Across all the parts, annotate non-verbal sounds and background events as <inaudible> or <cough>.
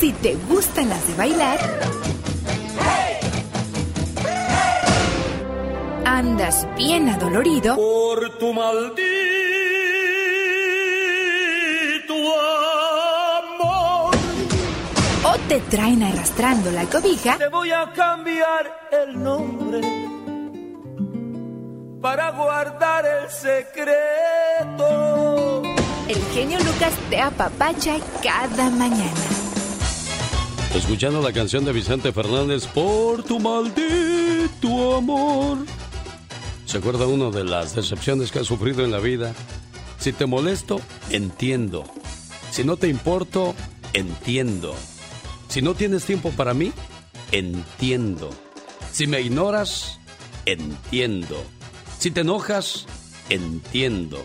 Si te gustan las de bailar, andas bien adolorido por tu maldito amor. O te traen arrastrando la cobija. Te voy a cambiar el nombre para guardar el secreto. El genio Lucas te apapacha cada mañana. Escuchando la canción de Vicente Fernández, Por tu maldito amor. ¿Se acuerda uno de las decepciones que ha sufrido en la vida? Si te molesto, entiendo. Si no te importo, entiendo. Si no tienes tiempo para mí, entiendo. Si me ignoras, entiendo. Si te enojas, entiendo.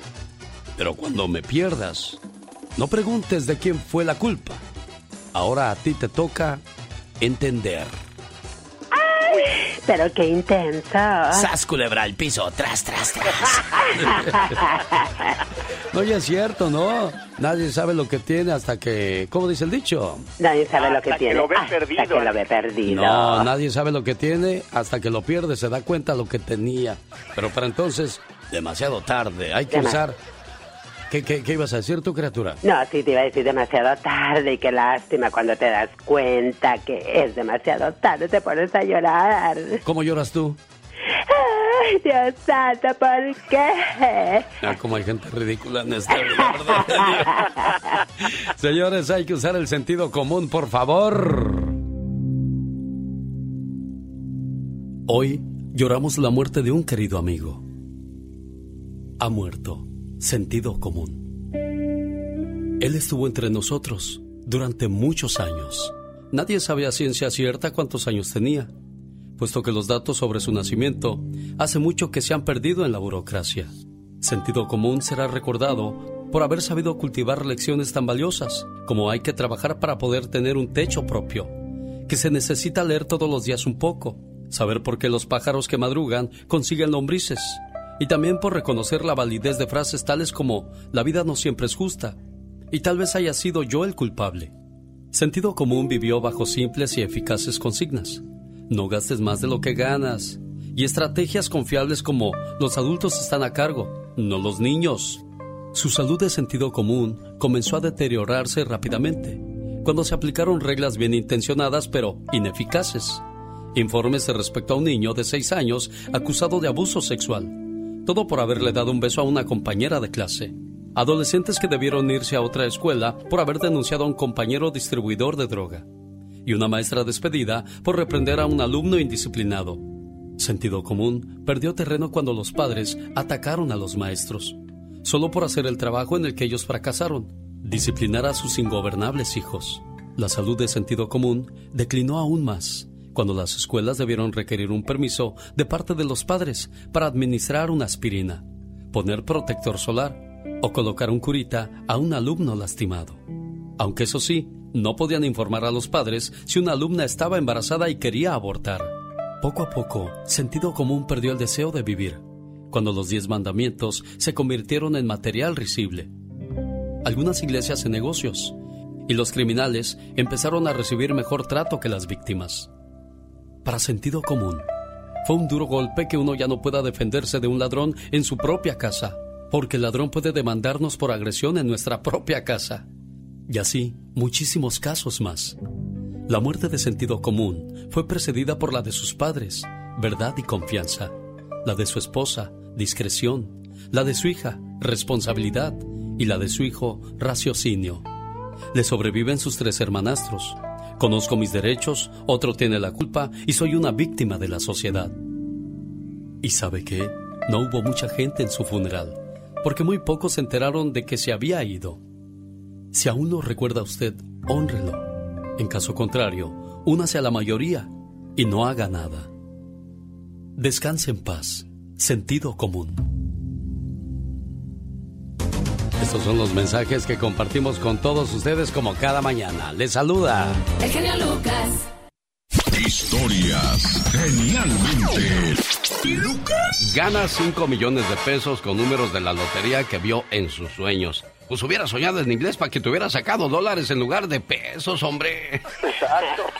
Pero cuando me pierdas, no preguntes de quién fue la culpa. Ahora a ti te toca entender. ¡Ay! Pero qué intenso. Sas culebra al piso, tras, tras, tras. <laughs> no, ya es cierto, ¿no? Nadie sabe lo que tiene hasta que. ¿Cómo dice el dicho? Nadie sabe lo que, que tiene. Lo ve hasta perdido. que lo ve perdido. No, nadie sabe lo que tiene hasta que lo pierde, se da cuenta lo que tenía. Pero para entonces, demasiado tarde. Hay que usar. ¿Qué, qué, qué ibas a decir tu criatura? No, sí, te iba a decir demasiado tarde y qué lástima cuando te das cuenta que es demasiado tarde, te pones a llorar. ¿Cómo lloras tú? Ay, Dios santo, ¿por qué? Ah, como hay gente ridícula en esta vida, ¿verdad? <laughs> Señores, hay que usar el sentido común, por favor. Hoy lloramos la muerte de un querido amigo. Ha muerto. Sentido común. Él estuvo entre nosotros durante muchos años. Nadie sabe a ciencia cierta cuántos años tenía, puesto que los datos sobre su nacimiento hace mucho que se han perdido en la burocracia. Sentido común será recordado por haber sabido cultivar lecciones tan valiosas como hay que trabajar para poder tener un techo propio, que se necesita leer todos los días un poco, saber por qué los pájaros que madrugan consiguen lombrices, y también por reconocer la validez de frases tales como la vida no siempre es justa, y tal vez haya sido yo el culpable. Sentido común vivió bajo simples y eficaces consignas. No gastes más de lo que ganas. Y estrategias confiables como los adultos están a cargo, no los niños. Su salud de sentido común comenzó a deteriorarse rápidamente cuando se aplicaron reglas bien intencionadas pero ineficaces. Informes respecto a un niño de 6 años acusado de abuso sexual. Todo por haberle dado un beso a una compañera de clase. Adolescentes que debieron irse a otra escuela por haber denunciado a un compañero distribuidor de droga. Y una maestra despedida por reprender a un alumno indisciplinado. Sentido común perdió terreno cuando los padres atacaron a los maestros, solo por hacer el trabajo en el que ellos fracasaron, disciplinar a sus ingobernables hijos. La salud de sentido común declinó aún más cuando las escuelas debieron requerir un permiso de parte de los padres para administrar una aspirina, poner protector solar o colocar un curita a un alumno lastimado. Aunque eso sí, no podían informar a los padres si una alumna estaba embarazada y quería abortar. Poco a poco, sentido común perdió el deseo de vivir, cuando los diez mandamientos se convirtieron en material risible. Algunas iglesias en negocios, y los criminales empezaron a recibir mejor trato que las víctimas. Para sentido común, fue un duro golpe que uno ya no pueda defenderse de un ladrón en su propia casa, porque el ladrón puede demandarnos por agresión en nuestra propia casa. Y así, muchísimos casos más. La muerte de sentido común fue precedida por la de sus padres, verdad y confianza, la de su esposa, discreción, la de su hija, responsabilidad, y la de su hijo, raciocinio. Le sobreviven sus tres hermanastros. Conozco mis derechos, otro tiene la culpa y soy una víctima de la sociedad. ¿Y sabe qué? No hubo mucha gente en su funeral, porque muy pocos se enteraron de que se había ido. Si aún lo recuerda usted, hónrelo. En caso contrario, únase a la mayoría y no haga nada. Descanse en paz. Sentido común. Estos son los mensajes que compartimos con todos ustedes como cada mañana. Les saluda. El genio Lucas. Historias genialmente Lucas. Gana 5 millones de pesos con números de la lotería que vio en sus sueños. pues hubiera soñado en inglés para que te hubiera sacado dólares en lugar de pesos, hombre. Exacto. <laughs>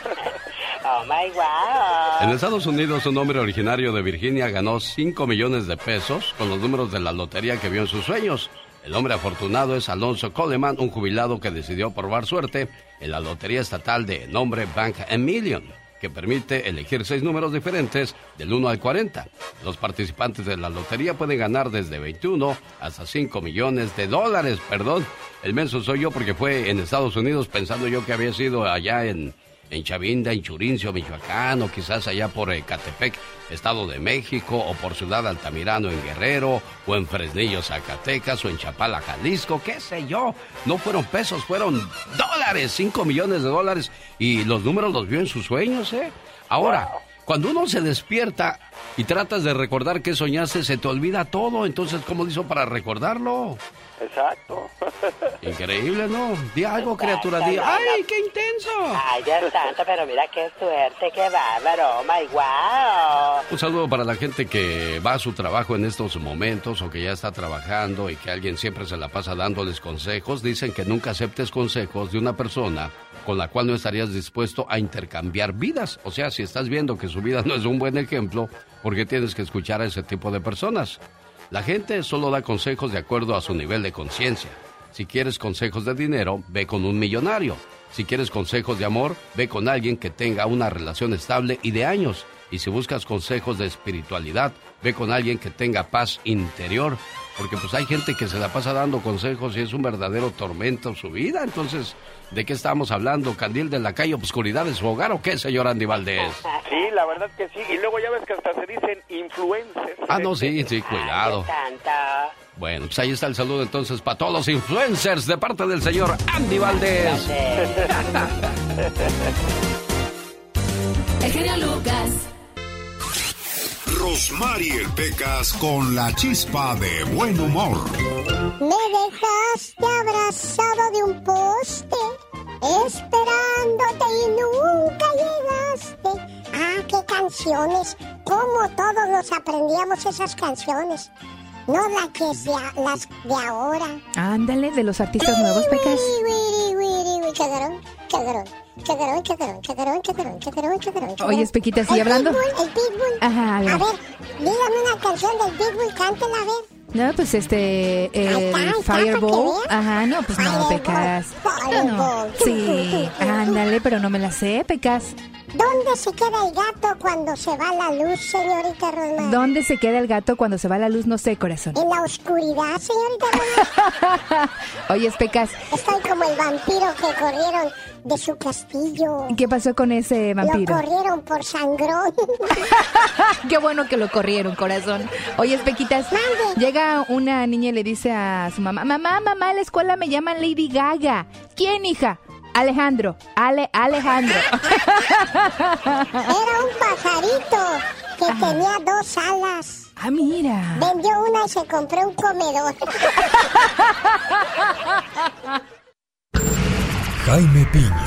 Oh my God. En Estados Unidos, un hombre originario de Virginia ganó 5 millones de pesos con los números de la lotería que vio en sus sueños. El hombre afortunado es Alonso Coleman, un jubilado que decidió probar suerte en la lotería estatal de nombre Bank a Million que permite elegir seis números diferentes del 1 al 40. Los participantes de la lotería pueden ganar desde 21 hasta 5 millones de dólares. Perdón, el menso soy yo porque fue en Estados Unidos pensando yo que había sido allá en en Chavinda, en Churincio, Michoacán, o quizás allá por Ecatepec, Estado de México, o por Ciudad Altamirano en Guerrero, o en Fresnillo, Zacatecas, o en Chapala, Jalisco, qué sé yo. No fueron pesos, fueron dólares, 5 millones de dólares, y los números los vio en sus sueños, ¿eh? Ahora, cuando uno se despierta y tratas de recordar que soñaste, se te olvida todo, entonces, ¿cómo hizo para recordarlo? Exacto. <laughs> Increíble, ¿no? Di algo, criatura, di. ¡Ay, qué intenso! Ay, Dios santo, pero mira qué suerte, qué bárbaro, oh my wow. Un saludo para la gente que va a su trabajo en estos momentos o que ya está trabajando y que alguien siempre se la pasa dándoles consejos. Dicen que nunca aceptes consejos de una persona con la cual no estarías dispuesto a intercambiar vidas. O sea, si estás viendo que su vida <laughs> no es un buen ejemplo, ¿por qué tienes que escuchar a ese tipo de personas? La gente solo da consejos de acuerdo a su nivel de conciencia. Si quieres consejos de dinero, ve con un millonario. Si quieres consejos de amor, ve con alguien que tenga una relación estable y de años. Y si buscas consejos de espiritualidad, ve con alguien que tenga paz interior. Porque pues hay gente que se la pasa dando consejos y es un verdadero tormento su vida. Entonces, ¿de qué estamos hablando? ¿Candil de la calle, obscuridad de su hogar o qué, señor Andy Valdés? Sí, la verdad que sí. Y luego ya ves que hasta se dicen influencers. Ah, no, sí, sí, cuidado. Bueno, pues ahí está el saludo entonces para todos los influencers de parte del señor Andy Valdés. <laughs> El genio Lucas. Rosmarie Pecas con la chispa de buen humor. Me dejaste abrazado de un poste, esperándote y nunca llegaste. Ah, qué canciones. Cómo todos nos aprendíamos esas canciones. No las que las de ahora. Ándale, de los artistas nuevos, Pecas. Oye, Pequita, ¿sigue hablando? el Pitbull. Ajá, a ver. A ver, dígame una canción del Pitbull, cántela a ver. No, pues este, Fireball. Ajá, no, pues no, Pecas. No, no. Sí, ándale, pero no me la sé, Pecas. ¿Dónde se queda el gato cuando se va la luz, señorita Rosmar? ¿Dónde se queda el gato cuando se va la luz? No sé, corazón. En la oscuridad, señorita Rosmar. <laughs> Oye, Pecas. Estoy como el vampiro que corrieron de su castillo. ¿Qué pasó con ese vampiro? Lo corrieron por sangrón. <laughs> Qué bueno que lo corrieron, corazón. Oye, Pequitas, llega una niña y le dice a su mamá, mamá, mamá, a la escuela me llaman Lady Gaga. ¿Quién, hija? Alejandro, Ale, Alejandro. Era un pajarito que tenía dos alas. Ah, mira. Vendió una y se compró un comedor. <laughs> Jaime Piña,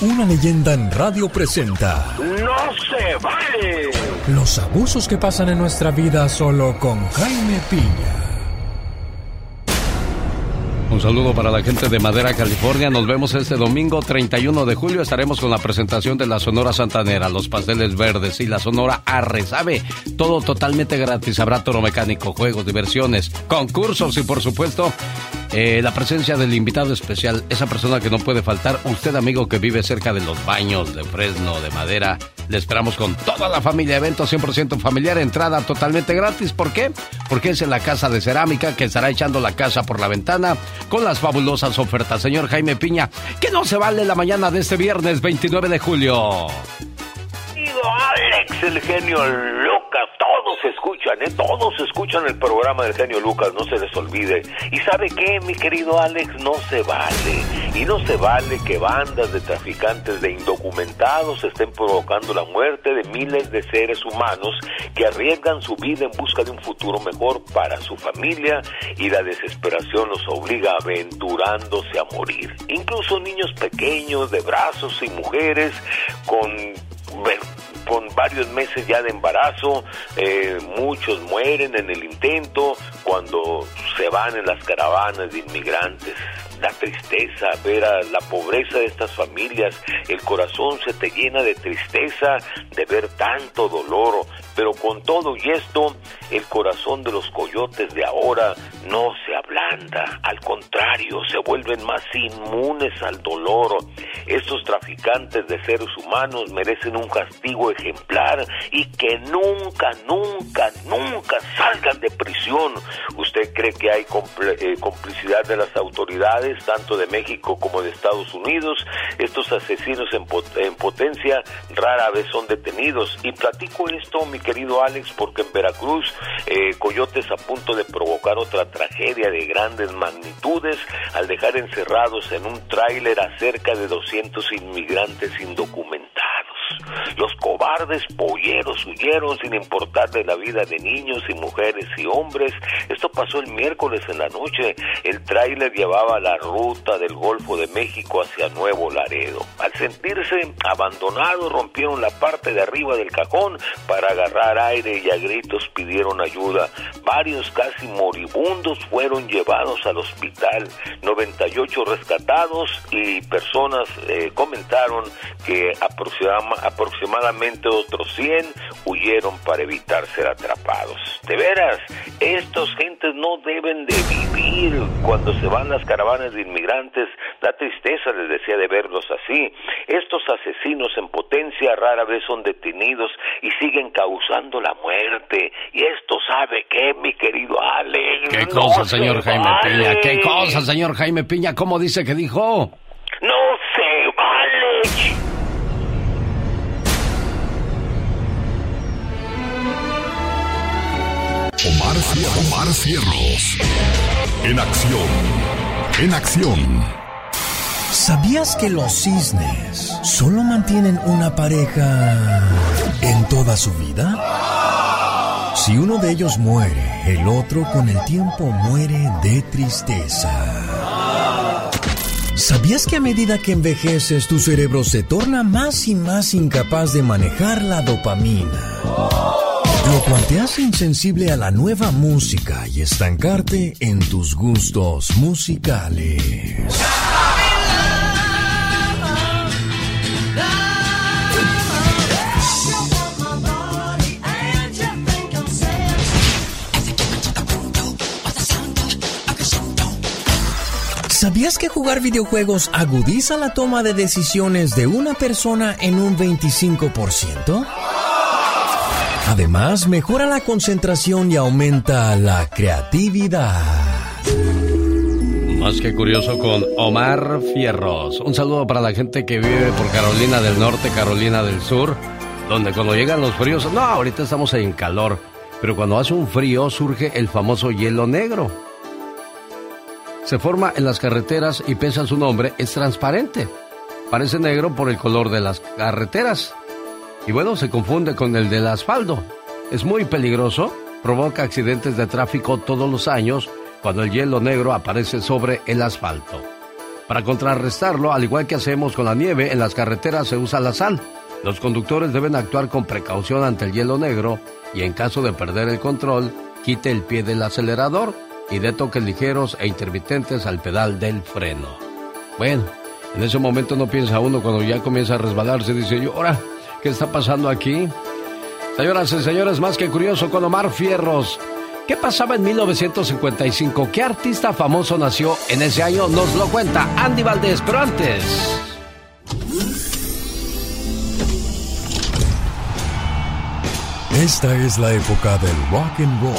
una leyenda en radio presenta. ¡No se vale! Los abusos que pasan en nuestra vida solo con Jaime Piña. Un saludo para la gente de Madera, California. Nos vemos este domingo 31 de julio. Estaremos con la presentación de la Sonora Santanera, los pasteles verdes y la Sonora Arre. ¿Sabe? Todo totalmente gratis. Habrá toro mecánico, juegos, diversiones, concursos y, por supuesto, eh, la presencia del invitado especial, esa persona que no puede faltar, usted amigo que vive cerca de los baños de Fresno, de Madera, le esperamos con toda la familia, evento 100% familiar, entrada totalmente gratis, ¿por qué? Porque es en la casa de cerámica que estará echando la casa por la ventana con las fabulosas ofertas. Señor Jaime Piña, que no se vale la mañana de este viernes 29 de julio. Alex, el genio todos escuchan, ¿eh? Todos escuchan el programa del genio Lucas, no se les olvide. ¿Y sabe qué, mi querido Alex? No se vale. Y no se vale que bandas de traficantes de indocumentados estén provocando la muerte de miles de seres humanos que arriesgan su vida en busca de un futuro mejor para su familia y la desesperación los obliga aventurándose a morir. Incluso niños pequeños de brazos y mujeres con con varios meses ya de embarazo, eh, muchos mueren en el intento cuando se van en las caravanas de inmigrantes la tristeza, ver a la pobreza de estas familias, el corazón se te llena de tristeza de ver tanto dolor, pero con todo y esto, el corazón de los coyotes de ahora no se ablanda, al contrario, se vuelven más inmunes al dolor. Estos traficantes de seres humanos merecen un castigo ejemplar y que nunca, nunca, nunca salgan de prisión. ¿Usted cree que hay eh, complicidad de las autoridades? Tanto de México como de Estados Unidos. Estos asesinos en, potencia rara vez son detenidos. Y platico esto, mi querido Alex, porque en Veracruz, eh, coyotes a punto de provocar otra tragedia de grandes magnitudes al dejar encerrados en un tráiler a cerca de 200 inmigrantes indocumentados. Los cobardes polleros huyeron sin importarle la vida de niños y mujeres y hombres. Esto pasó el miércoles en la noche. El tráiler llevaba la ruta del Golfo de México hacia Nuevo Laredo. Al sentirse abandonados, rompieron la parte de arriba del cajón para agarrar aire y a gritos pidieron ayuda. Varios casi moribundos fueron llevados al hospital. 98 rescatados y personas eh, comentaron que aproximadamente aproximadamente otros 100 huyeron para evitar ser atrapados. De veras, estos gentes no deben de vivir cuando se van las caravanas de inmigrantes. La tristeza les decía de verlos así. Estos asesinos en potencia rara vez son detenidos y siguen causando la muerte. Y esto sabe qué, mi querido Alex. ¿Qué cosa, señor Jaime Piña? ¿Qué cosa, señor Jaime Piña? ¿Cómo dice que dijo? No se vale. Omar, Omar Cierros. En acción. En acción. ¿Sabías que los cisnes solo mantienen una pareja en toda su vida? Si uno de ellos muere, el otro con el tiempo muere de tristeza. ¿Sabías que a medida que envejeces tu cerebro se torna más y más incapaz de manejar la dopamina? Te hace insensible a la nueva música y estancarte en tus gustos musicales. ¿Sabías que jugar videojuegos agudiza la toma de decisiones de una persona en un 25%? Además, mejora la concentración y aumenta la creatividad. Más que curioso con Omar Fierros. Un saludo para la gente que vive por Carolina del Norte, Carolina del Sur, donde cuando llegan los fríos, no, ahorita estamos en calor, pero cuando hace un frío surge el famoso hielo negro. Se forma en las carreteras y pese a su nombre, es transparente. Parece negro por el color de las carreteras y bueno, se confunde con el del asfalto. Es muy peligroso, provoca accidentes de tráfico todos los años cuando el hielo negro aparece sobre el asfalto. Para contrarrestarlo, al igual que hacemos con la nieve, en las carreteras se usa la sal. Los conductores deben actuar con precaución ante el hielo negro y en caso de perder el control, quite el pie del acelerador y dé toques ligeros e intermitentes al pedal del freno. Bueno, en ese momento no piensa uno cuando ya comienza a resbalarse, dice yo, ahora, ¿Qué está pasando aquí? Señoras y señores, más que curioso con Omar Fierros. ¿Qué pasaba en 1955? ¿Qué artista famoso nació en ese año? Nos lo cuenta Andy Valdés, pero antes... Esta es la época del rock and roll,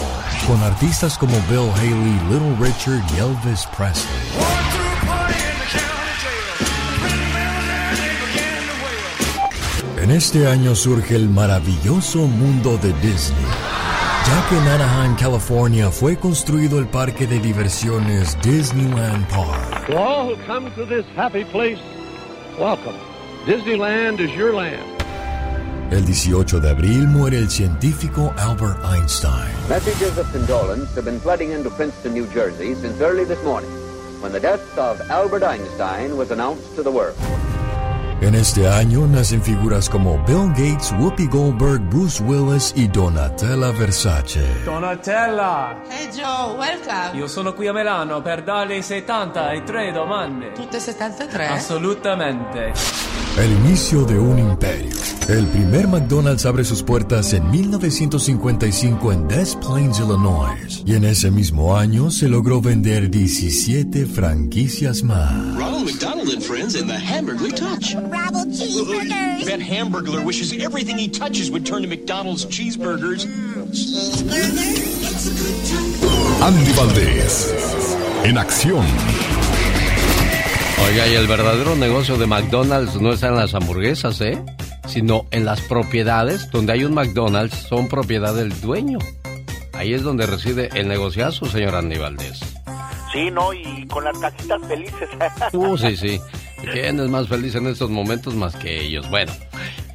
con artistas como Bill Haley, Little Richard y Elvis Presley. En este año surge el maravilloso mundo de Disney, ya que en Anaheim, California, fue construido el parque de diversiones Disneyland Park. To all who come to this happy place, welcome. Disneyland is your land. El 18 de abril muere el científico Albert Einstein. Messages of condolence have been flooding into Princeton, New Jersey since early this morning, when the death of Albert Einstein was announced to the world. En este año nacen figuras como Bill Gates, Whoopi Goldberg, Bruce Willis y Donatella Versace. Donatella! Hey Joe, welcome! Io sono qui a Milano per darle 73 domande. Tutte 73? Assolutamente. El inicio de un imperio. El primer McDonald's abre sus puertas en 1955 en Des Plaines, Illinois. Y en ese mismo año se logró vender 17 franquicias más. Ronald McDonald and Friends and the Hamburglar Touch. Bravo cheeseburgers. That Hamburglar wishes everything he touches would turn to McDonald's cheeseburgers. Andy Valdés, en acción. Oiga, y el verdadero negocio de McDonald's no está en las hamburguesas, ¿eh? Sino en las propiedades. Donde hay un McDonald's son propiedad del dueño. Ahí es donde reside el negociazo, señor Andy Valdés. Sí, ¿no? Y con las casitas felices. Uh, sí, sí. ¿Quién es más feliz en estos momentos más que ellos? Bueno,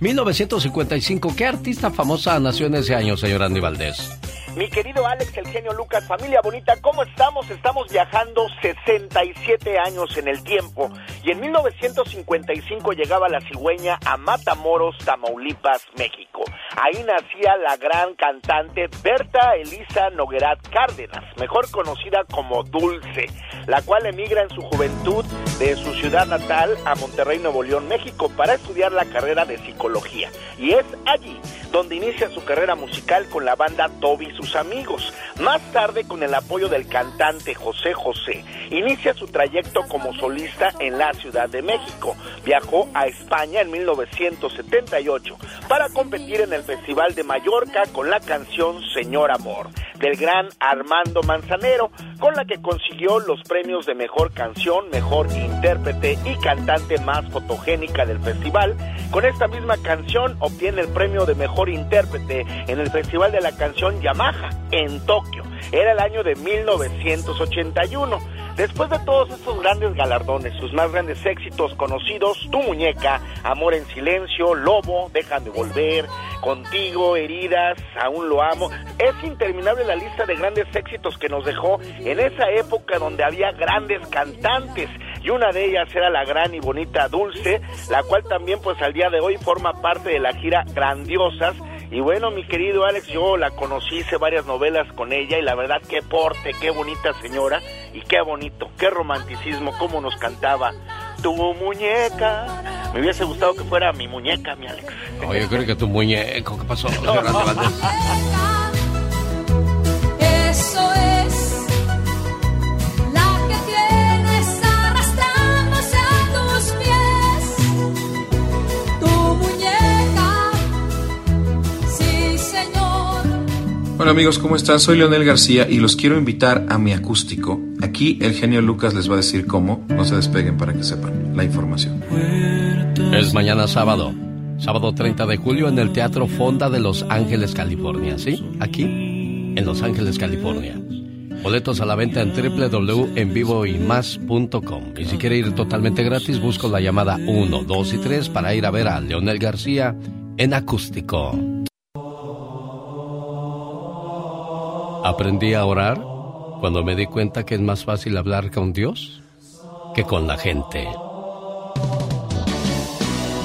1955. ¿Qué artista famosa nació en ese año, señor Andy Valdés? Mi querido Alex, el genio Lucas, familia bonita, ¿cómo estamos? Estamos viajando 67 años en el tiempo y en 1955 llegaba la cigüeña a Matamoros, Tamaulipas, México. Ahí nacía la gran cantante Berta Elisa Noguerat Cárdenas, mejor conocida como Dulce, la cual emigra en su juventud de su ciudad natal a Monterrey, Nuevo León, México, para estudiar la carrera de psicología. Y es allí donde inicia su carrera musical con la banda Toby sus amigos. Más tarde, con el apoyo del cantante José José, inicia su trayecto como solista en la Ciudad de México. Viajó a España en 1978 para competir en el Festival de Mallorca con la canción Señor Amor del gran Armando Manzanero, con la que consiguió los premios de mejor canción, mejor intérprete y cantante más fotogénica del festival. Con esta misma canción obtiene el premio de mejor intérprete en el Festival de la Canción Yamaha en Tokio. Era el año de 1981. Después de todos estos grandes galardones, sus más grandes éxitos conocidos, Tu Muñeca, Amor en Silencio, Lobo, Déjame Volver, Contigo, Heridas, Aún Lo Amo, es interminable la lista de grandes éxitos que nos dejó en esa época donde había grandes cantantes y una de ellas era la gran y bonita Dulce, la cual también pues al día de hoy forma parte de la gira Grandiosas y bueno, mi querido Alex, yo la conocí, hice varias novelas con ella y la verdad qué porte, qué bonita señora y qué bonito, qué romanticismo, cómo nos cantaba. Tu muñeca. Me hubiese gustado que fuera mi muñeca, mi Alex. Oye, yo creo que tu muñeco, ¿qué pasó? <laughs> Eso es Hola amigos, ¿cómo están? Soy Leonel García y los quiero invitar a mi acústico. Aquí el genio Lucas les va a decir cómo. No se despeguen para que sepan la información. Es mañana sábado, sábado 30 de julio en el Teatro Fonda de Los Ángeles, California, ¿sí? Aquí, en Los Ángeles, California. Boletos a la venta en www.envivoymás.com. Y si quiere ir totalmente gratis, busco la llamada 1, 2 y 3 para ir a ver a Leonel García en acústico. Aprendí a orar cuando me di cuenta que es más fácil hablar con Dios que con la gente.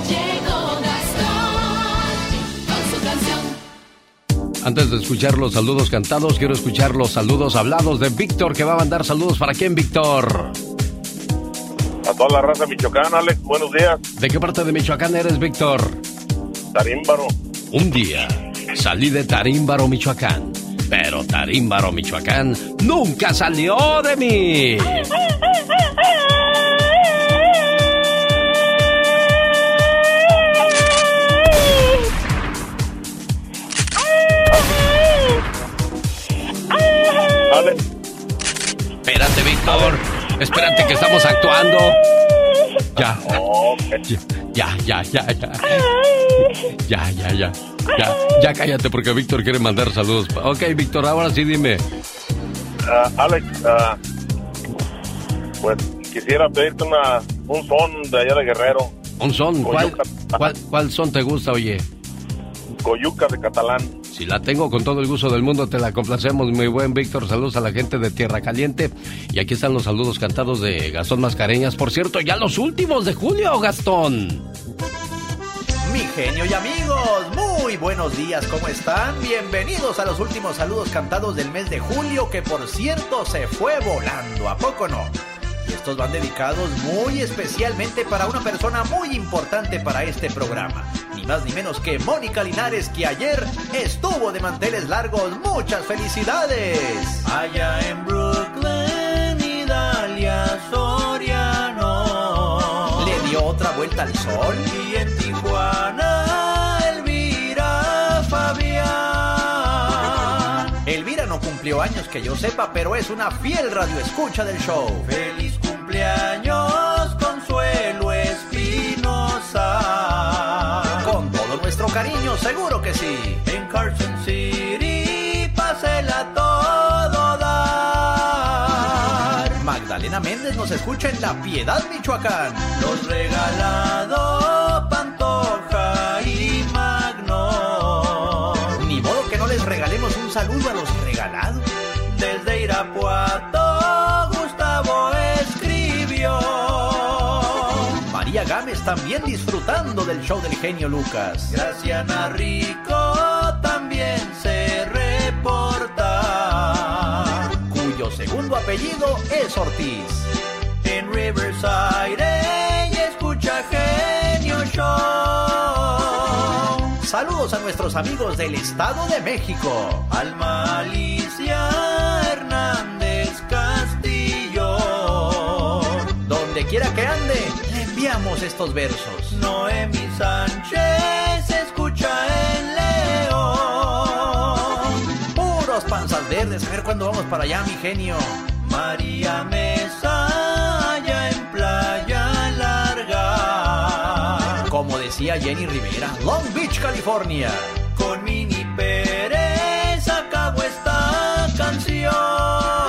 Llegó Gastón con su canción. Antes de escuchar los saludos cantados, quiero escuchar los saludos hablados de Víctor, que va a mandar saludos para quién, Víctor. A toda la raza michoacana, Alex, buenos días. ¿De qué parte de Michoacán eres, Víctor? Tarímbaro. Un día salí de Tarímbaro, Michoacán, pero Tarímbaro, Michoacán nunca salió de mí. Alex, Espérate, Víctor. Espérate que estamos actuando. Ya. Ya, ya, ya, ya. Ya, ya, ya. Ya, ya cállate porque Víctor quiere mandar saludos. Ok, Víctor, ahora sí dime. ah, Alex, ah, pues quisiera pedirte una, un son de allá de Guerrero, Un son, ¿cuál, cuál, cuál son te gusta, oye? Coyuca de Catalán. Si la tengo con todo el gusto del mundo, te la complacemos, muy buen Víctor. Saludos a la gente de Tierra Caliente. Y aquí están los saludos cantados de Gastón Mascareñas. Por cierto, ya los últimos de julio, Gastón. Mi genio y amigos, muy buenos días, ¿cómo están? Bienvenidos a los últimos saludos cantados del mes de julio, que por cierto se fue volando, ¿a poco no? Y estos van dedicados muy especialmente para una persona muy importante para este programa. Ni más ni menos que Mónica Linares, que ayer estuvo de manteles largos. ¡Muchas felicidades! Allá en Brooklyn, Idalia Soriano. Sol. Y en Tijuana, Elvira Fabián. Elvira no cumplió años que yo sepa, pero es una fiel radioescucha del show. ¡Feliz cumpleaños, Consuelo Espinosa! Con todo nuestro cariño, seguro que sí. En Carson City, pásela todo Nos escucha en La Piedad, Michoacán. Los regalado Pantoja y Magno. Ni modo que no les regalemos un saludo a los regalados. Desde Irapuato, Gustavo escribió. María Gámez también disfrutando del show del genio Lucas. Graciana Rico Segundo apellido es Ortiz. En Riverside ella escucha genio show. Saludos a nuestros amigos del Estado de México. Alma Alicia Hernández Castillo. Donde quiera que ande, le enviamos estos versos. Noemi Sánchez Panzas verdes, a ver cuándo vamos para allá, mi genio. María Mesa, allá en Playa Larga. Como decía Jenny Rivera, Long Beach, California. Con Mini Pérez acabo esta canción.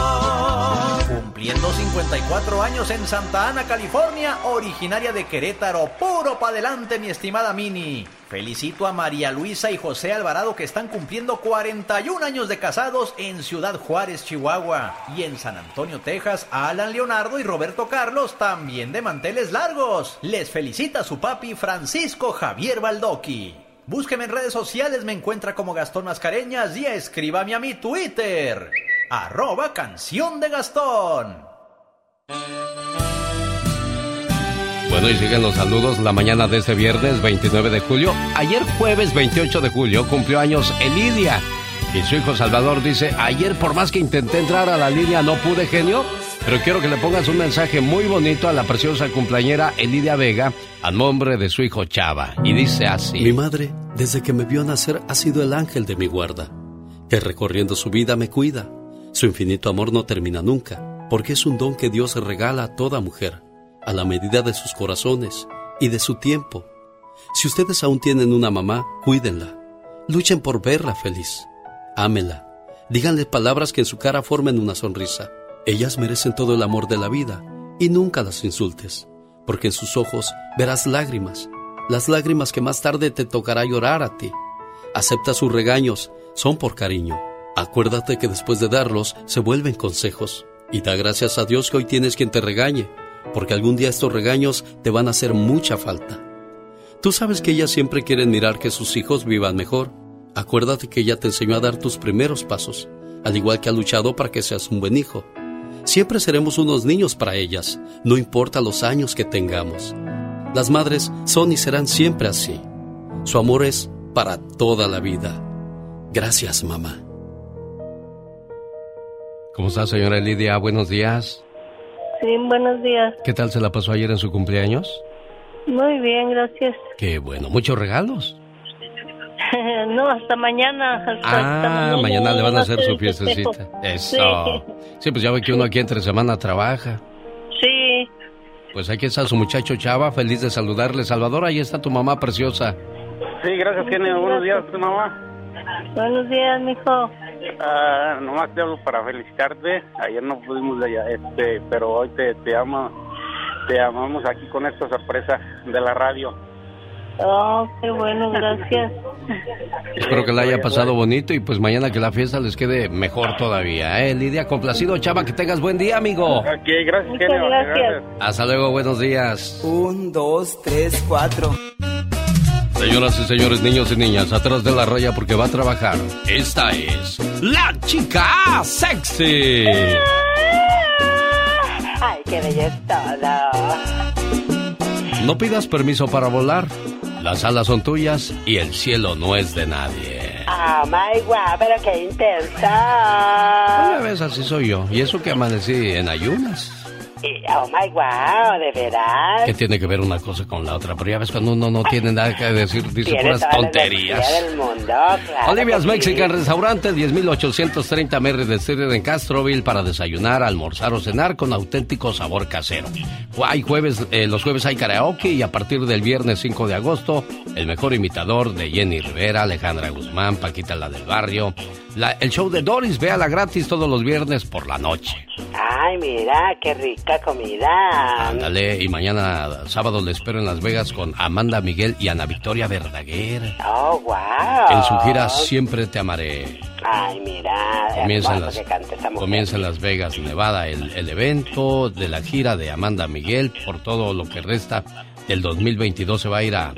Cumpliendo 54 años en Santa Ana, California, originaria de Querétaro. Puro pa' adelante, mi estimada Mini. Felicito a María Luisa y José Alvarado que están cumpliendo 41 años de casados en Ciudad Juárez, Chihuahua. Y en San Antonio, Texas, Alan Leonardo y Roberto Carlos también de manteles largos. Les felicita su papi Francisco Javier Baldoqui. Búsqueme en redes sociales, me encuentra como Gastón Mascareñas y escríbame a mi Twitter. Arroba canción de Gastón. Bueno, y siguen los saludos la mañana de este viernes 29 de julio. Ayer jueves 28 de julio cumplió años Elidia. Y su hijo Salvador dice, ayer por más que intenté entrar a la línea no pude, genio. Pero quiero que le pongas un mensaje muy bonito a la preciosa cumpleañera Elidia Vega a nombre de su hijo Chava. Y dice así. Mi madre, desde que me vio nacer, ha sido el ángel de mi guarda, que recorriendo su vida me cuida. Su infinito amor no termina nunca, porque es un don que Dios regala a toda mujer a la medida de sus corazones y de su tiempo. Si ustedes aún tienen una mamá, cuídenla. Luchen por verla feliz. Ámenla. Díganle palabras que en su cara formen una sonrisa. Ellas merecen todo el amor de la vida y nunca las insultes, porque en sus ojos verás lágrimas, las lágrimas que más tarde te tocará llorar a ti. Acepta sus regaños, son por cariño. Acuérdate que después de darlos se vuelven consejos. Y da gracias a Dios que hoy tienes quien te regañe, porque algún día estos regaños te van a hacer mucha falta. Tú sabes que ellas siempre quieren mirar que sus hijos vivan mejor. Acuérdate que ella te enseñó a dar tus primeros pasos, al igual que ha luchado para que seas un buen hijo. Siempre seremos unos niños para ellas, no importa los años que tengamos. Las madres son y serán siempre así. Su amor es para toda la vida. Gracias, mamá. ¿Cómo está, señora Lidia? Buenos días. Sí, buenos días. ¿Qué tal se la pasó ayer en su cumpleaños? Muy bien, gracias. <laughs> Qué bueno, muchos regalos. <laughs> no, hasta mañana. Hasta, ah, hasta mañana, le van a hacer su <laughs> fiestecita. Eso. Sí. pues ya ve que uno aquí entre semana trabaja. Sí. Pues aquí está su muchacho Chava, feliz de saludarle. Salvador, ahí está tu mamá preciosa. Sí, gracias, genio. Buenos días, tu mamá. Buenos días, mijo. Ah, nomás te hablo para felicitarte. Ayer no pudimos allá, este, pero hoy te, te amo, te amamos aquí con esta sorpresa de la radio. Oh, qué bueno, gracias. Espero que la haya pasado bonito y pues mañana que la fiesta les quede mejor todavía, ¿eh? Lidia, complacido, Chava, que tengas buen día, amigo. Ok, gracias, Muchas genio. gracias. Hasta luego, buenos días. Un, dos, tres, cuatro. Señoras y señores, niños y niñas, atrás de la raya porque va a trabajar. Esta es la chica sexy. <laughs> Ay, qué todo. No pidas permiso para volar. Las alas son tuyas y el cielo no es de nadie. Oh my god, pero qué intensa. Una vez así soy yo. Y eso que amanecí en ayunas. Y, oh my wow, de veras. ¿Qué tiene que ver una cosa con la otra? Pero ya ves cuando uno no tiene nada que decir, dice puras tonterías. del mundo, claro Olivia's que sí. Mexican Restaurante, 10.830 Merry de Street en Castroville para desayunar, almorzar o cenar con auténtico sabor casero. Hay jueves, eh, los jueves hay karaoke y a partir del viernes 5 de agosto, el mejor imitador de Jenny Rivera, Alejandra Guzmán, Paquita la del Barrio. La- el show de Doris, véala gratis todos los viernes por la noche. Ay, mira, qué rica comida. Ándale, y mañana sábado le espero en Las Vegas con Amanda Miguel y Ana Victoria Verdaguer. Oh, wow. En su gira Siempre te amaré. Ay, mira, Comienza en, las, comienza en Las Vegas, Nevada, el, el evento de la gira de Amanda Miguel. Por todo lo que resta del 2022 se va a ir a,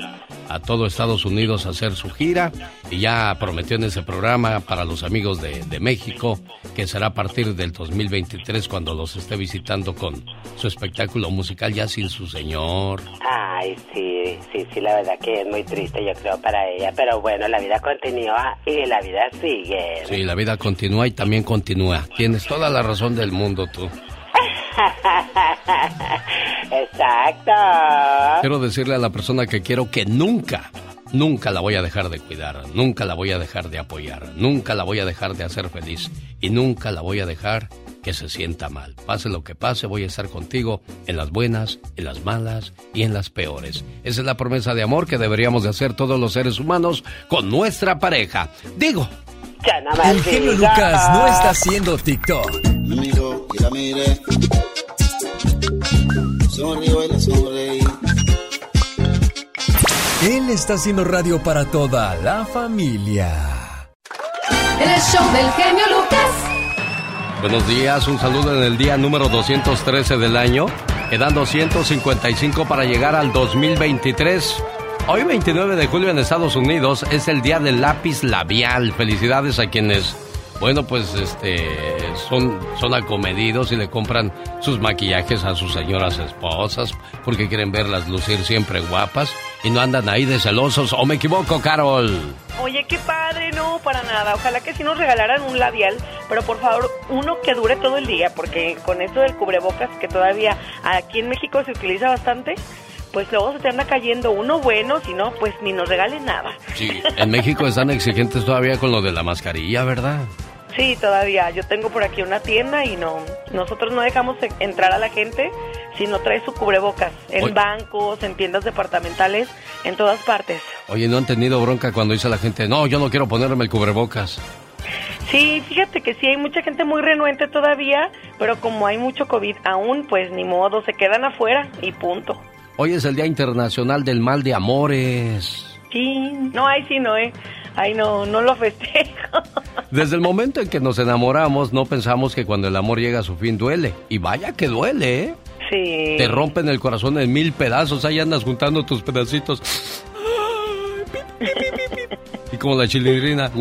a todo Estados Unidos a hacer su gira. Y ya prometió en ese programa para los amigos de, de México que será a partir del 2023 cuando los esté visitando con su espectáculo musical ya sin su señor. Ay, sí, sí, sí, la verdad que es muy triste, yo creo, para ella. Pero bueno, la vida continúa y la vida sigue. Sí, la vida continúa y también continúa. Tienes toda la razón del mundo tú. Exacto. Quiero decirle a la persona que quiero que nunca, nunca la voy a dejar de cuidar, nunca la voy a dejar de apoyar, nunca la voy a dejar de hacer feliz y nunca la voy a dejar que se sienta mal. Pase lo que pase, voy a estar contigo en las buenas, en las malas y en las peores. Esa es la promesa de amor que deberíamos de hacer todos los seres humanos con nuestra pareja. Digo, Ya El genio. Lucas no está haciendo TikTok. Me miró y la miré. Sonrió y la sonreí. Él está haciendo radio para toda la familia. El show del genio Lucas. Buenos días, un saludo en el día número 213 del año. Quedan 255 para llegar al 2023. Hoy 29 de julio en Estados Unidos es el día del lápiz labial. Felicidades a quienes, bueno, pues este son, son acomedidos y le compran sus maquillajes a sus señoras esposas porque quieren verlas lucir siempre guapas y no andan ahí de celosos. ¿O me equivoco, Carol? Oye, qué padre, no, para nada. Ojalá que sí nos regalaran un labial, pero por favor, uno que dure todo el día, porque con esto del cubrebocas que todavía aquí en México se utiliza bastante, pues luego se te anda cayendo uno bueno, si no, pues ni nos regalen nada. Sí, en México están exigentes todavía con lo de la mascarilla, ¿verdad? Sí, todavía. Yo tengo por aquí una tienda y no, nosotros no dejamos e- entrar a la gente si no trae su cubrebocas en Oye. bancos, en tiendas departamentales, en todas partes. Oye, ¿no han tenido bronca cuando dice la gente, no, yo no quiero ponerme el cubrebocas? Sí, fíjate que sí hay mucha gente muy renuente todavía, pero como hay mucho COVID aún, pues ni modo, se quedan afuera y punto. Hoy es el Día Internacional del Mal de Amores. Sí, no, ahí sí no, eh. Ay, no, no lo festejo. Desde el momento en que nos enamoramos, no pensamos que cuando el amor llega a su fin duele. Y vaya que duele, ¿eh? Sí. Te rompen el corazón en mil pedazos, ahí andas juntando tus pedacitos. Y como la chilindrina.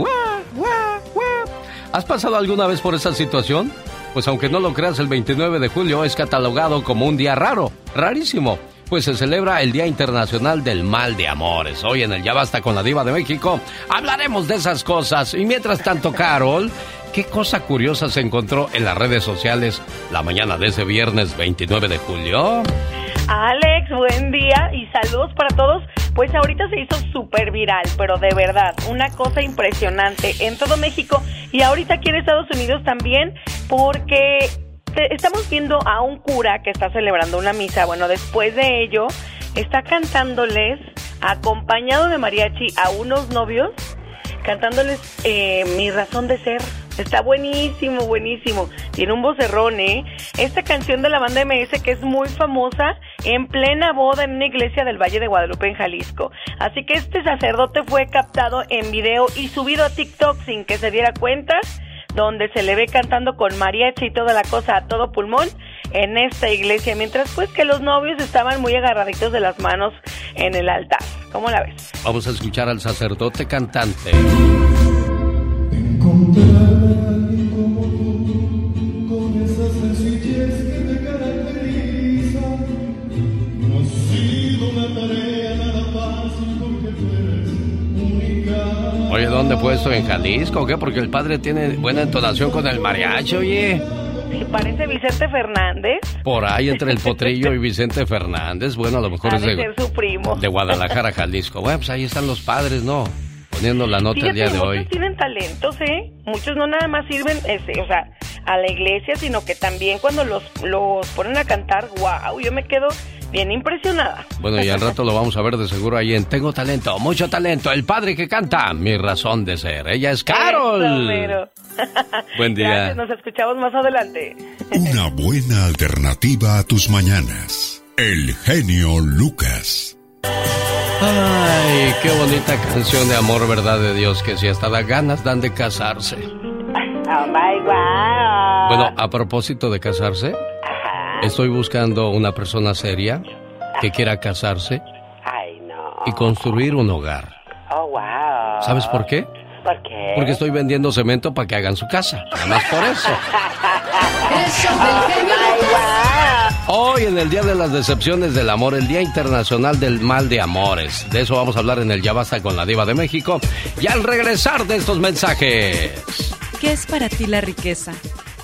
¿Has pasado alguna vez por esa situación? Pues aunque no lo creas, el 29 de julio es catalogado como un día raro, rarísimo. Pues se celebra el Día Internacional del Mal de Amores. Hoy en el Ya Basta con la Diva de México hablaremos de esas cosas. Y mientras tanto, Carol, ¿qué cosa curiosa se encontró en las redes sociales la mañana de ese viernes 29 de julio? Alex, buen día y saludos para todos. Pues ahorita se hizo súper viral, pero de verdad, una cosa impresionante en todo México y ahorita aquí en Estados Unidos también, porque estamos viendo a un cura que está celebrando una misa. Bueno, después de ello, está cantándoles, acompañado de mariachi, a unos novios, cantándoles eh, Mi razón de ser. Está buenísimo, buenísimo. Tiene un vocerrón, ¿eh? Esta canción de la banda MS que es muy famosa en plena boda en una iglesia del Valle de Guadalupe en Jalisco. Así que este sacerdote fue captado en video y subido a TikTok sin que se diera cuenta, donde se le ve cantando con mariachi y toda la cosa a todo pulmón en esta iglesia, mientras pues que los novios estaban muy agarraditos de las manos en el altar. ¿Cómo la ves? Vamos a escuchar al sacerdote cantante. ¿Dónde fue esto? ¿En Jalisco o qué? Porque el padre tiene buena entonación con el mariachi, oye. Parece Vicente Fernández. Por ahí entre el potrillo y <laughs> Vicente Fernández. Bueno, a lo mejor Ha es de ser su primo. de Guadalajara, Jalisco. Bueno, pues ahí están los padres, ¿no? Poniendo la nota el Fíjate, día de muchos hoy. tienen talentos, ¿eh? Muchos no nada más sirven, este, o sea, a la iglesia, sino que también cuando los, los ponen a cantar, wow, yo me quedo bien impresionada. Bueno, y al rato lo vamos a ver de seguro ahí en Tengo Talento, mucho talento. El padre que canta, mi razón de ser. Ella es Carol. Eso. <laughs> Buen día. Gracias, nos escuchamos más adelante. Una buena alternativa a tus mañanas. El genio Lucas. Ay, qué bonita canción de amor, verdad de Dios, que si hasta da ganas dan de casarse. Oh my God. Bueno, a propósito de casarse, estoy buscando una persona seria que quiera casarse Ay, no. y construir un hogar. Oh, wow. ¿Sabes por qué? ¿Por qué? Porque estoy vendiendo cemento para que hagan su casa. Nada más por eso. <laughs> Hoy en el Día de las Decepciones del Amor, el Día Internacional del Mal de Amores. De eso vamos a hablar en el Ya Basta con la Diva de México. Y al regresar de estos mensajes. ¿Qué es para ti la riqueza?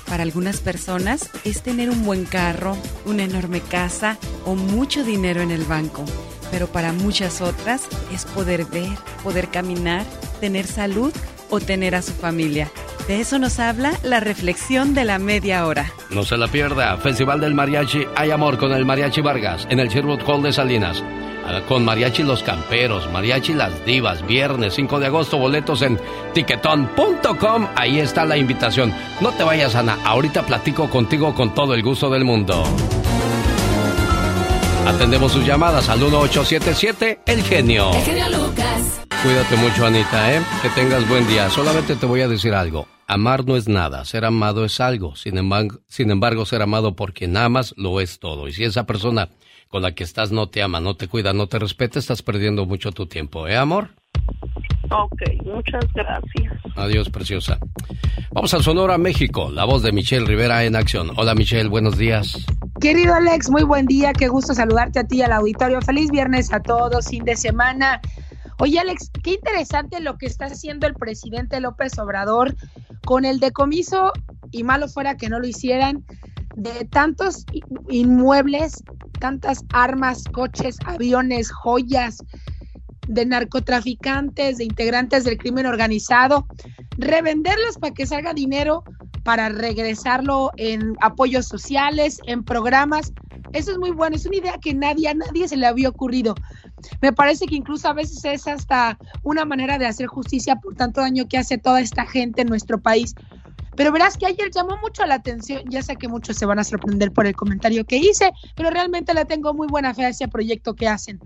Para algunas personas es tener un buen carro, una enorme casa o mucho dinero en el banco. Pero para muchas otras es poder ver, poder caminar, tener salud o tener a su familia. De eso nos habla la reflexión de la media hora. No se la pierda. Festival del Mariachi Hay Amor con el Mariachi Vargas en el Sherwood Hall de Salinas. Ah, Con Mariachi Los Camperos, Mariachi Las Divas, viernes 5 de agosto, boletos en tiquetón.com. Ahí está la invitación. No te vayas, Ana. Ahorita platico contigo con todo el gusto del mundo. Atendemos sus llamadas al 1877 El Genio. El genio Lucas. Cuídate mucho, Anita, ¿eh? Que tengas buen día. Solamente te voy a decir algo. Amar no es nada, ser amado es algo. Sin embargo, sin embargo, ser amado por quien amas lo es todo. Y si esa persona con la que estás no te ama, no te cuida, no te respeta, estás perdiendo mucho tu tiempo, ¿eh, amor? Ok, muchas gracias. Adiós, preciosa. Vamos al Sonora, México. La voz de Michelle Rivera en acción. Hola, Michelle, buenos días. Querido Alex, muy buen día, qué gusto saludarte a ti y al auditorio. Feliz viernes a todos, fin de semana. Oye Alex, qué interesante lo que está haciendo el presidente López Obrador con el decomiso, y malo fuera que no lo hicieran, de tantos inmuebles, tantas armas, coches, aviones, joyas, de narcotraficantes, de integrantes del crimen organizado, revenderlos para que salga dinero para regresarlo en apoyos sociales, en programas. Eso es muy bueno, es una idea que nadie, a nadie se le había ocurrido. Me parece que incluso a veces es hasta una manera de hacer justicia por tanto daño que hace toda esta gente en nuestro país. Pero verás que ayer llamó mucho la atención, ya sé que muchos se van a sorprender por el comentario que hice, pero realmente le tengo muy buena fe a ese proyecto que hacen.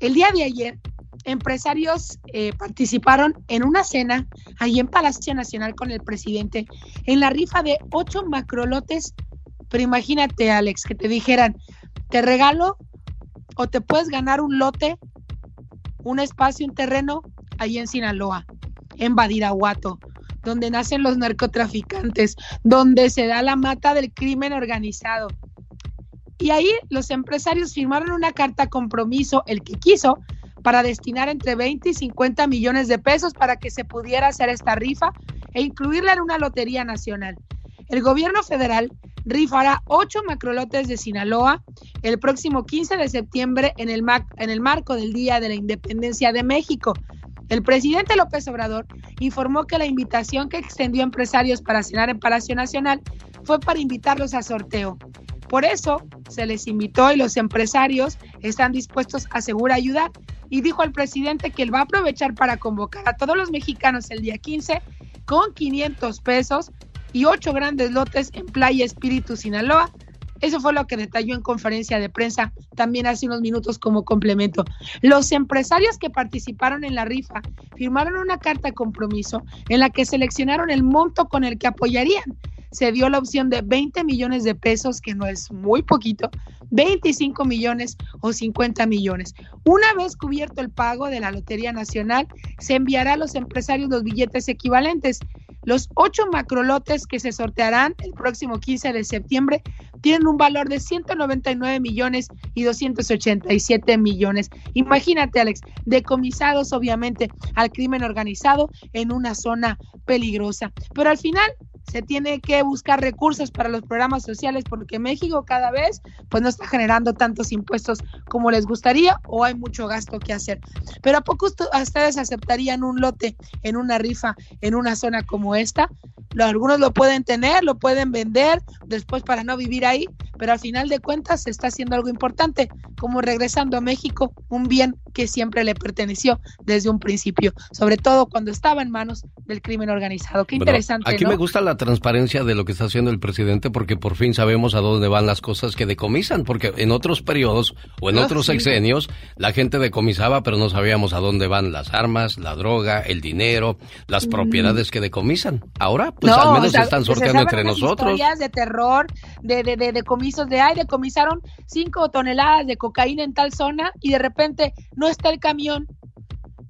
El día de ayer, empresarios eh, participaron en una cena ahí en Palacio Nacional con el presidente en la rifa de ocho macrolotes. Pero imagínate, Alex, que te dijeran, te regalo o te puedes ganar un lote, un espacio, un terreno ahí en Sinaloa, en Badiraguato, donde nacen los narcotraficantes, donde se da la mata del crimen organizado. Y ahí los empresarios firmaron una carta compromiso, el que quiso, para destinar entre 20 y 50 millones de pesos para que se pudiera hacer esta rifa e incluirla en una lotería nacional. El gobierno federal rifará ocho macrolotes de Sinaloa el próximo 15 de septiembre en el, marco del Día de la Independencia de México. El presidente López Obrador informó que la invitación que extendió a empresarios para cenar en Palacio Nacional fue para invitarlos a sorteo. Por eso se les invitó y los empresarios están dispuestos a seguro ayudar. Y dijo al presidente que él va a aprovechar para convocar a todos los mexicanos el día 15 con 500 pesos y ocho grandes lotes en Playa Espíritu, Sinaloa. Eso fue lo que detalló en conferencia de prensa también hace unos minutos como complemento. Los empresarios que participaron en la rifa firmaron una carta de compromiso en la que seleccionaron el monto con el que apoyarían. se dio la opción de 20 millones de pesos, que no es muy poquito, 25 millones o 50 millones. Una vez cubierto el pago de la Lotería Nacional, se enviará a los empresarios los billetes equivalentes. Los ocho macrolotes que se sortearán el próximo 15 de septiembre tienen un valor de 199 millones y 287 millones. Imagínate, Alex, decomisados obviamente al crimen organizado en una zona peligrosa. Pero al final se tiene que buscar recursos para los programas sociales porque México cada vez pues no está generando tantos impuestos como les gustaría o hay mucho gasto que hacer. Pero ¿a poco ustedes aceptarían un lote en una rifa en una zona como esta? algunos lo pueden tener, lo pueden vender después para no vivir ahí, pero al final de cuentas se está haciendo algo importante, como regresando a México un bien que siempre le perteneció desde un principio, sobre todo cuando estaba en manos del crimen organizado. Qué interesante. Aquí me gusta la transparencia de lo que está haciendo el presidente porque por fin sabemos a dónde van las cosas que decomisan, porque en otros periodos o en ah, otros sexenios la gente decomisaba, pero no sabíamos a dónde van las armas, la droga, el dinero, las mm. propiedades que decomisan. Ahora, pues al menos se están sorteando entre nosotros. Historias de terror, de, de, de decomisos de, ay, decomisaron cinco toneladas de cocaína en tal zona y de repente no está el camión.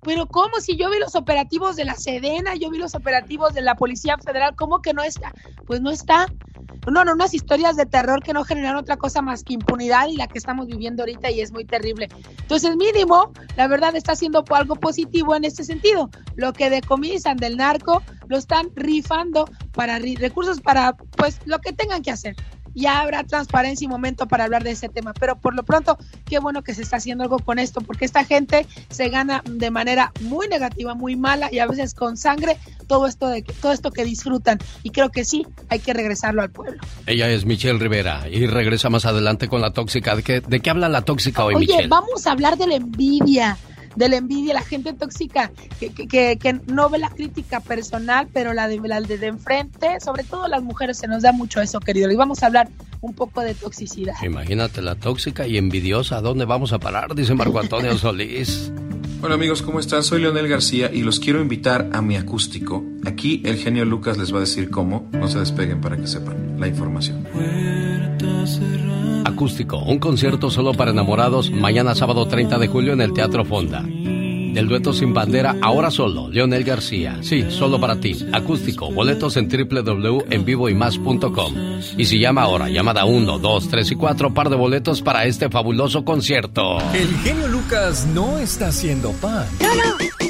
Pero ¿cómo? Si yo vi los operativos de la Sedena, yo vi los operativos de la Policía Federal, ¿cómo que no está? Pues no está. No, no, unas historias de terror que no generan otra cosa más que impunidad y la que estamos viviendo ahorita y es muy terrible. Entonces, mínimo, la verdad está haciendo algo positivo en este sentido. Lo que decomisan del narco lo están rifando para recursos para, pues, lo que tengan que hacer ya habrá transparencia y momento para hablar de ese tema. Pero por lo pronto, qué bueno que se está haciendo algo con esto, porque esta gente se gana de manera muy negativa, muy mala y a veces con sangre todo esto de todo esto que disfrutan. Y creo que sí, hay que regresarlo al pueblo. Ella es Michelle Rivera y regresa más adelante con la tóxica. ¿De qué, de qué habla la tóxica hoy, Oye, vamos a hablar de la envidia de la envidia, la gente tóxica que, que, que, no ve la crítica personal, pero la de, la de, enfrente, sobre todo las mujeres, se nos da mucho eso, querido. Y vamos a hablar un poco de toxicidad. Imagínate la tóxica y envidiosa, ¿a dónde vamos a parar? Dice Marco Antonio <laughs> Solís. Hola amigos, ¿cómo están? Soy Leonel García y los quiero invitar a mi acústico. Aquí el genio Lucas les va a decir cómo. No se despeguen para que sepan la información. Acústico, un concierto solo para enamorados mañana sábado 30 de julio en el Teatro Fonda. Del dueto sin bandera, ahora solo, Leonel García. Sí, solo para ti. Acústico, boletos en www.envivoymás.com. Y si llama ahora, llamada 1, 2, 3 y 4, par de boletos para este fabuloso concierto. El genio Lucas no está haciendo pan. No, no.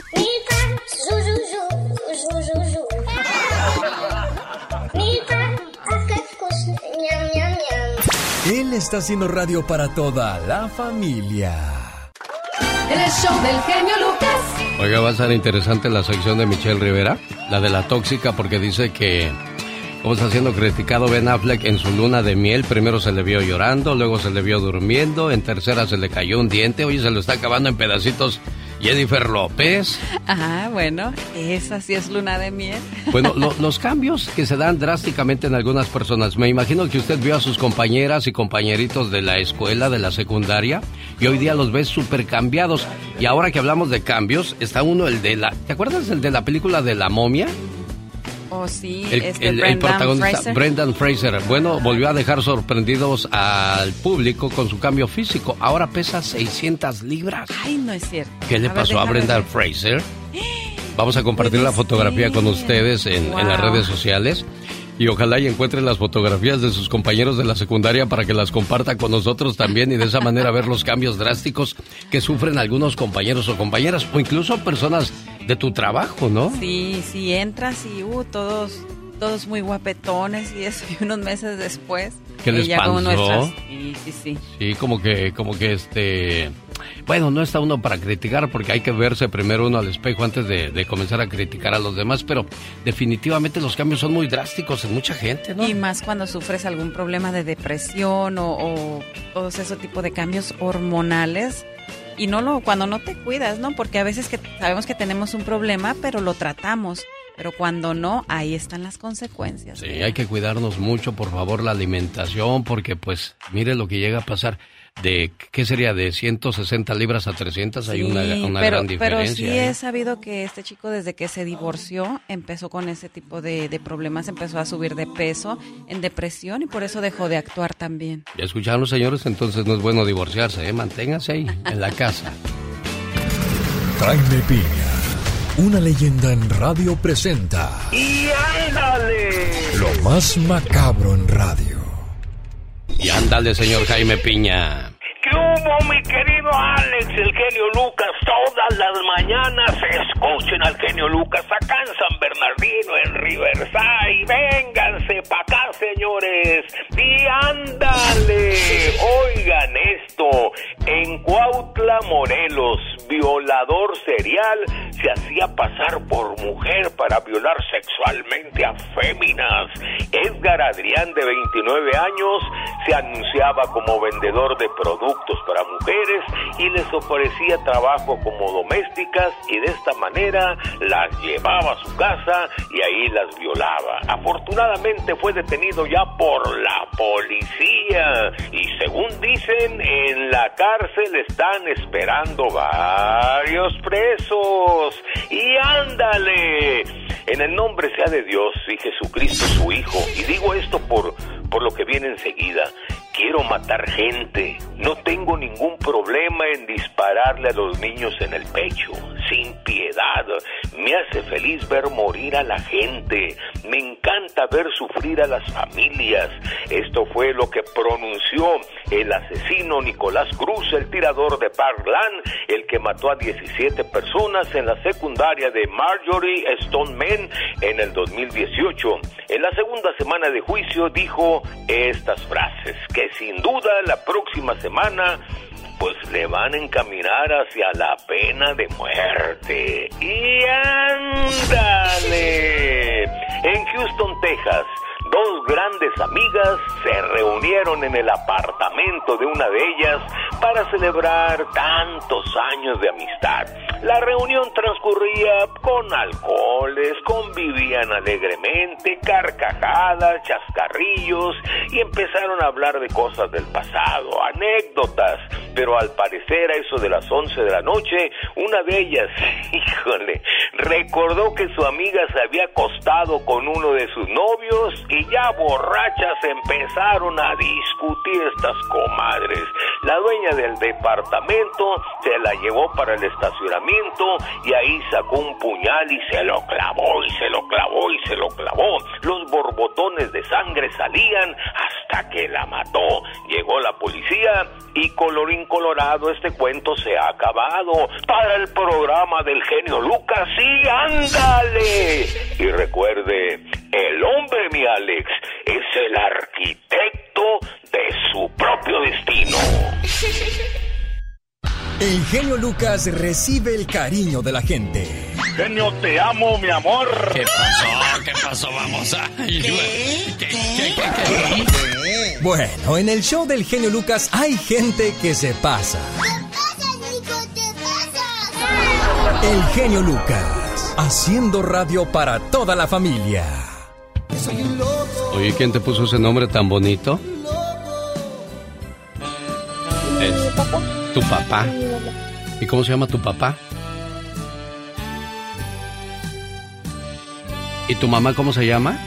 Él está haciendo radio para toda la familia. El show del genio Lucas. Oiga, va a ser interesante la sección de Michelle Rivera, la de la tóxica, porque dice que como está siendo criticado Ben Affleck en su luna de miel. Primero se le vio llorando, luego se le vio durmiendo, en tercera se le cayó un diente, oye, se lo está acabando en pedacitos Jennifer López. Ah, bueno, esa sí es luna de miel. Bueno, <laughs> los cambios que se dan drásticamente en algunas personas. Me imagino que usted vio a sus compañeras y compañeritos de la escuela, de la secundaria, y hoy día los ves súper cambiados. Y ahora que hablamos de cambios, está uno el de la... ¿Te acuerdas el de la película de la momia? Oh, sí, el, este el, protagonista Brendan Fraser. Bueno, volvió a dejar sorprendidos al público con su cambio físico. Ahora pesa 600 libras. Ay, no es cierto. ¿Qué le pasó a Brendan Fraser? <gasps> Vamos a compartir la fotografía con ustedes en, en las redes sociales y ojalá y encuentre las fotografías de sus compañeros de la secundaria para que las comparta con nosotros también y de esa manera ver los cambios drásticos que sufren algunos compañeros o compañeras o incluso personas de tu trabajo, ¿no? Sí, sí, entras y uh, todos, todos muy guapetones y eso, <laughs> y unos meses después. ¿Qué les pasó? Sí, sí, sí. Sí, como que, como que este bueno, no está uno para criticar porque hay que verse primero uno al espejo antes de, comenzar a criticar a los demás, pero definitivamente los cambios son muy drásticos en mucha gente, ¿no? Y más cuando sufres algún problema de depresión o, o todos ese tipo de cambios hormonales y no lo cuando no te cuidas, ¿no? Porque a veces que sabemos que tenemos un problema, pero lo tratamos. Pero cuando no, ahí están las consecuencias. Sí, hay que cuidarnos mucho, por favor, la alimentación, porque pues mire lo que llega a pasar. de ¿qué sería? De 160 libras a 300, hay una, una pero, gran diferencia. Pero sí ¿eh? he sabido que este chico desde que se divorció empezó con ese tipo de, de problemas, empezó a subir de peso, en depresión y por eso dejó de actuar también. Ya escucharon los señores, entonces no es bueno divorciarse, ¿eh? manténgase ahí, en la casa. Jaime Piña, una leyenda en radio presenta. ¡Y ándale! Lo más macabro en radio. Y ándale, señor Jaime Piña. ¿Qué hubo, mi querido Alex, el genio Lucas? Todas las mañanas escuchen al genio Lucas acá en San Bernardino, en Riverside. Vénganse pa' acá, señores. Y ándale. Oigan esto. En Cuautla, Morelos, violador serial se hacía pasar por mujer para violar sexualmente a féminas. Edgar Adrián, de 29 años, se anunciaba como vendedor de productos para mujeres y les ofrecía trabajo como domésticas y de esta manera las llevaba a su casa y ahí las violaba. Afortunadamente fue detenido ya por la policía y según dicen en la cárcel están esperando varios presos. Y ándale, en el nombre sea de Dios y Jesucristo su Hijo. Y digo esto por, por lo que viene enseguida. Quiero matar gente. No tengo ningún problema en dispararle a los niños en el pecho, sin piedad. Me hace feliz ver morir a la gente. Me encanta ver sufrir a las familias. Esto fue lo que pronunció el asesino Nicolás Cruz, el tirador de Parkland, el que mató a 17 personas en la secundaria de Marjorie Stoneman en el 2018. En la segunda semana de juicio dijo estas frases sin duda la próxima semana pues le van a encaminar hacia la pena de muerte. Y ándale. En Houston, Texas, dos grandes amigas se reunieron en el apartamento de una de ellas para celebrar tantos años de amistad. La reunión transcurría con alcoholes, convivían alegremente, carcajadas, chascarrillos y empezaron a hablar de cosas del pasado, anécdotas, pero al parecer a eso de las 11 de la noche, una de ellas, <laughs> híjole, recordó que su amiga se había acostado con uno de sus novios y ya borrachas empezaron a discutir estas comadres. La dueña del departamento se la llevó para el estacionamiento y ahí sacó un puñal y se lo clavó y se lo clavó y se lo clavó. Los borbotones de sangre salían hasta que la mató. Llegó la policía y colorín colorado este cuento se ha acabado. Para el programa del genio Lucas, sí, ándale. Y recuerde, el hombre, mi Alex, es el arquitecto de su propio destino. <laughs> El genio Lucas recibe el cariño de la gente. Genio, te amo, mi amor. ¿Qué pasó? ¿Qué pasó? Vamos a... Bueno, en el show del genio Lucas hay gente que se pasa. El genio Lucas, haciendo radio para toda la familia. Oye, ¿quién te puso ese nombre tan bonito? Es tu papá. ¿Y cómo se llama tu papá? ¿Y tu mamá cómo se llama?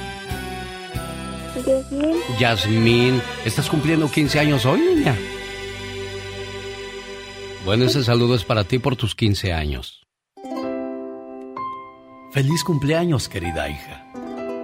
Yasmín. Yasmín. ¿Estás cumpliendo 15 años hoy, niña? Bueno, ese saludo es para ti por tus 15 años. Feliz cumpleaños, querida hija.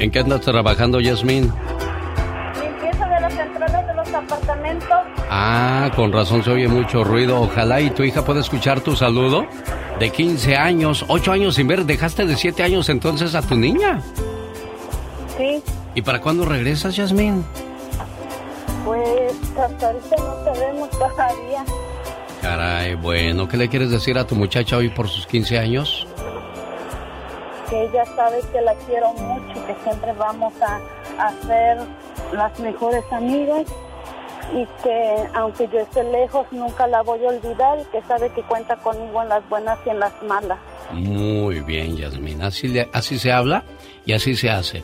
¿En qué andas trabajando, Yasmín? Limpieza de las entradas de los apartamentos. Ah, con razón se oye mucho ruido. Ojalá y tu hija pueda escuchar tu saludo. De 15 años, 8 años sin ver, dejaste de 7 años entonces a tu niña. Sí. ¿Y para cuándo regresas, Yasmín? Pues hasta ahorita no sabemos todavía. Caray, bueno, ¿qué le quieres decir a tu muchacha hoy por sus 15 años? Que ella sabe que la quiero mucho que siempre vamos a, a ser las mejores amigas y que aunque yo esté lejos nunca la voy a olvidar y que sabe que cuenta conmigo en las buenas y en las malas. Muy bien, Yasmin. Así, le- así se habla y así se hace.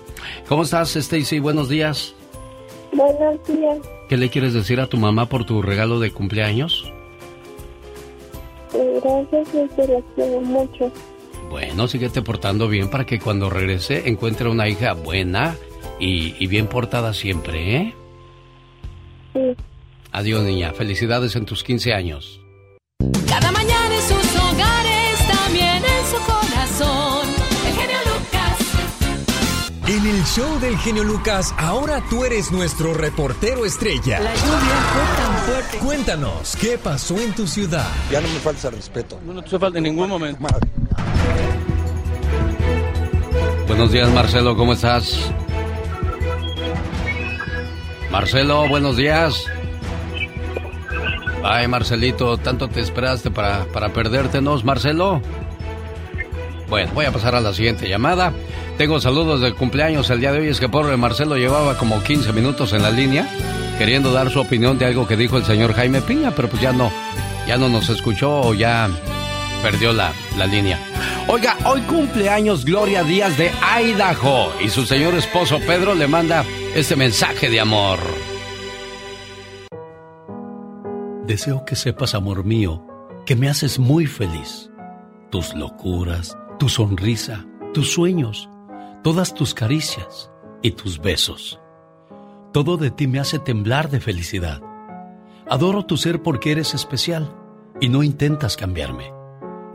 ¿Cómo estás, Stacy? Buenos días. Buenos días. ¿Qué le quieres decir a tu mamá por tu regalo de cumpleaños? Gracias, yo te la quiero mucho. Bueno, síguete portando bien para que cuando regrese encuentre una hija buena y, y bien portada siempre, ¿eh? Sí. Adiós, niña. Felicidades en tus 15 años. Cada mañana en sus hogares, también en su corazón. El genio Lucas. En el show del genio Lucas, ahora tú eres nuestro reportero estrella. La lluvia fue tan fuerte. Cuéntanos, ¿qué pasó en tu ciudad? Ya no me falta respeto. No te falta en ningún momento. Buenos días, Marcelo. ¿Cómo estás? Marcelo, buenos días. Ay, Marcelito, tanto te esperaste para, para perdértenos, Marcelo. Bueno, voy a pasar a la siguiente llamada. Tengo saludos de cumpleaños el día de hoy. Es que pobre Marcelo llevaba como 15 minutos en la línea queriendo dar su opinión de algo que dijo el señor Jaime Piña, pero pues ya no, ya no nos escuchó o ya perdió la, la línea. Oiga, hoy cumpleaños Gloria Díaz de Idaho y su señor esposo Pedro le manda este mensaje de amor. Deseo que sepas, amor mío, que me haces muy feliz. Tus locuras, tu sonrisa, tus sueños, todas tus caricias y tus besos. Todo de ti me hace temblar de felicidad. Adoro tu ser porque eres especial y no intentas cambiarme,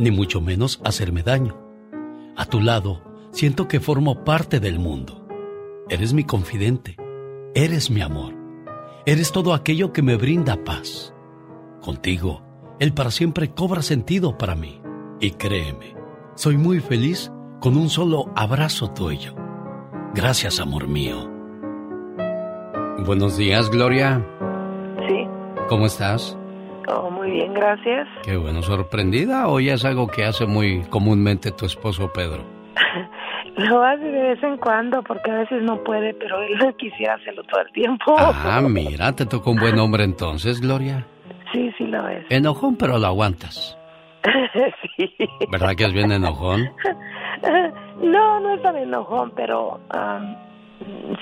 ni mucho menos hacerme daño. A tu lado, siento que formo parte del mundo. Eres mi confidente, eres mi amor, eres todo aquello que me brinda paz. Contigo, el para siempre cobra sentido para mí. Y créeme, soy muy feliz con un solo abrazo tuyo. Gracias, amor mío. Buenos días, Gloria. Sí. ¿Cómo estás? Oh, muy bien, gracias. Qué bueno, sorprendida o ya es algo que hace muy comúnmente tu esposo Pedro. <laughs> Lo hace de vez en cuando porque a veces no puede, pero él <laughs> quisiera hacerlo todo el tiempo. Ah, mira, te tocó un buen hombre entonces, Gloria. Sí, sí lo es. Enojón, pero lo aguantas. <laughs> sí. ¿Verdad que es bien enojón? No, no es tan enojón, pero am,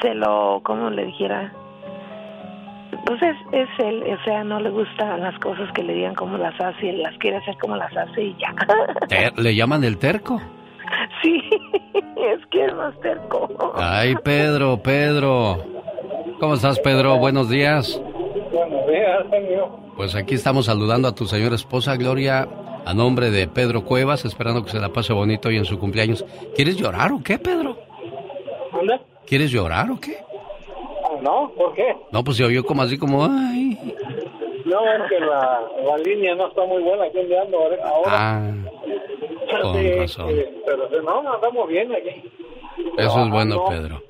se lo, como le dijera, pues es, es él, o sea, no le gustan las cosas que le digan como las hace, y él las quiere hacer como las hace y ya. ¿Le llaman el terco? <laughs> sí, es que es más terco. Ay, Pedro, Pedro. ¿Cómo estás, Pedro? Buenos días. Buenos días, señor. Pues aquí estamos saludando a tu señora esposa, Gloria, a nombre de Pedro Cuevas, esperando que se la pase bonito hoy en su cumpleaños. ¿Quieres llorar o qué, Pedro? ¿Dónde? ¿Quieres llorar o qué? Ah, No, ¿por qué? No, pues se oyó como así como, ay. No, es que la, la línea no está muy buena aquí donde ando ahora. Ah, con Sí, razón. sí, pero si no, andamos bien aquí. Eso es bueno, Trabajando. Pedro.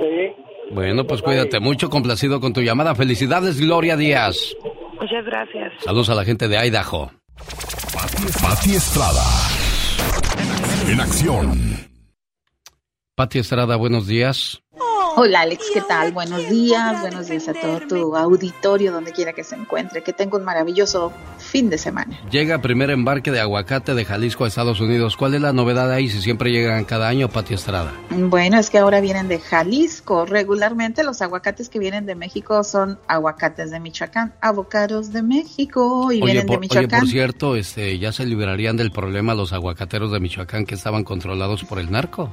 Sí. Bueno, pues cuídate mucho, complacido con tu llamada. Felicidades, Gloria Díaz. Muchas gracias. Saludos a la gente de Idaho. Pati Estrada. En acción. Pati Estrada, buenos días. Hola Alex, ¿qué tal? Buenos días, buenos días a todo tu auditorio donde quiera que se encuentre. Que tenga un maravilloso fin de semana. Llega primer embarque de aguacate de Jalisco a Estados Unidos. ¿Cuál es la novedad ahí si siempre llegan cada año, Pati Estrada? Bueno, es que ahora vienen de Jalisco. Regularmente los aguacates que vienen de México son aguacates de Michoacán, avocados de México y Oye vienen por, de oye, Michoacán. por cierto, este, ya se librarían del problema los aguacateros de Michoacán que estaban controlados por el narco.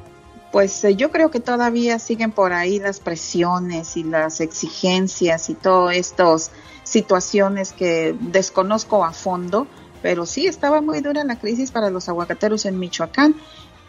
Pues eh, yo creo que todavía siguen por ahí las presiones y las exigencias y todas estas situaciones que desconozco a fondo, pero sí estaba muy dura la crisis para los aguacateros en Michoacán.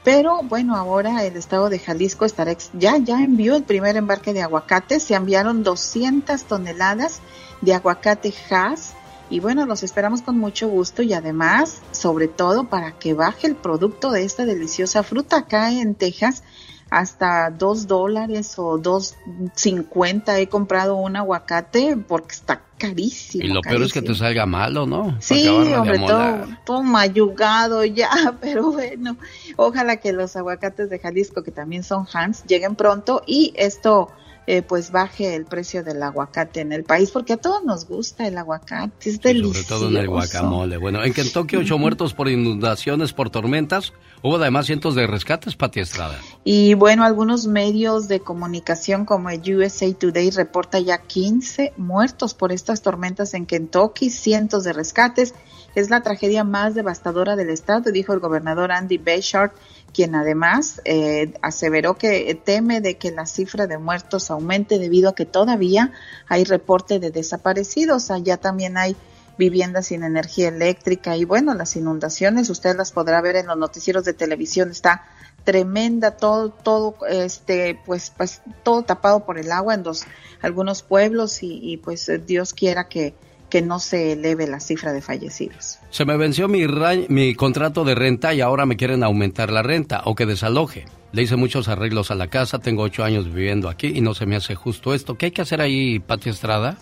Pero bueno, ahora el estado de Jalisco estará ya ya envió el primer embarque de aguacates, se enviaron 200 toneladas de aguacate Hass y bueno, los esperamos con mucho gusto y además, sobre todo para que baje el producto de esta deliciosa fruta acá en Texas. hasta dos dólares o dos cincuenta he comprado un aguacate porque está carísimo. Y lo peor es que te salga malo, ¿no? Sí, hombre, todo, todo mayugado ya, <laughs> pero bueno, ojalá que los aguacates de Jalisco, que también son Hans, lleguen pronto y esto eh, pues baje el precio del aguacate en el país, porque a todos nos gusta el aguacate, es Sobre delicioso. todo en el guacamole. Bueno, en Kentucky, ocho muertos por inundaciones, por tormentas. Hubo además cientos de rescates, Pati Estrada. Y bueno, algunos medios de comunicación como el USA Today reporta ya 15 muertos por estas tormentas en Kentucky, cientos de rescates. Es la tragedia más devastadora del estado, dijo el gobernador Andy Bayshard, quien además eh, aseveró que teme de que la cifra de muertos aumente debido a que todavía hay reporte de desaparecidos. Allá también hay viviendas sin energía eléctrica y bueno, las inundaciones, usted las podrá ver en los noticieros de televisión, está tremenda, todo, todo, este, pues, pues, todo tapado por el agua en los, algunos pueblos y, y, pues Dios quiera que, que no se eleve la cifra de fallecidos. Se me venció mi, mi contrato de renta y ahora me quieren aumentar la renta o que desaloje. Le hice muchos arreglos a la casa, tengo ocho años viviendo aquí y no se me hace justo esto. ¿Qué hay que hacer ahí, Pati Estrada?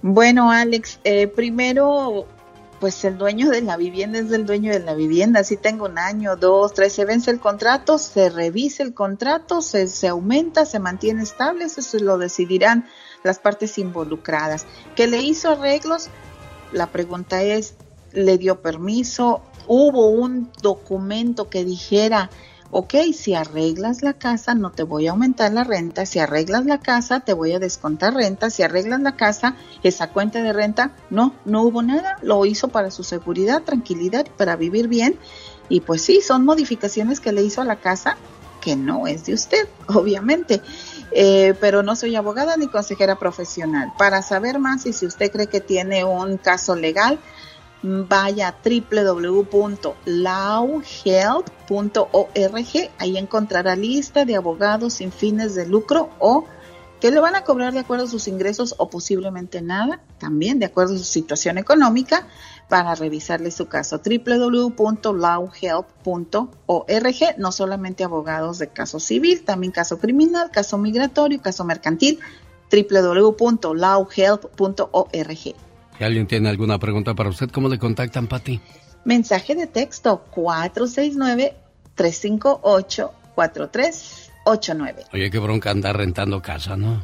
Bueno, Alex, eh, primero, pues el dueño de la vivienda es el dueño de la vivienda. Si tengo un año, dos, tres, se vence el contrato, se revisa el contrato, se, se aumenta, se mantiene estable, eso se lo decidirán las partes involucradas. ¿Que le hizo arreglos? La pregunta es, ¿le dio permiso? ¿Hubo un documento que dijera, ok, si arreglas la casa no te voy a aumentar la renta, si arreglas la casa te voy a descontar renta, si arreglas la casa, esa cuenta de renta, no, no hubo nada, lo hizo para su seguridad, tranquilidad, para vivir bien y pues sí, son modificaciones que le hizo a la casa que no es de usted, <laughs> obviamente. Eh, pero no soy abogada ni consejera profesional. Para saber más y si usted cree que tiene un caso legal, vaya a www.lawhelp.org. Ahí encontrará lista de abogados sin fines de lucro o que le van a cobrar de acuerdo a sus ingresos o posiblemente nada, también de acuerdo a su situación económica, para revisarle su caso. www.lawhelp.org, no solamente abogados de caso civil, también caso criminal, caso migratorio, caso mercantil, www.lawhelp.org. Si alguien tiene alguna pregunta para usted, ¿cómo le contactan, Pati? Mensaje de texto 469-358-4389. Oye, qué bronca andar rentando casa, ¿no?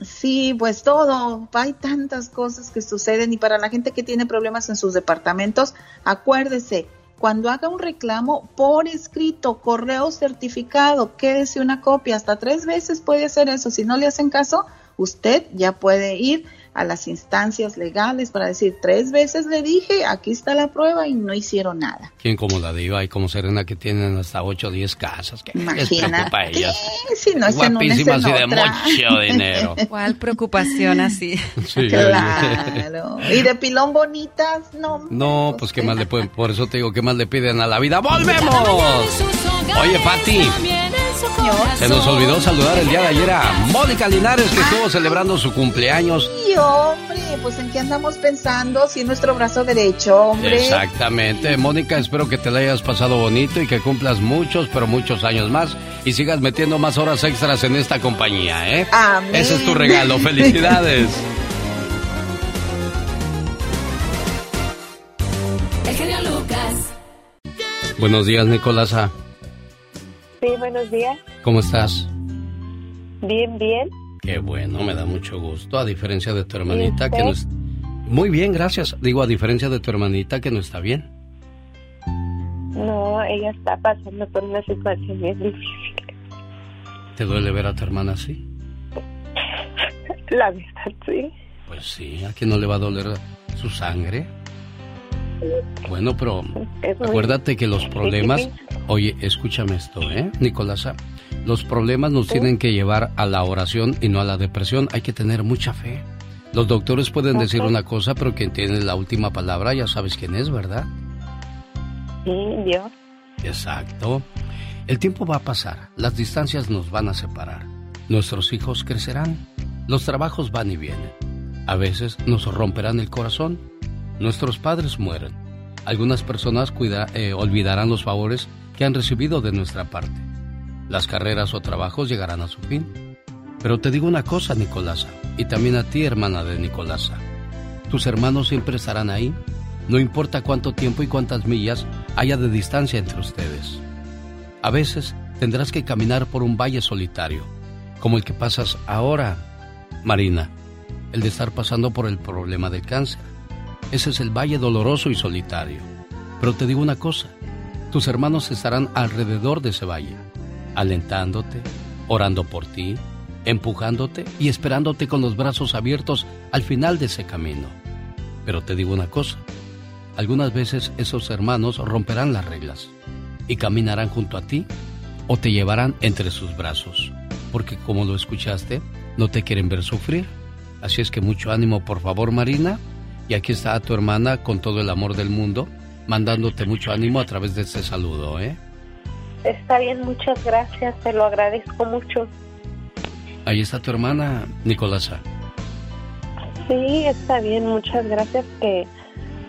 Sí, pues todo, hay tantas cosas que suceden y para la gente que tiene problemas en sus departamentos, acuérdese, cuando haga un reclamo por escrito, correo certificado, quédese una copia, hasta tres veces puede hacer eso. Si no le hacen caso, usted ya puede ir a las instancias legales para decir, tres veces le dije, aquí está la prueba y no hicieron nada. ¿Quién como la diva y como Serena que tienen hasta 8 o 10 casas? ¿Qué les preocupa a ellas? Si no es en una, es en Guapísimas y de otra. mucho <laughs> dinero. ¿Cuál preocupación así? <laughs> Sí, Claro. Y de pilón bonitas, no. No, pues qué más le pueden, por eso te digo, ¿qué más le piden a la vida? ¡Volvemos! Oye, Pati, se nos olvidó saludar el día de ayer a Mónica Linares que estuvo celebrando su cumpleaños. Hombre, pues en qué andamos pensando, si nuestro brazo derecho, hombre. Exactamente, Mónica, espero que te la hayas pasado bonito y que cumplas muchos, pero muchos años más y sigas metiendo más horas extras en esta compañía, ¿eh? Amén. Ese es tu regalo, <laughs> felicidades. El genio Lucas. Buenos días, Nicolasa, Sí, buenos días. ¿cómo estás? Bien, bien. Qué bueno, me da mucho gusto, a diferencia de tu hermanita que no es... Muy bien, gracias. Digo, a diferencia de tu hermanita que no está bien. No, ella está pasando por una situación bien difícil. ¿Te duele ver a tu hermana así? La verdad, sí. Pues sí, ¿a quién no le va a doler su sangre? Bueno, pero acuérdate que los problemas... Oye, escúchame esto, ¿eh, Nicolasa? Los problemas nos tienen que llevar a la oración y no a la depresión. Hay que tener mucha fe. Los doctores pueden decir una cosa, pero quien tiene la última palabra ya sabes quién es, ¿verdad? Sí, Dios. Exacto. El tiempo va a pasar, las distancias nos van a separar, nuestros hijos crecerán, los trabajos van y vienen. A veces nos romperán el corazón, nuestros padres mueren. Algunas personas cuida- eh, olvidarán los favores que han recibido de nuestra parte. Las carreras o trabajos llegarán a su fin. Pero te digo una cosa, Nicolasa, y también a ti, hermana de Nicolasa. Tus hermanos siempre estarán ahí, no importa cuánto tiempo y cuántas millas haya de distancia entre ustedes. A veces tendrás que caminar por un valle solitario, como el que pasas ahora, Marina, el de estar pasando por el problema del cáncer. Ese es el valle doloroso y solitario. Pero te digo una cosa, tus hermanos estarán alrededor de ese valle, alentándote, orando por ti, empujándote y esperándote con los brazos abiertos al final de ese camino. Pero te digo una cosa, algunas veces esos hermanos romperán las reglas y caminarán junto a ti o te llevarán entre sus brazos, porque como lo escuchaste, no te quieren ver sufrir. Así es que mucho ánimo, por favor, Marina. Y aquí está tu hermana con todo el amor del mundo, mandándote mucho ánimo a través de este saludo, ¿eh? Está bien, muchas gracias, te lo agradezco mucho. Ahí está tu hermana, Nicolasa. Sí, está bien, muchas gracias que,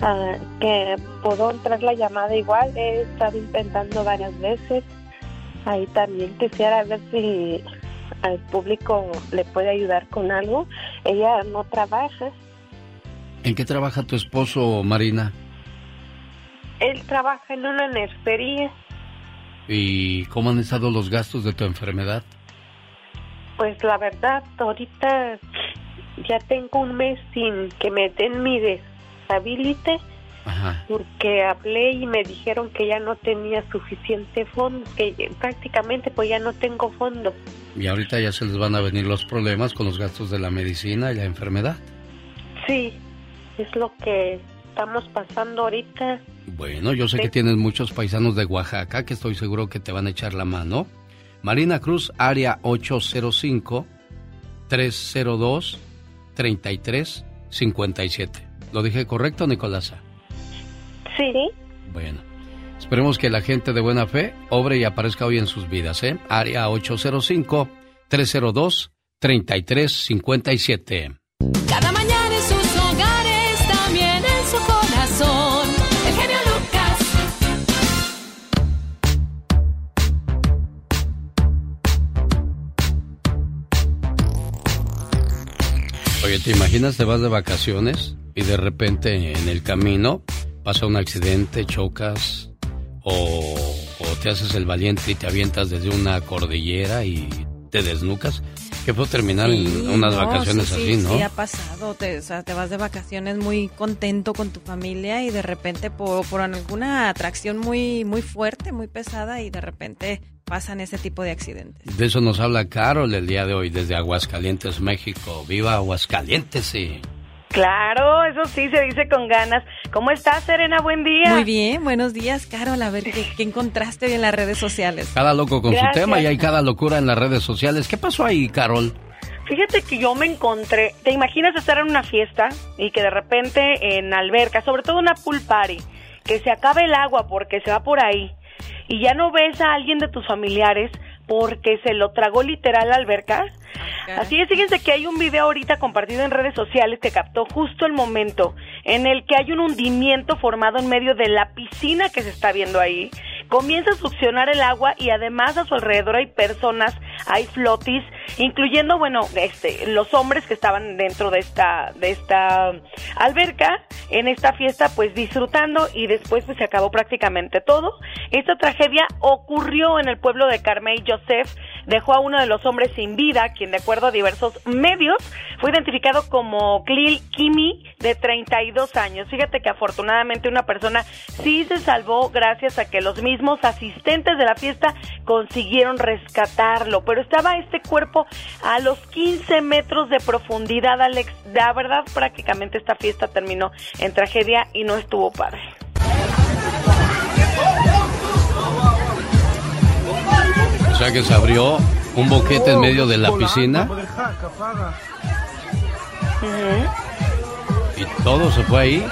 ah, que pudo entrar la llamada igual. He estado intentando varias veces. Ahí también quisiera ver si al público le puede ayudar con algo. Ella no trabaja. ¿En qué trabaja tu esposo, Marina? Él trabaja en una nercería. ¿Y cómo han estado los gastos de tu enfermedad? Pues la verdad, ahorita ya tengo un mes sin que me den mi deshabilite. Porque hablé y me dijeron que ya no tenía suficiente fondos, que prácticamente pues ya no tengo fondos. Y ahorita ya se les van a venir los problemas con los gastos de la medicina y la enfermedad. Sí, es lo que estamos pasando ahorita. Bueno, yo sé que tienes muchos paisanos de Oaxaca que estoy seguro que te van a echar la mano. Marina Cruz, área 805-302-3357. ¿Lo dije correcto, Nicolasa? Sí. Bueno, esperemos que la gente de buena fe obre y aparezca hoy en sus vidas, ¿eh? Área 805-302-3357. ¿Te imaginas te vas de vacaciones y de repente en el camino pasa un accidente, chocas o, te haces el valiente y te avientas desde una cordillera y te desnucas. Que puede terminar en unas vacaciones así, ¿no? Sí, ha pasado. Te, o sea, te vas de vacaciones muy contento con tu familia y de repente por, por alguna atracción muy, muy fuerte, muy pesada y de repente pasan ese tipo de accidentes. De eso nos habla Carol el día de hoy desde Aguascalientes, México. ¡Viva Aguascalientes! Sí. Claro, eso sí, se dice con ganas. ¿Cómo estás, Serena? Buen día. Muy bien, buenos días, Carol. A ver, ¿qué, qué encontraste hoy en las redes sociales? Cada loco con Gracias. su tema y hay cada locura en las redes sociales. ¿Qué pasó ahí, Carol? Fíjate que yo me encontré, ¿te imaginas estar en una fiesta y que de repente en alberca, sobre todo una pool party, que se acabe el agua porque se va por ahí y ya no ves a alguien de tus familiares porque se lo tragó literal la alberca? Así es, fíjense que hay un video ahorita compartido en redes sociales que captó justo el momento en el que hay un hundimiento formado en medio de la piscina que se está viendo ahí. Comienza a succionar el agua y además a su alrededor hay personas, hay flotis, incluyendo, bueno, este, los hombres que estaban dentro de esta, de esta alberca, en esta fiesta, pues disfrutando y después pues se acabó prácticamente todo. Esta tragedia ocurrió en el pueblo de Carmey Joseph, dejó a uno de los hombres sin vida, quien de acuerdo a diversos medios fue identificado como Klil Kimi de 32 años. Fíjate que afortunadamente una persona sí se salvó gracias a que los mismos asistentes de la fiesta consiguieron rescatarlo, pero estaba este cuerpo a los 15 metros de profundidad, Alex. La verdad prácticamente esta fiesta terminó en tragedia y no estuvo padre. O sea que se abrió un boquete en medio de la piscina y todo se fue ahí.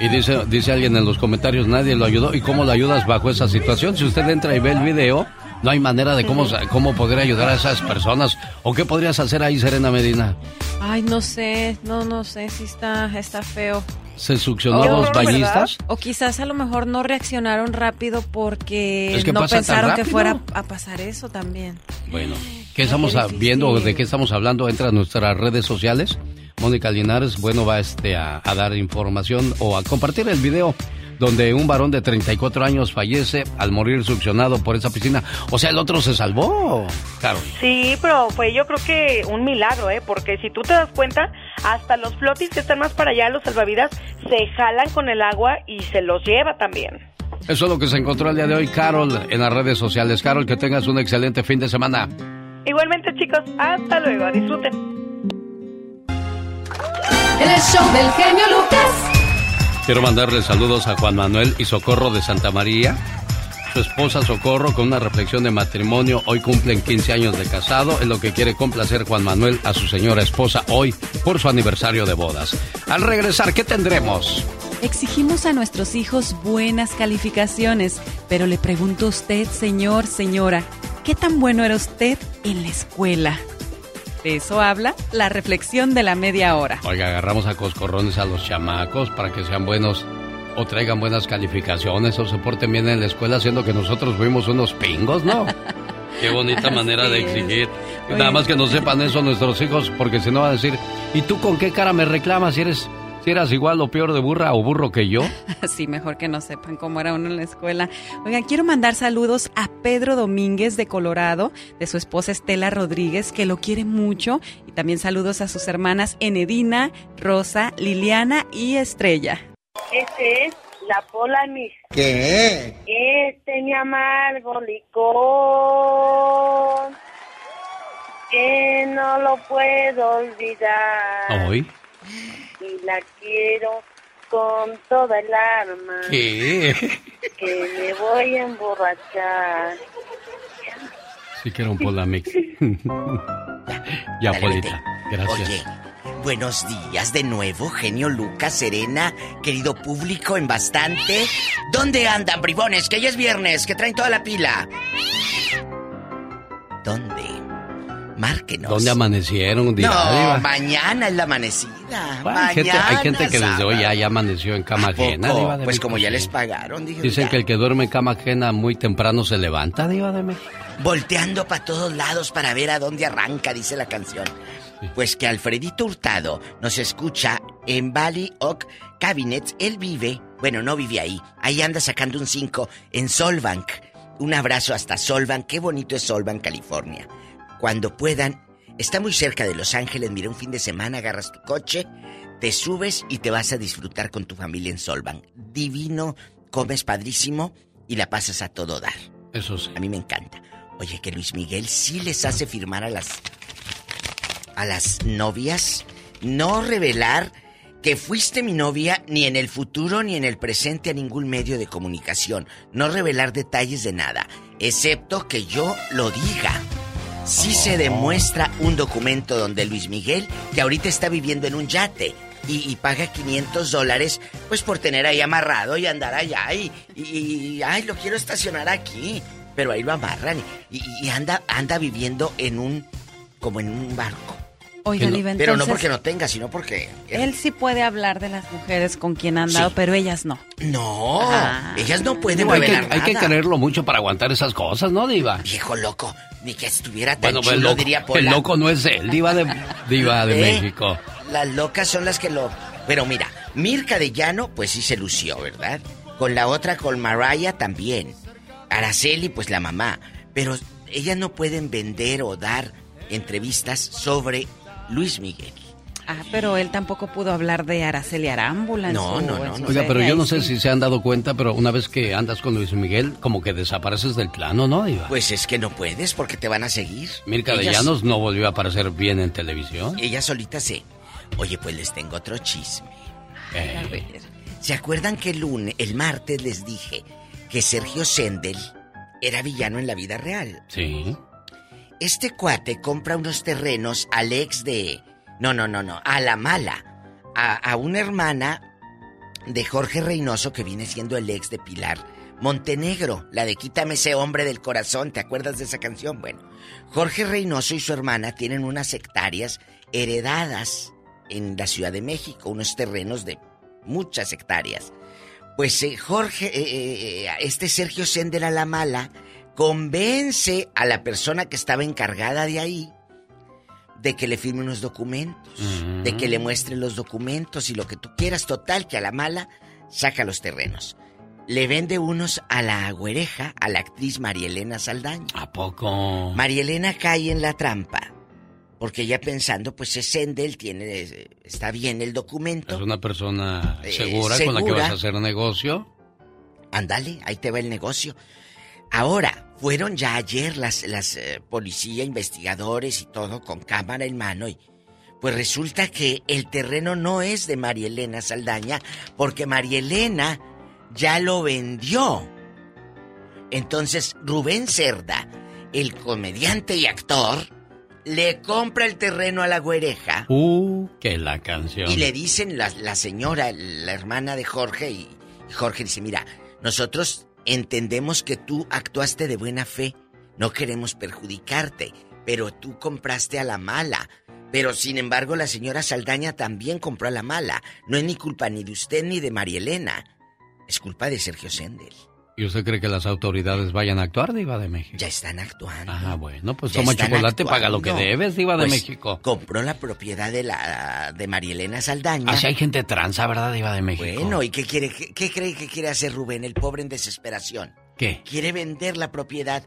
Y dice, dice alguien en los comentarios, nadie lo ayudó. ¿Y cómo lo ayudas bajo esa situación? Si usted entra y ve el video, No hay manera de cómo, cómo poder ayudar a esas personas. ¿O qué podrías hacer ahí, Serena Medina? Ay, no sé, no, no sé si está, está feo. ¿Se succionó a los bañistas? O quizás a lo mejor no reaccionaron rápido porque Es que no pensaron que fuera a pasar eso también. Bueno, ¿qué estamos a- viendo? ¿De qué estamos hablando? Entra a nuestras redes sociales. Mónica Linares, bueno, va este, a, a dar información o a compartir el video donde un varón de 34 años fallece al morir succionado por esa piscina. O sea, el otro se salvó. Claro. Sí, pero fue yo creo que un milagro, ¿eh? Porque si tú te das cuenta, hasta los flotis que están más para allá, los salvavidas, se jalan con el agua y se los lleva también. Eso es lo que se encontró el día de hoy, Carol, en las redes sociales. Carol, que tengas un excelente fin de semana. Igualmente, chicos, hasta luego, disfruten. El show del genio Lucas. Quiero mandarle saludos a Juan Manuel y Socorro de Santa María. Su esposa Socorro con una reflexión de matrimonio. Hoy cumplen 15 años de casado. Es lo que quiere complacer Juan Manuel a su señora esposa hoy por su aniversario de bodas. Al regresar, ¿qué tendremos? Exigimos a nuestros hijos buenas calificaciones, pero le pregunto a usted, señor, señora, ¿qué tan bueno era usted en la escuela? De eso habla la reflexión de la media hora. Oiga, agarramos a coscorrones a los chamacos para que sean buenos o traigan buenas calificaciones o se porten bien en la escuela, siendo que nosotros fuimos unos pingos, ¿no? <laughs> Qué bonita manera de exigir. Nada más que no sepan eso nuestros hijos, porque si no van a decir, ¿y tú con qué cara me reclamas si eres, si eras igual o peor de burra o burro que yo? <laughs> Sí, mejor que no sepan cómo era uno en la escuela. Oigan, quiero mandar saludos a Pedro Domínguez de Colorado, de su esposa Estela Rodríguez, que lo quiere mucho, y también saludos a sus hermanas Enedina, Rosa, Liliana y Estrella. Este es la Pola Mix. ¿Qué? Este mi amargo licor que no lo puedo olvidar Hoy. Y la quiero con toda el alma ¿Qué? que me voy a emborrachar. Sí quiero un Polamix. <laughs> ya, Polita. Gracias. Oye, buenos días de nuevo, genio Lucas, Serena, querido público en bastante. ¿Dónde andan, bribones? Que ya es viernes, que traen toda la pila. ¿Dónde? Márquenos. ¿Dónde amanecieron? Dirá, No, mañana es la amanecida. Bueno, hay, gente, hay gente que desde hoy ya, ya amaneció en cama ajena. Diva de Pues México, como ya sí. les pagaron, dije, Dicen ya. que el que duerme en cama ajena muy temprano se levanta, Diva de México. Volteando para todos lados para ver a dónde arranca, dice la canción. Pues que Alfredito Hurtado nos escucha en Valley Oak Cabinets. Él vive, bueno, no vive ahí. Ahí anda sacando un 5 en Solbank. Un abrazo hasta Solbank. Qué bonito es Solbank, California. Cuando puedan, está muy cerca de Los Ángeles. Mira, un fin de semana agarras tu coche, te subes y te vas a disfrutar con tu familia en Solbank. Divino, comes padrísimo y la pasas a todo dar. Eso sí. A mí me encanta. Oye, que Luis Miguel sí les hace firmar a las a las novias no revelar que fuiste mi novia ni en el futuro ni en el presente a ningún medio de comunicación. No revelar detalles de nada, excepto que yo lo diga. Sí se demuestra un documento donde Luis Miguel, que ahorita está viviendo en un yate y, y paga 500 dólares, pues por tener ahí amarrado y andar allá y, y, y, ay, lo quiero estacionar aquí. Pero ahí lo amarran y, y- y anda, anda viviendo en un, como en un barco. Oigan, Que no- pero no porque no tenga, sino porque... Él sí puede hablar de las mujeres con quien han dado, Sí. pero ellas no. No, Ah. ellas no pueden Digo, hay, que, hay que quererlo mucho para aguantar esas cosas, ¿no, Diva? Viejo loco, ni que estuviera tan Bueno, pues el chulo, loco, diría el Pola. loco no es él, Diva de, diva de <laughs> ¿Eh? México. Las locas son las que lo... Pero mira, Mirka de Llano, pues sí se lució, ¿verdad? Con la otra, con Mariah también. Araceli, pues la mamá. Pero ellas no pueden vender o dar entrevistas sobre Luis Miguel. Ah, pero él tampoco pudo hablar de Araceli Arámbula. No, su- no, no, no. Oiga, pero yo no sé sí. si se han dado cuenta, pero una vez que andas con Luis Miguel, como que desapareces del plano, ¿no, Diva? Pues es que no puedes porque te van a seguir. Mirka de Ellas- Llanos no volvió a aparecer bien en televisión. Ella solita sí. Oye, pues les tengo otro chisme. Eh, ¿Se acuerdan que el lunes, el martes les dije que Sergio Sendel era villano en la vida real? sí. Este cuate compra unos terrenos al ex de... No, no, no, no, a la mala. A, a una hermana de Jorge Reynoso que viene siendo el ex de Pilar Montenegro, la de Quítame ese hombre del corazón, ¿te acuerdas de esa canción? Bueno, Jorge Reynoso y su hermana tienen unas hectáreas heredadas en la Ciudad de México, unos terrenos de muchas hectáreas. Pues eh, Jorge, eh, eh, este Sergio Sender a la mala, convence a la persona que estaba encargada de ahí de que le firme unos documentos, de que le muestre los documentos y lo que tú quieras. Total, que a la mala saca los terrenos. Le vende unos a la güereja, a la actriz Marielena Saldaña. ¿A poco? Marielena cae en la trampa. Porque ya pensando, pues es Sendel, tiene, está bien el documento. ¿Es una persona Eh, segura, con la que segura. vas a hacer negocio? Ándale, ahí te va el negocio. Ahora, fueron ya ayer las, las eh, policía, investigadores y todo con cámara en mano y pues resulta que el terreno no es de María Elena Saldaña porque María Elena ya lo vendió. Entonces Rubén Cerda, el comediante y actor, le compra el terreno a la güereja Uh, que la canción. y le dicen la, la señora, la hermana de Jorge, y, y Jorge dice, mira, nosotros entendemos que tú actuaste de buena fe, no queremos perjudicarte, pero tú compraste a la mala. Pero sin embargo la señora Saldaña también compró a la mala. No es ni culpa ni de usted ni de María Elena. Es culpa de Sergio Sendel. ¿Y usted cree que las autoridades vayan a actuar, Diva de México? Ya están actuando. Ah, bueno, pues Ya toma chocolate, paga lo que actuando. debes, Diva de Pues, México. Compró la propiedad de la de María Elena Saldaña. Así hay gente tranza, ¿verdad, Diva de México? Bueno, ¿y qué quiere qué, qué cree que quiere hacer Rubén, el pobre en desesperación? ¿Qué? Quiere vender la propiedad.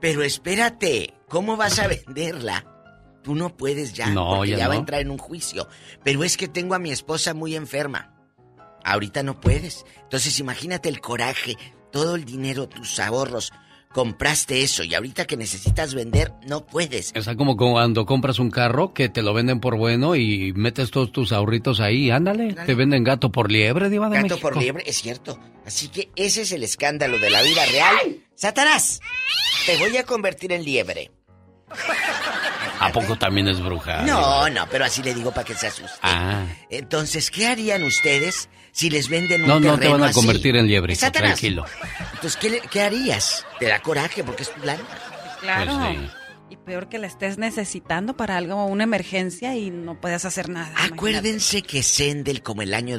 Pero espérate, ¿cómo vas a <laughs> venderla? Tú no puedes ya, No, porque ya ya va a entrar en un juicio. Pero es que tengo a mi esposa muy enferma. Ahorita no puedes. Entonces imagínate el coraje, todo el dinero, tus ahorros. Compraste eso y ahorita que necesitas vender, no puedes. Está como cuando compras un carro que te lo venden por bueno y metes todos tus ahorritos ahí, ándale. Te venden gato por liebre, Diva de Gato México. por liebre, es cierto. Así que ese es el escándalo de la vida real. ¡Satanás! Te voy a convertir en liebre. ¿A poco también es bruja? No, no, pero así le digo para que se asuste. Ah. Entonces, ¿qué harían ustedes si les venden un No, no te terreno van a así? convertir en liebre, tranquilo. Entonces, ¿qué, harías? Te da coraje porque es tu lana. Claro. Pues sí. Y peor que la estés necesitando para algo, una emergencia y no puedes hacer nada. Acuérdense que Sendel, como el año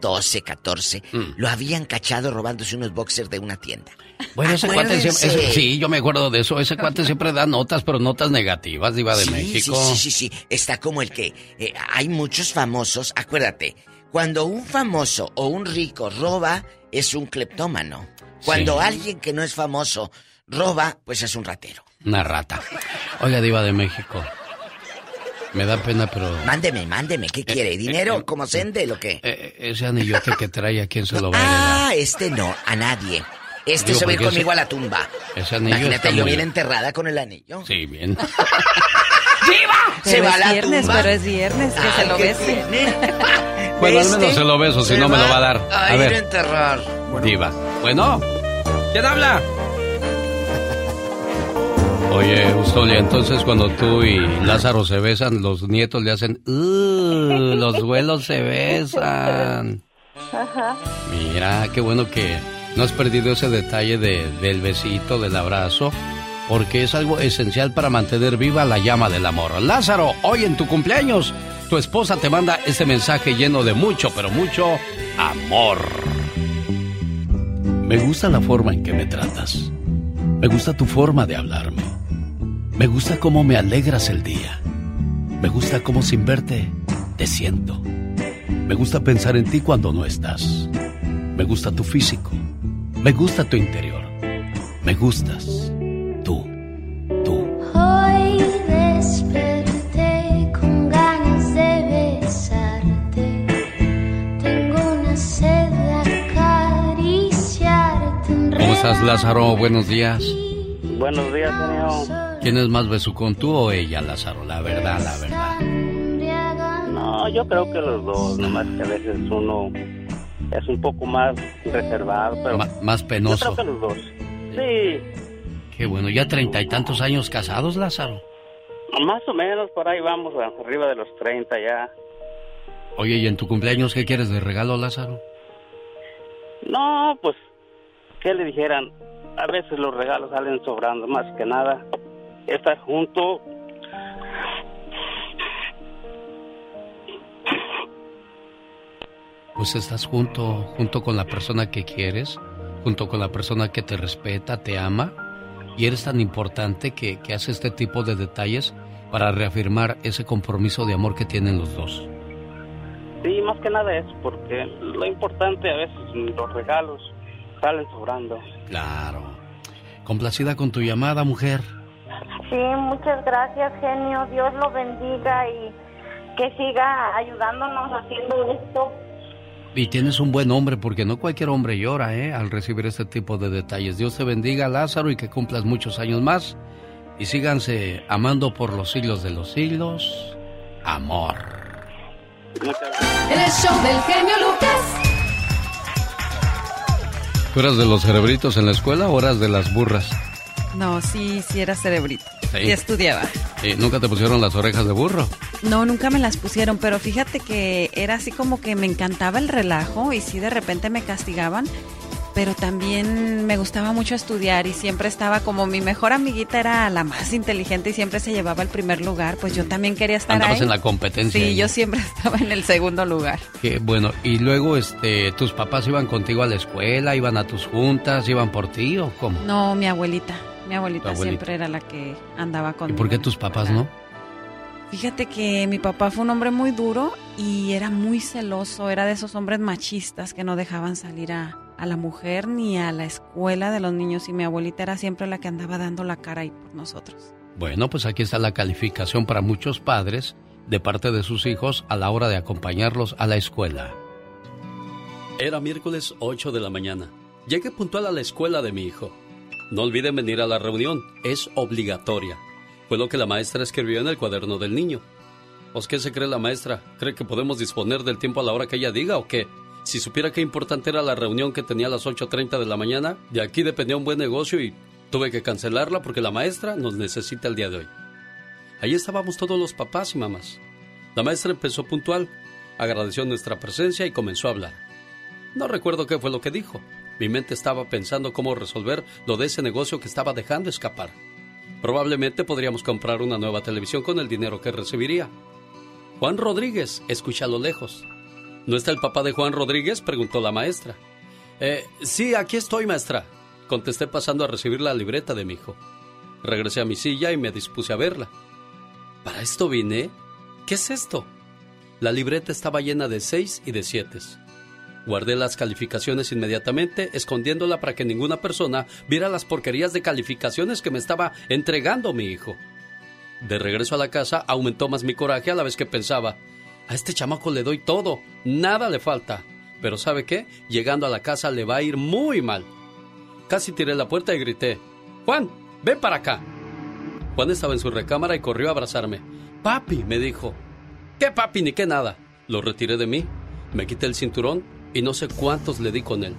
2012, 14, Mm. lo habían cachado robándose unos boxers de una tienda. Bueno, ese cuate siempre... Ese- sí, yo me acuerdo de eso. Ese cuate siempre da notas, pero notas negativas, Diva de sí, México. Sí, sí, sí, sí. Está como el que eh, hay muchos famosos. Acuérdate, cuando un famoso o un rico roba, es un cleptómano. Cuando Sí. alguien que no es famoso roba, pues es un ratero. Una rata. Oiga, Diva de México. Me da pena, pero... Mándeme, mándeme, ¿qué quiere? ¿Dinero como Sendel o qué? eh, ese anillote que trae, ¿a quién se lo va a? Ah, este no, a nadie. Este Digo, se va a ir conmigo ese- a la tumba. Ese anillo Imagínate, yo bien enterrada con el anillo. Sí, bien. <laughs> Se Pero va a es la viernes, tumba. pero es viernes, que se lo ¿qué bese. <laughs> Bueno, al Este menos se lo beso, si se no me lo va a dar. A, A ir ver. a enterrar. Diva. Bueno. ¿Quién habla? Oye, Ustolia, entonces cuando tú y Lázaro se besan, los nietos le hacen... "Uh, los duelos se besan. Ajá. Mira, qué bueno que no has perdido ese detalle de- del besito, del abrazo, porque es algo esencial para mantener viva la llama del amor. Lázaro, hoy en tu cumpleaños, tu esposa te manda este mensaje lleno de mucho, pero mucho amor. Me gusta la forma en que me tratas. Me gusta tu forma de hablarme. Me gusta cómo me alegras el día. Me gusta cómo sin verte te siento. Me gusta pensar en ti cuando no estás. Me gusta tu físico. Me gusta tu interior. Me gustas. Estás, Lázaro? Buenos días. Buenos días, genio. ¿Quién es más besucón, tú o ella, Lázaro? La verdad, la verdad. No, yo creo que los dos, nomás que a veces uno es un poco más reservado, pero más yo penoso. creo que los dos. Sí, Qué bueno, ya treinta y tantos años casados, Lázaro. más o menos por ahí vamos, arriba de los 30 ya. Oye, ¿y en tu cumpleaños qué quieres de regalo, Lázaro? No, pues que le dijeran, a veces los regalos salen sobrando, más que nada, estar junto. Pues estás junto, junto con la persona que quieres, junto con la persona que te respeta, te ama, y eres tan importante que, que hace este tipo de detalles para reafirmar ese compromiso de amor que tienen los dos. Sí, más que nada es porque lo importante a veces los regalos salen sobrando. Claro. Complacida con tu llamada, mujer. Sí, muchas gracias, genio. Dios lo bendiga y que siga ayudándonos haciendo esto. Y tienes un buen hombre, porque no cualquier hombre llora, ¿eh? Al recibir este tipo de detalles. Dios te bendiga, Lázaro, y que cumplas muchos años más. Y síganse amando por los siglos de los siglos. Amor. El show del genio ¿Tú eras de los cerebritos en la escuela o eras de las burras? No, sí, sí era cerebrito. Sí. Y estudiaba. ¿Y ¿Nunca te pusieron las orejas de burro? No, nunca me las pusieron, pero fíjate que era así como que me encantaba el relajo y sí de repente me castigaban, pero también me gustaba mucho estudiar y siempre estaba como mi mejor amiguita era la más inteligente y siempre se llevaba el primer lugar, pues yo también quería estar Andabas ahí. en la competencia. Sí, ahí. yo siempre <laughs> estaba en el segundo lugar. Qué bueno. Y luego, este, ¿tus papás iban contigo a la escuela? ¿Iban a tus juntas? ¿Iban por ti o cómo? No, mi abuelita. Mi abuelita, siempre era la que andaba ¿Y conmigo. por qué tus papás no? Fíjate que mi papá fue un hombre muy duro y era muy celoso, era de esos hombres machistas que no dejaban salir a, a la mujer ni a la escuela de los niños y mi abuelita era siempre la que andaba dando la cara ahí por nosotros. Bueno, pues aquí está la calificación para muchos padres de parte de sus hijos a la hora de acompañarlos a la escuela. Era miércoles 8 de la mañana. Llegué puntual a la escuela de mi hijo. No olviden venir a la reunión, es obligatoria. Fue lo que la maestra escribió en el cuaderno del niño. ¿Os qué se cree la maestra? ¿Cree que podemos disponer del tiempo a la hora que ella diga o qué? Si supiera qué importante era la reunión que tenía a las 8.30 de la mañana, de aquí dependía un buen negocio y tuve que cancelarla porque la maestra nos necesita el día de hoy. Ahí estábamos todos los papás y mamás. La maestra empezó puntual, agradeció nuestra presencia y comenzó a hablar. No recuerdo qué fue lo que dijo. Mi mente estaba pensando cómo resolver lo de ese negocio que estaba dejando escapar. Probablemente podríamos comprar una nueva televisión con el dinero que recibiría. Juan Rodríguez, escucha a lo lejos. ¿No está el papá de Juan Rodríguez? preguntó la maestra. Eh, sí, aquí estoy, maestra, contesté pasando a recibir la libreta de mi hijo. Regresé a mi silla y me dispuse a verla. ¿Para esto vine? ¿Qué es esto? La libreta estaba llena de seis y de siete. Guardé las calificaciones inmediatamente, escondiéndola para que ninguna persona viera las porquerías de calificaciones que me estaba entregando mi hijo. De regreso a la casa aumentó más mi coraje a la vez que pensaba, a este chamaco le doy todo, nada le falta. Pero ¿sabe qué? Llegando a la casa le va a ir muy mal. Casi tiré la puerta y grité, Juan, ven para acá. Juan estaba en su recámara y corrió a abrazarme. Papi, me dijo. ¿Qué papi ni qué nada? Lo retiré de mí, me quité el cinturón y no sé cuántos le di con él.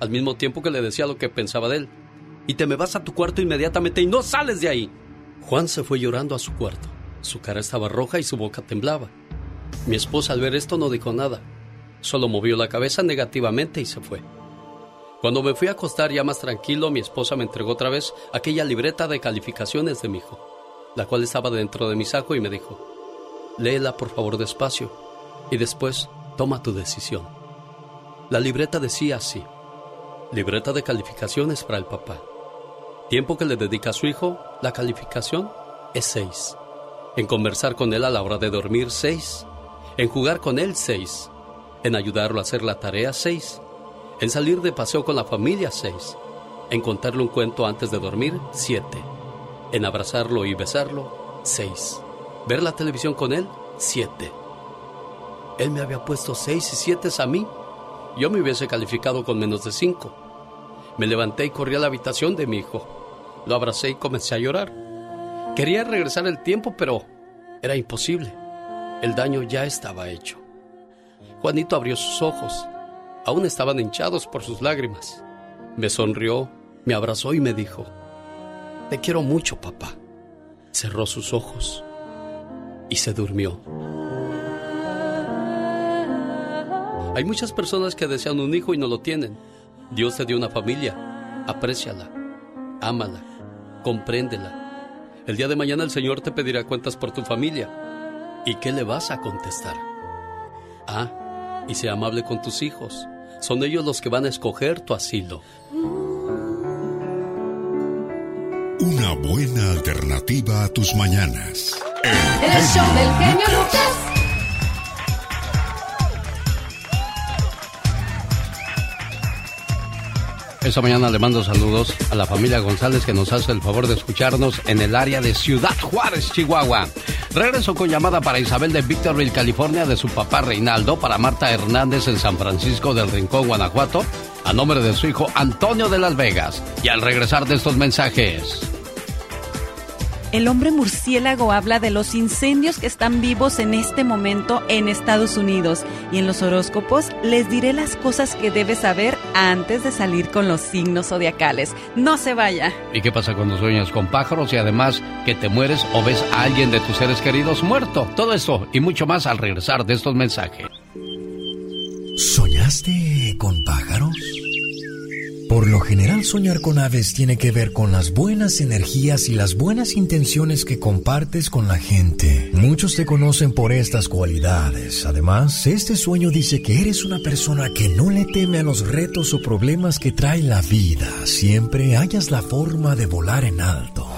Al mismo tiempo que le decía lo que pensaba de él. Y te me vas a tu cuarto inmediatamente y no sales de ahí. Juan se fue llorando a su cuarto. Su cara estaba roja y su boca temblaba. Mi esposa al ver esto no dijo nada. Solo movió la cabeza negativamente y se fue. Cuando me fui a acostar ya más tranquilo, mi esposa me entregó otra vez aquella libreta de calificaciones de mi hijo, la cual estaba dentro de mi saco y me dijo, léela por favor despacio y después toma tu decisión. La libreta decía así, libreta de calificaciones para el papá. Tiempo que le dedica a su hijo, la calificación es 6. En conversar con él a la hora de dormir, 6. En jugar con él, 6. En ayudarlo a hacer la tarea, 6. En salir de paseo con la familia, 6. En contarle un cuento antes de dormir, 7. En abrazarlo y besarlo, 6. Ver la televisión con él, 7. Él me había puesto 6 y 7 a mí. Yo me hubiese calificado con menos de 5. Me levanté y corrí a la habitación de mi hijo. Lo abracé y comencé a llorar. Quería regresar el tiempo, pero era imposible. El daño ya estaba hecho. Juanito abrió sus ojos. Aún estaban hinchados por sus lágrimas. Me sonrió, me abrazó y me dijo, Te quiero mucho, papá. Cerró sus ojos y se durmió. Hay muchas personas que desean un hijo y no lo tienen. Dios te dio una familia, apréciala, ámala, compréndela. El día de mañana el Señor te pedirá cuentas por tu familia. ¿Y qué le vas a contestar? Ah, y sea amable con tus hijos. Son ellos los que van a escoger tu asilo. Una buena alternativa a tus mañanas. El show del genio Lucas. Esta mañana le mando saludos a la familia González que nos hace el favor de escucharnos en el área de Ciudad Juárez, Chihuahua. Regreso con llamada para Isabel de Victorville, California, de su papá Reinaldo, para Marta Hernández en San Francisco del Rincón, Guanajuato, a nombre de su hijo Antonio de Las Vegas. Y al regresar de estos mensajes. El hombre murciélago habla de los incendios que están vivos en este momento en Estados Unidos y en los horóscopos les diré las cosas que debes saber antes de salir con los signos zodiacales. No se vaya. ¿Y qué pasa cuando sueñas con pájaros y además que te mueres o ves a alguien de tus seres queridos muerto? Todo esto y mucho más al regresar de estos mensajes. ¿Soñaste con pájaros? Por lo general soñar con aves tiene que ver con las buenas energías y las buenas intenciones que compartes con la gente. Muchos te conocen por estas cualidades. Además, este sueño dice que eres una persona que no le teme a los retos o problemas que trae la vida. Siempre hayas la forma de volar en alto.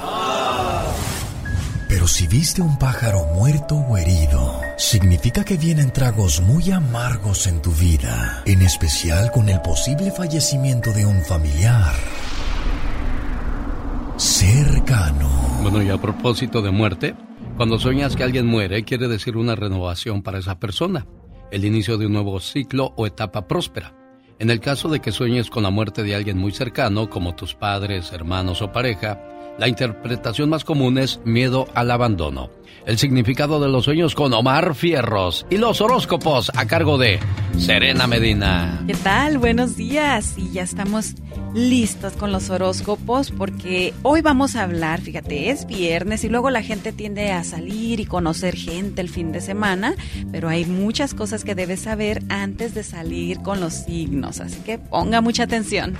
Pero si viste un pájaro muerto o herido, significa que vienen tragos muy amargos en tu vida, en especial con el posible fallecimiento de un familiar cercano. Bueno, y a propósito de muerte, cuando sueñas que alguien muere, quiere decir una renovación para esa persona, el inicio de un nuevo ciclo o etapa próspera. En el caso de que sueñes con la muerte de alguien muy cercano, como tus padres, hermanos o pareja, la interpretación más común es miedo al abandono. El significado de los sueños con Omar Fierros y los horóscopos a cargo de Serena Medina. ¿Qué tal? Buenos días. Y ya estamos listos con los horóscopos porque hoy vamos a hablar, fíjate, es viernes y luego la gente tiende a salir y conocer gente el fin de semana, pero hay muchas cosas que debes saber antes de salir con los signos, así que ponga mucha atención.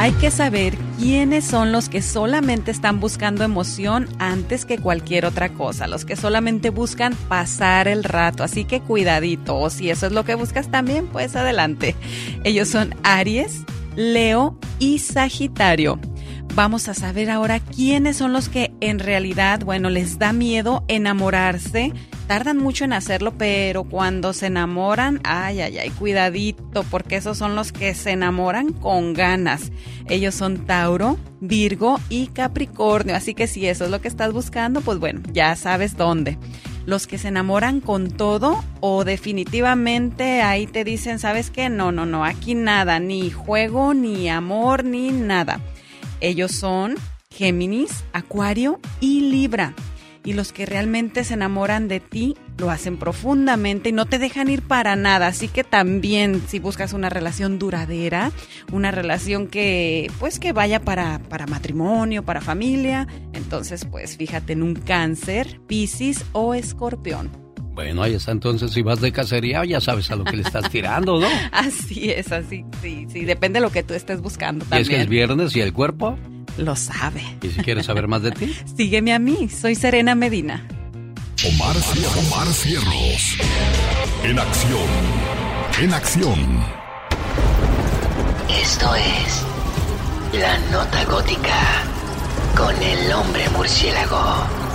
Hay que saber quiénes son los que solamente están buscando emoción antes que cualquier otra cosa, los que solamente buscan pasar el rato, así que cuidadito, o si eso es lo que buscas también, pues adelante. Ellos son Aries, Leo y Sagitario. Vamos a saber ahora quiénes son los que en realidad, bueno, les da miedo enamorarse. Tardan mucho en hacerlo, pero cuando se enamoran, ay, ay, ay, cuidadito, porque esos son los que se enamoran con ganas. Ellos son Tauro, Virgo y Capricornio, así que si eso es lo que estás buscando, pues bueno, ya sabes dónde. Los que se enamoran con todo o definitivamente ahí te dicen, ¿sabes qué? No, no, no, aquí nada, ni juego, ni amor, ni nada. Ellos son Géminis, Acuario y Libra. Y los que realmente se enamoran de ti lo hacen profundamente y no te dejan ir para nada. Así que también si buscas una relación duradera, una relación que pues que vaya para, para matrimonio, para familia, entonces pues fíjate en un cáncer, piscis o escorpión. Bueno, ahí está entonces, si vas de cacería ya sabes a lo que le estás tirando, ¿no? <laughs> Así es, así, sí, sí, depende de lo que tú estés buscando Y también. es que es viernes y el cuerpo. Lo sabe. ¿Y si quieres saber más de ti? <laughs> Sígueme a mí, soy Serena Medina. Omar. Omar Fierros. En acción. En acción. Esto es La Nota Gótica con el hombre murciélago.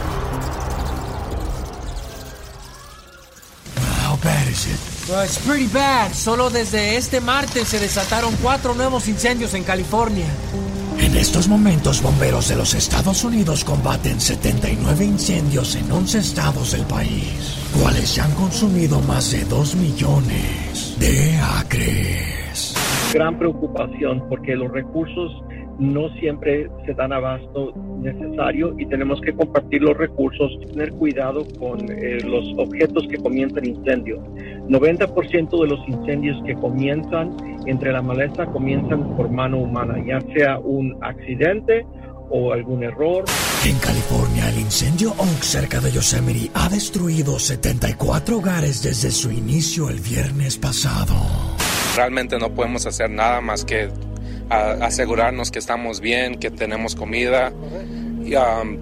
Is it? Well, it's pretty bad. Solo desde este martes se desataron cuatro nuevos incendios en California. En estos momentos, bomberos de los Estados Unidos combaten 79 incendios en 11 estados del país, cuales ya han consumido más de 2 millones de acres. gran preocupación porque los recursos no siempre se dan abasto necesario y tenemos que compartir los recursos, tener cuidado con eh, los objetos que comienzan incendios. 90% de los incendios que comienzan entre la maleza comienzan por mano humana, ya sea un accidente o algún error. En California, el incendio Oak cerca de Yosemite ha destruido 74 hogares desde su inicio el viernes pasado. Realmente no podemos hacer nada más que a- asegurarnos que estamos bien, que tenemos comida. Y, um,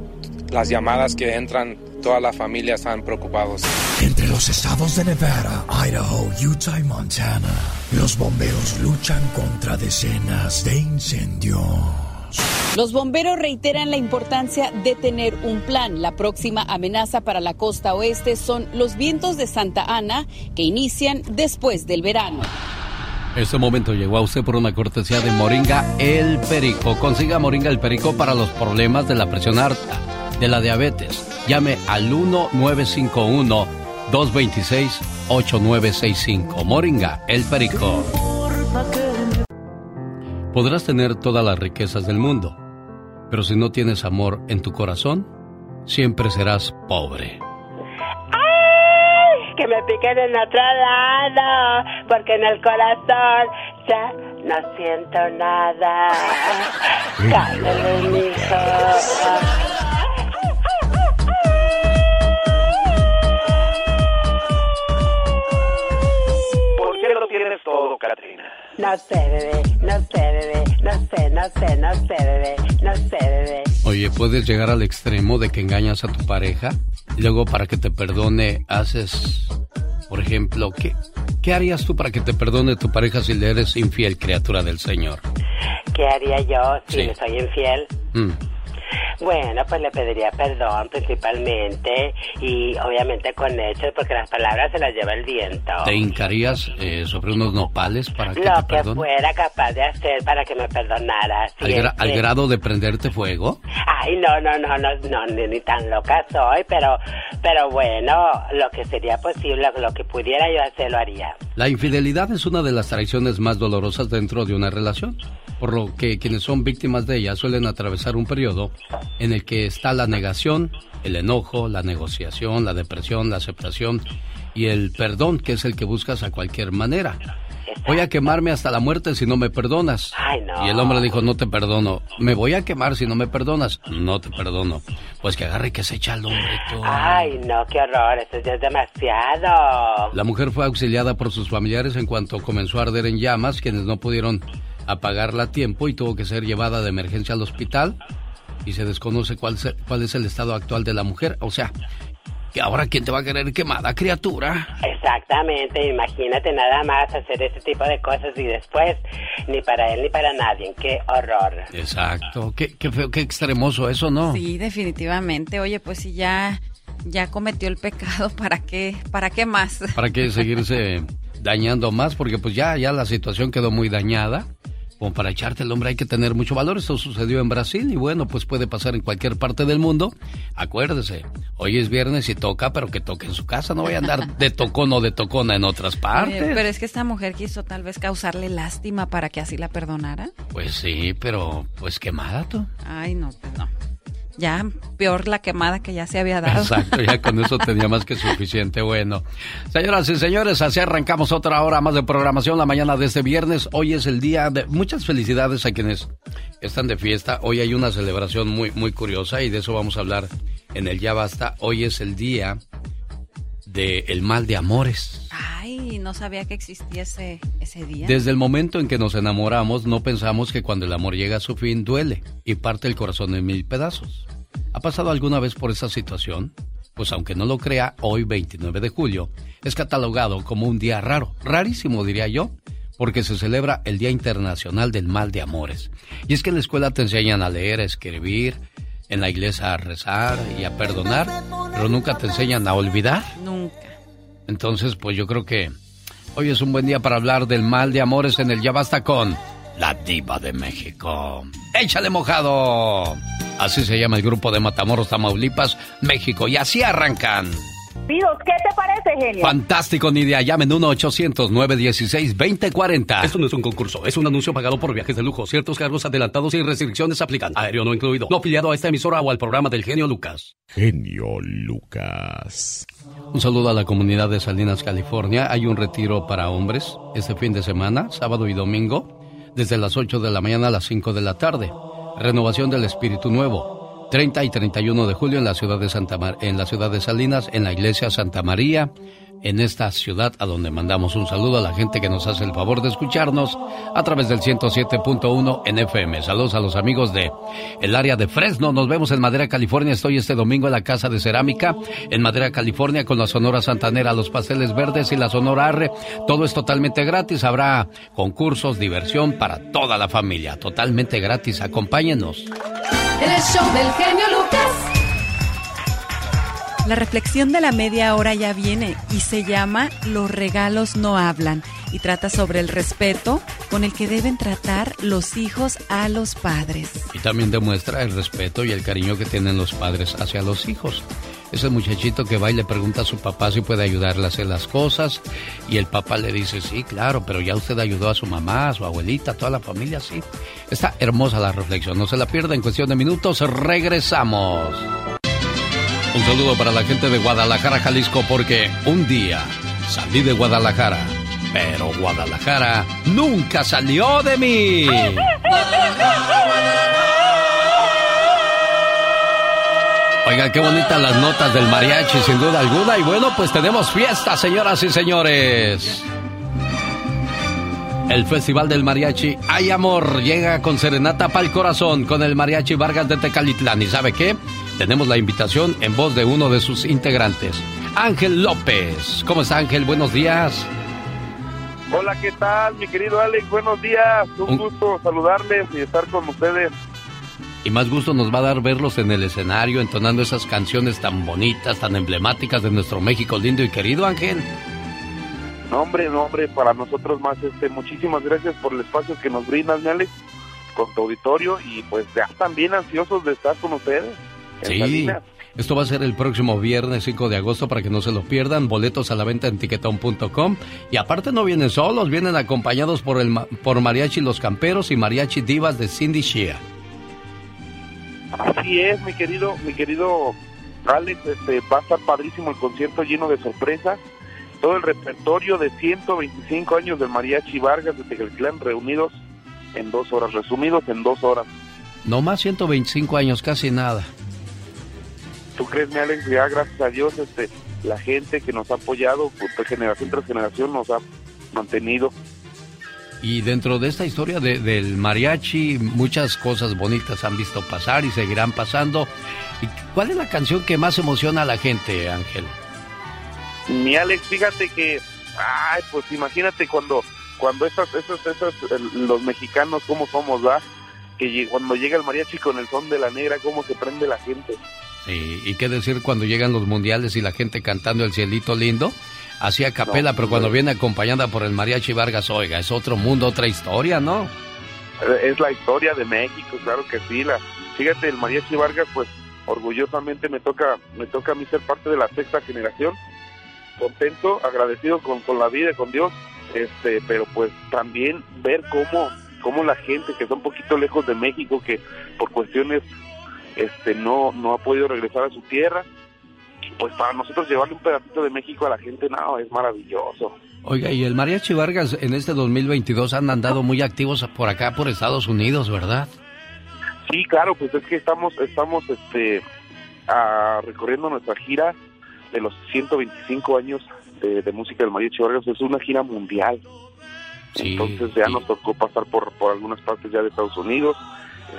las llamadas que entran, toda la familia están preocupados. Entre los estados de Nevada, Idaho, Utah y Montana, los bomberos luchan contra decenas de incendios. Los bomberos reiteran la importancia de tener un plan. La próxima amenaza para la costa oeste son los vientos de Santa Ana que inician después del verano. Este momento llegó a usted por una cortesía de Moringa El Perico. Consiga Moringa El Perico para los problemas de la presión alta, de la diabetes. Llame al 1951-226-8965. Moringa El Perico. Podrás tener todas las riquezas del mundo, pero si no tienes amor en tu corazón, siempre serás pobre. Me piquen en otro lado, porque en el corazón ya no siento nada. Cállate, mijo. ¿Por qué lo tienes todo, Katrina? No sé, bebé, no sé, bebé, no sé, no sé, no sé, bebé, no sé, bebé. Oye, ¿puedes llegar al extremo de que engañas a tu pareja? Y luego para que te perdone haces, por ejemplo, ¿qué, ¿qué harías tú para que te perdone tu pareja si le eres infiel, criatura del Señor? ¿Qué haría yo si Sí. le soy infiel? Mm. Bueno, pues le pediría perdón principalmente y obviamente con hechos porque las palabras se las lleva el viento. ¿Te hincarías eh, sobre unos nopales para que te Lo que perdone? fuera capaz de hacer para que me perdonara. Si ¿Al, gra- al que- grado de prenderte fuego? Ay, no, no, no, no, no, ni, ni tan loca soy, pero, pero bueno, lo que sería posible, lo que pudiera yo hacer, lo haría. La infidelidad es una de las traiciones más dolorosas dentro de una relación, por lo que quienes son víctimas de ella suelen atravesar un periodo en el que está la negación, el enojo, la negociación, la depresión, la aceptación y el perdón, que es el que buscas a cualquier manera. Voy a quemarme hasta la muerte si no me perdonas. Ay, no. Y el hombre dijo, no te perdono. Me voy a quemar si no me perdonas. No te perdono. Pues que agarre y que se echa al hombre tú. Ay, no, qué horror, eso ya es demasiado. La mujer fue auxiliada por sus familiares en cuanto comenzó a arder en llamas, quienes no pudieron apagarla a tiempo y tuvo que ser llevada de emergencia al hospital. Y se desconoce cuál, se- cuál es el estado actual de la mujer. O sea, que ahora quién te va a querer quemada, criatura. Exactamente, imagínate nada más hacer ese tipo de cosas y después ni para él ni para nadie, qué horror. Exacto. Qué, qué feo, qué extremoso eso, ¿no? Sí, definitivamente. Oye, pues si ya, ya cometió el pecado, <laughs> ¿para qué, para qué más? ¿Para qué seguirse <laughs> dañando más? Porque pues ya, ya la situación quedó muy dañada. Como para echarte el hombre hay que tener mucho valor. Esto sucedió en Brasil y bueno, pues puede pasar en cualquier parte del mundo. Acuérdese, hoy es viernes y toca, pero que toque en su casa. No voy a andar de tocón o de tocona en otras Oye, partes. pero es que esta mujer quiso tal vez causarle lástima para que así la perdonara. Pues sí, pero pues quemada tú. Ay, no, pues no. Ya peor la quemada que ya se había dado. Exacto, ya con eso tenía más que suficiente. Bueno, señoras y señores, así arrancamos otra hora más de programación la mañana de este viernes. Hoy es el día de muchas felicidades a quienes están de fiesta. Hoy hay una celebración muy, muy curiosa y de eso vamos a hablar en el Ya Basta. Hoy es el día del el mal de amores. Ay, no sabía que existía ese, ese día. Desde el momento en que nos enamoramos, no pensamos que cuando el amor llega a su fin duele y parte el corazón en mil pedazos. ¿Ha pasado alguna vez por esa situación? Pues aunque no lo crea, hoy 29 de julio es catalogado como un día raro, rarísimo diría yo, porque se celebra el Día Internacional del Mal de Amores. Y es que en la escuela te enseñan a leer, a escribir, en la iglesia a rezar y a perdonar, pero nunca te enseñan a olvidar. Nunca. Entonces, pues yo creo que hoy es un buen día para hablar del mal de amores en el Ya Basta con la diva de México. ¡Échale mojado! Así se llama el grupo de Matamoros, Tamaulipas, México. Y así arrancan. Pidos, ¿qué te parece, genio? Fantástico, Nidia. Llamen 1-800-916-2040. Esto no es un concurso, es un anuncio pagado por viajes de lujo. Ciertos cargos adelantados y restricciones aplican. Aéreo no incluido. No afiliado a esta emisora o al programa del genio Lucas. Genio Lucas. Un saludo a la comunidad de Salinas, California. Hay un retiro para hombres este fin de semana, sábado y domingo, desde las 8 de la mañana a las 5 de la tarde. Renovación del Espíritu Nuevo. 30 y 31 de julio en la ciudad de Santa Mar en la ciudad de Salinas, en la iglesia Santa María, en esta ciudad a donde mandamos un saludo a la gente que nos hace el favor de escucharnos a través del 107.1 en FM. Saludos a los amigos de el área de Fresno. Nos vemos en Madera, California. Estoy este domingo en la Casa de Cerámica en Madera, California con la Sonora Santanera, los pasteles verdes y la Sonora Arre. Todo es totalmente gratis. Habrá concursos, diversión para toda la familia. Totalmente gratis. Acompáñenos. El show del genio Lucas. La reflexión de la media hora ya viene y se llama Los regalos no hablan y trata sobre el respeto con el que deben tratar los hijos a los padres. Y también demuestra el respeto y el cariño que tienen los padres hacia los hijos. Ese muchachito que va y le pregunta a su papá si puede ayudarle a hacer las cosas y el papá le dice, sí, claro, pero ya usted ayudó a su mamá, a su abuelita, a toda la familia, sí. Está hermosa la reflexión, no se la pierda en cuestión de minutos, regresamos. Un saludo para la gente de Guadalajara, Jalisco, porque un día salí de Guadalajara, pero Guadalajara nunca salió de mí. <laughs> Oiga, qué bonitas las notas del mariachi, sin duda alguna. Y bueno, pues tenemos fiesta, señoras y señores. El Festival del Mariachi Hay Amor llega con serenata para el corazón con el Mariachi Vargas de Tecalitlán. ¿Y sabe qué? Tenemos la invitación en voz de uno de sus integrantes, Ángel López. ¿Cómo está Ángel? Buenos días. Hola, ¿qué tal, mi querido Alex? Buenos días. Un, gusto saludarles y estar con ustedes. Y más gusto nos va a dar verlos en el escenario entonando esas canciones tan bonitas, tan emblemáticas de nuestro México lindo y querido, Ángel. No, hombre, no, hombre, para nosotros más, este, muchísimas gracias por el espacio que nos brindas, Alex, con tu auditorio y pues ya están bien ansiosos de estar con ustedes. Sí. Esto va a ser el próximo viernes 5 de agosto para que no se lo pierdan. Boletos a la venta en tiquetón.com. Y aparte no vienen solos, vienen acompañados por, el, por Mariachi Los Camperos y Mariachi Divas de Cindy Shea. Así es, mi querido, mi querido Alex, este, va a estar padrísimo el concierto lleno de sorpresas todo el repertorio de 125 años del Mariachi Vargas de Tegelclán reunidos en dos horas, resumidos en dos horas. No más 125 años, casi nada. ¿Tú crees, mi Alex? Ya gracias a Dios, este, la gente que nos ha apoyado, pues, generación tras generación, nos ha mantenido. Y dentro de esta historia del mariachi, muchas cosas bonitas han visto pasar y seguirán pasando. ¿Y ¿Cuál es la canción que más emociona a la gente, Ángel? Mi Alex, fíjate que, ay, pues imagínate cuando cuando esas, esas, esas, los mexicanos, cómo somos, ¿va? Que cuando llega el mariachi con el son de la negra, cómo se prende la gente. Sí, y qué decir cuando llegan los mundiales y la gente cantando el cielito lindo, así a capela, pero cuando viene acompañada por el mariachi Vargas, oiga, es otro mundo, otra historia, ¿no? Es la historia de México, claro que sí. La, fíjate, el mariachi Vargas, pues orgullosamente me toca, me toca a mí ser parte de la sexta generación contento, agradecido con, con la vida, con Dios, este, pero pues también ver cómo, cómo la gente que está un poquito lejos de México, que por cuestiones este no, no ha podido regresar a su tierra, pues para nosotros llevarle un pedacito de México a la gente, no, es maravilloso. Oiga, y el Mariachi Vargas en este 2022 han andado muy activos por acá, por Estados Unidos, ¿verdad? Sí, claro, pues es que estamos, estamos, este, recorriendo nuestra gira de los 125 años de, música del Mariachi Vargas es una gira mundial. Entonces ya nos tocó pasar por, por algunas partes ya de Estados Unidos,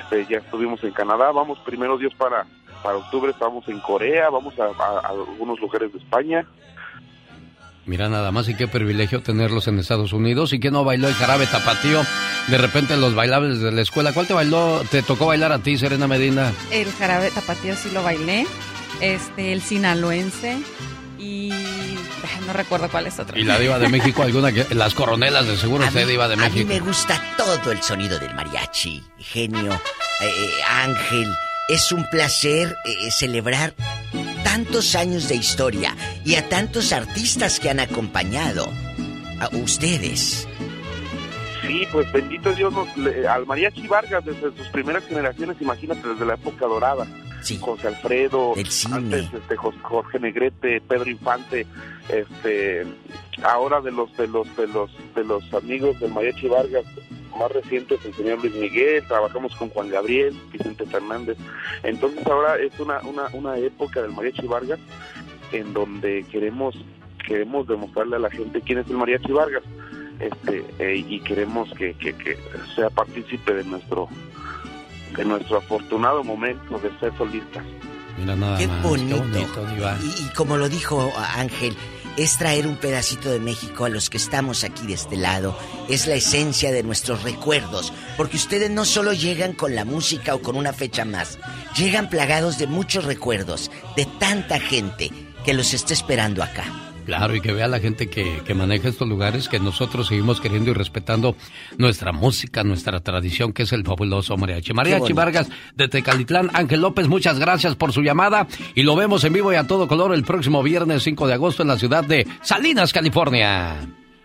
este, ya estuvimos en Canadá, vamos primero Dios para, para octubre, estamos en Corea, vamos a, algunos lugares de España. Mira nada más y qué privilegio tenerlos en Estados Unidos y que no bailó el jarabe tapatío de repente los bailables de la escuela. ¿Cuál te bailó, te tocó bailar a ti, Serena Medina? El jarabe tapatío sí lo bailé este, el sinaloense y no recuerdo cuál es otro. ¿Y la diva de <laughs> México alguna que las coronelas de seguro usted diva de México? A mí me gusta todo el sonido del mariachi, genio, eh, eh, Ángel. Es un placer eh, celebrar tantos años de historia y a tantos artistas que han acompañado a ustedes. Sí, pues bendito Dios al mariachi Vargas desde sus primeras generaciones, imagínate desde la época dorada. José Alfredo, antes este, Jorge Negrete, Pedro Infante, este, ahora de los de los de los de los amigos del Mariachi Vargas, más reciente es el señor Luis Miguel, trabajamos con Juan Gabriel, Vicente Fernández. Entonces ahora es una, una, una época del Mariachi Vargas en donde queremos queremos demostrarle a la gente quién es el Mariachi Vargas este eh, y queremos que, que, que sea partícipe de nuestro de nuestro afortunado momento de ser solistas. Mira nada Qué más, bonito. Diva. Y, y como lo dijo Ángel, es traer un pedacito de México a los que estamos aquí de este lado. Es la esencia de nuestros recuerdos. Porque ustedes no solo llegan con la música o con una fecha más. Llegan plagados de muchos recuerdos. De tanta gente que los está esperando acá. Claro, y que vea la gente que, que maneja estos lugares que nosotros seguimos queriendo y respetando nuestra música, nuestra tradición, que es el fabuloso mariachi. Mariachi. Vargas de Tecalitlán. Ángel López, muchas gracias por su llamada y lo vemos en vivo y a todo color el próximo viernes 5 de agosto en la ciudad de Salinas, California.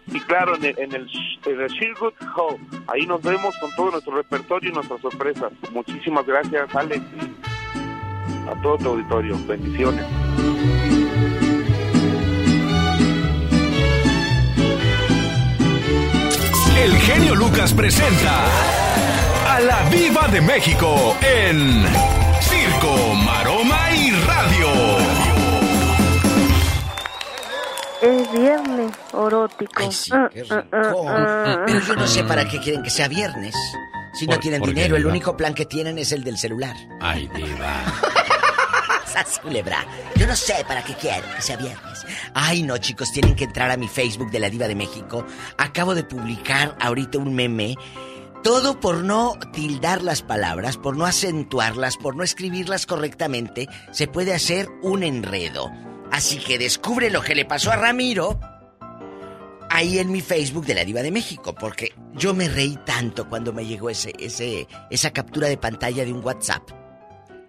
Y claro, en el, en el, en el Sherwood Hall, ahí nos vemos con todo nuestro repertorio y nuestras sorpresas. Muchísimas gracias, Alex, y a todo tu auditorio. Bendiciones. El genio Lucas presenta a la Viva de México en Circo, Maroma y Radio. Es viernes erótico. Ah, Qué ah, rico. ah, Pero yo no sé para qué quieren que sea viernes. Si no tienen ¿por qué, dinero, el único plan que tienen es el del celular. Ay, diva. <laughs> <laughs> ¡Sas, culebra! Yo no sé para qué quieren que sea viernes. Ay, no, chicos, tienen que entrar a mi Facebook de la Diva de México. Acabo de publicar ahorita un meme. Todo por no tildar las palabras, por no acentuarlas, por no escribirlas correctamente, se puede hacer un enredo. Así que descubre lo que le pasó a Ramiro ahí en mi Facebook de la Diva de México, porque yo me reí tanto cuando me llegó ese, ese, esa captura de pantalla de un WhatsApp.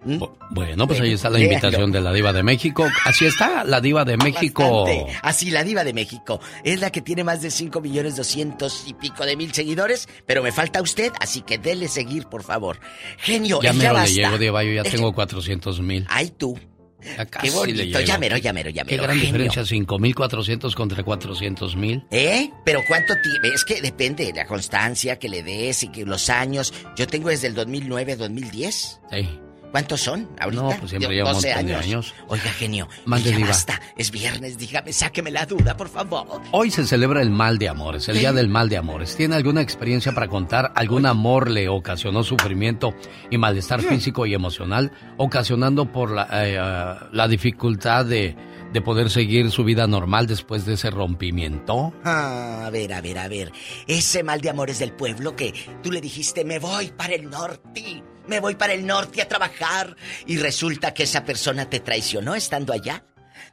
¿Mm? Bueno, pues ahí está la invitación de la diva de México. Así está la diva de México. Bastante. Así, la diva de México. Es la que tiene más de 5 millones 200 y pico de mil seguidores, pero me falta usted, así que dele seguir, por favor. Genio, Ya me le llego, diva. Yo ya El- tengo 400 mil. Ay, tú. Ya Qué casi le bonito. llego. Ya mero, ya mero, ya Qué gran genio. diferencia, 5.400 contra 400 mil. ¿Eh? Pero ¿cuánto tiene? Es que depende de la constancia que le des y que los años. Yo tengo desde el 2009, 2010. Sí. ¿Cuántos son ahorita? No, pues siempre Yo- lleva un 12 montón de años. años. Oiga, genio. Ya diva. basta. Es viernes, dígame, sáqueme la duda, por favor. Hoy se celebra el mal de amores, el día del mal de amores. ¿Tiene alguna experiencia para contar? ¿Algún amor le ocasionó sufrimiento y malestar físico y emocional, ocasionando por la, eh, ah, la dificultad de, de poder seguir su vida normal después de ese rompimiento? Ah, a ver, a ver, a ver. Ese mal de amores del pueblo que tú le dijiste, me voy para el norte, me voy para el norte a trabajar. Y resulta que esa persona te traicionó estando allá.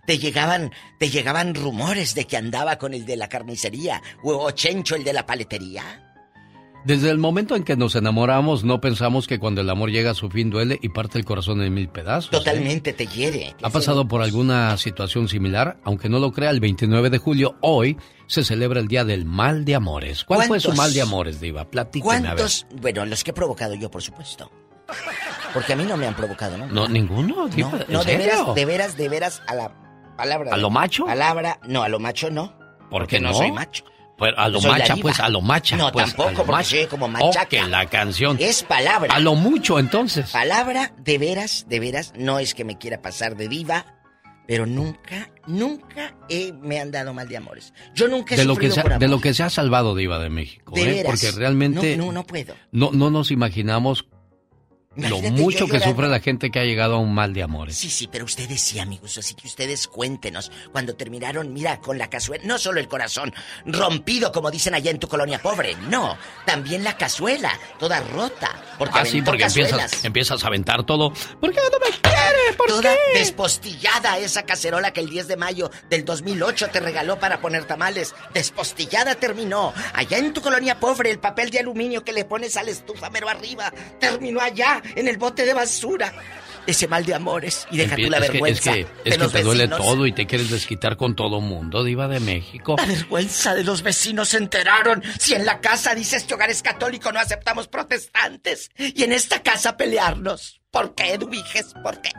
Te llegaban, te llegaban rumores de que andaba con el de la carnicería o, Chencho el de la paletería. Desde el momento en que nos enamoramos, no pensamos que cuando el amor llega a su fin duele y parte el corazón en mil pedazos. ¿eh? Totalmente te hiere. ¿Ha pasado por alguna situación similar? Aunque no lo crea, el 29 de julio, hoy, se celebra el Día del Mal de Amores. ¿Cuál fue su mal de amores, Diva? Platíqueme, a ver. ¿Cuántos? Bueno, los que he provocado yo, por supuesto. Porque a mí no me han provocado, ¿no? No, ninguno, Diva. No, ¿en no, de veras, de veras, de veras, a la palabra. ¿A lo macho? Palabra, no, a lo macho no. ¿Por qué no no? soy macho. Pues a lo Soy macha, pues a lo macha. No, pues, tampoco, porque macha. soy como machaca. que la canción. Es palabra. A lo mucho, entonces. Palabra, de veras, de veras, no es que me quiera pasar de diva, pero nunca, nunca he- me han dado mal de amores. Yo nunca he De lo, que se, por de lo que se ha salvado Diva de México, De ¿eh? veras. Porque realmente No, no, no puedo. no, no nos imaginamos lo mucho que sufre la gente que ha llegado a un mal de amores. Sí, sí, pero ustedes sí, amigos, así que ustedes cuéntenos cuando terminaron, mira, con la cazuela, no solo el corazón rompido, como dicen allá en tu colonia pobre, no, también la cazuela, toda rota, porque Ah, sí, porque cazuelas. empiezas, empiezas a aventar todo. ¿Por qué no me quiere? ¿Por Toda qué? despostillada esa cacerola que el 10 de mayo del 2008 te regaló para poner tamales. Despostillada terminó. Allá en tu colonia pobre, el papel de aluminio que le pones a la estufa mero arriba terminó allá en el bote de basura. Ese mal de amores. Y deja tú la es que, es vergüenza. que, de es que te duele vecinos. todo y te quieres desquitar con todo mundo, Diva de México. La vergüenza de los vecinos se enteraron. Si en la casa dice este hogar es católico, no aceptamos protestantes. Y en esta casa pelearnos. ¿Por qué, Eduviges? ¿Por qué?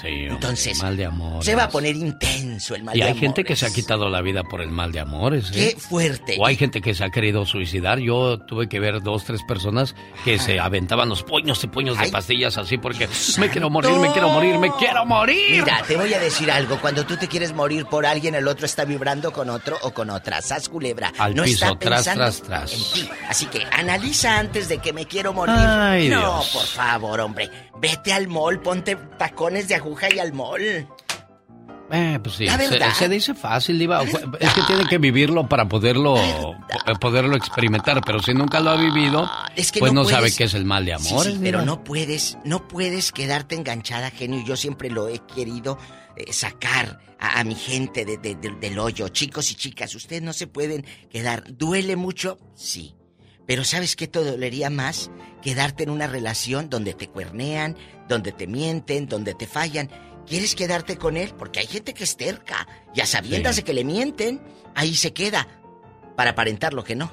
Sí, hombre, Entonces, mal de amor. Se va a poner intenso el mal Y de hay gente que amores. se ha quitado la vida por el mal de amores. ¿eh? Qué fuerte. O hay gente que se ha querido suicidar. Yo tuve que ver dos, tres personas que se aventaban los puños y puños de pastillas así porque me quiero morir, me quiero morir, me quiero morir. Mira, te voy a decir algo. Cuando tú te quieres morir por alguien, el otro está vibrando con otro o con otra. Sas culebra. Al no piso, está tras, pensando tras, tras. en ti. Así que analiza antes de que me quiero morir. Ay, no, Dios. por favor, hombre. Vete al mall, ponte tacones de aguja y al mall. Eh, pues sí, se, verdad. se dice fácil, Diva. <laughs> Es que tiene que vivirlo para poderlo, eh, poderlo experimentar, pero si nunca lo ha vivido, Es que pues no, no sabe qué es el mal de Sí, amor. sí, pero no puedes, no puedes quedarte enganchada, genio. Yo siempre lo he querido eh, sacar a, a mi gente de- de- de- del hoyo. Chicos y chicas, ustedes no se pueden quedar. ¿Duele mucho? Sí. Pero ¿sabes qué te dolería más? Quedarte en una relación donde te cuernean, donde te mienten, donde te fallan. ¿Quieres quedarte con él? Porque hay gente que es terca. Y a sabiendas Sí. de que le mienten, ahí se queda. Para aparentar lo que no.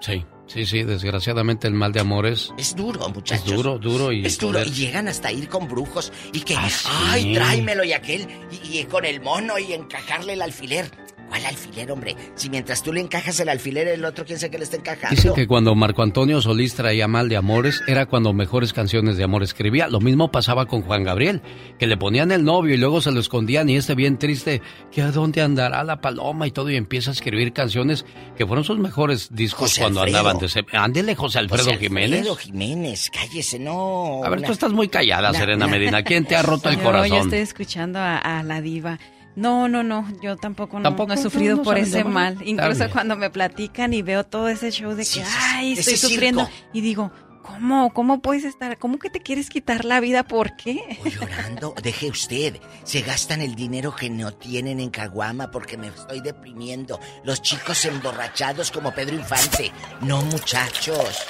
Sí, sí, sí, desgraciadamente el mal de amor es... Es duro, muchachos. Es duro, duro y... Es duro poder- y llegan hasta ir con brujos y que, Ah, sí. ay, tráemelo y aquel, y, y con el mono y encajarle el alfiler. ¿Cuál alfiler, hombre? Si mientras tú le encajas el alfiler, el otro, ¿quién sabe que le está encajando? Dicen que cuando Marco Antonio Solís traía mal de amores, era cuando mejores canciones de amor escribía. Lo mismo pasaba con Juan Gabriel, que le ponían el novio y luego se lo escondían y este bien triste, que a dónde andará la paloma y todo, y empieza a escribir canciones que fueron sus mejores discos José cuando Alfredo. andaban de... se- Ándele, José Alfredo José Jiménez. Alfredo Jiménez, cállese, no. A ver, una- tú estás muy callada, una- Serena una- Medina. ¿Quién te ha roto el corazón? Yo estoy escuchando a, a la diva. No, no, no, yo tampoco, ¿Tampoco? no he sufrido ¿No- no por ese mal. Incluso cuando me platican y veo todo ese show de que, Sí, ay, estoy sufriendo. circo. Y digo, ¿cómo? ¿Cómo puedes estar? ¿Cómo que te quieres quitar la vida? ¿Por qué? O llorando, deje usted. Se gastan el dinero que no tienen en Caguama porque me estoy deprimiendo. Los chicos emborrachados como Pedro Infante. No, muchachos.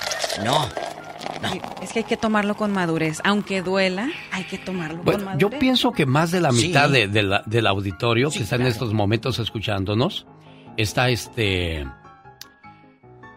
No. Es que hay que tomarlo con madurez. Aunque duela, hay que tomarlo con Bueno, madurez. yo pienso que más de la Sí. mitad de- de la- del auditorio Sí, que está en estos momentos escuchándonos está este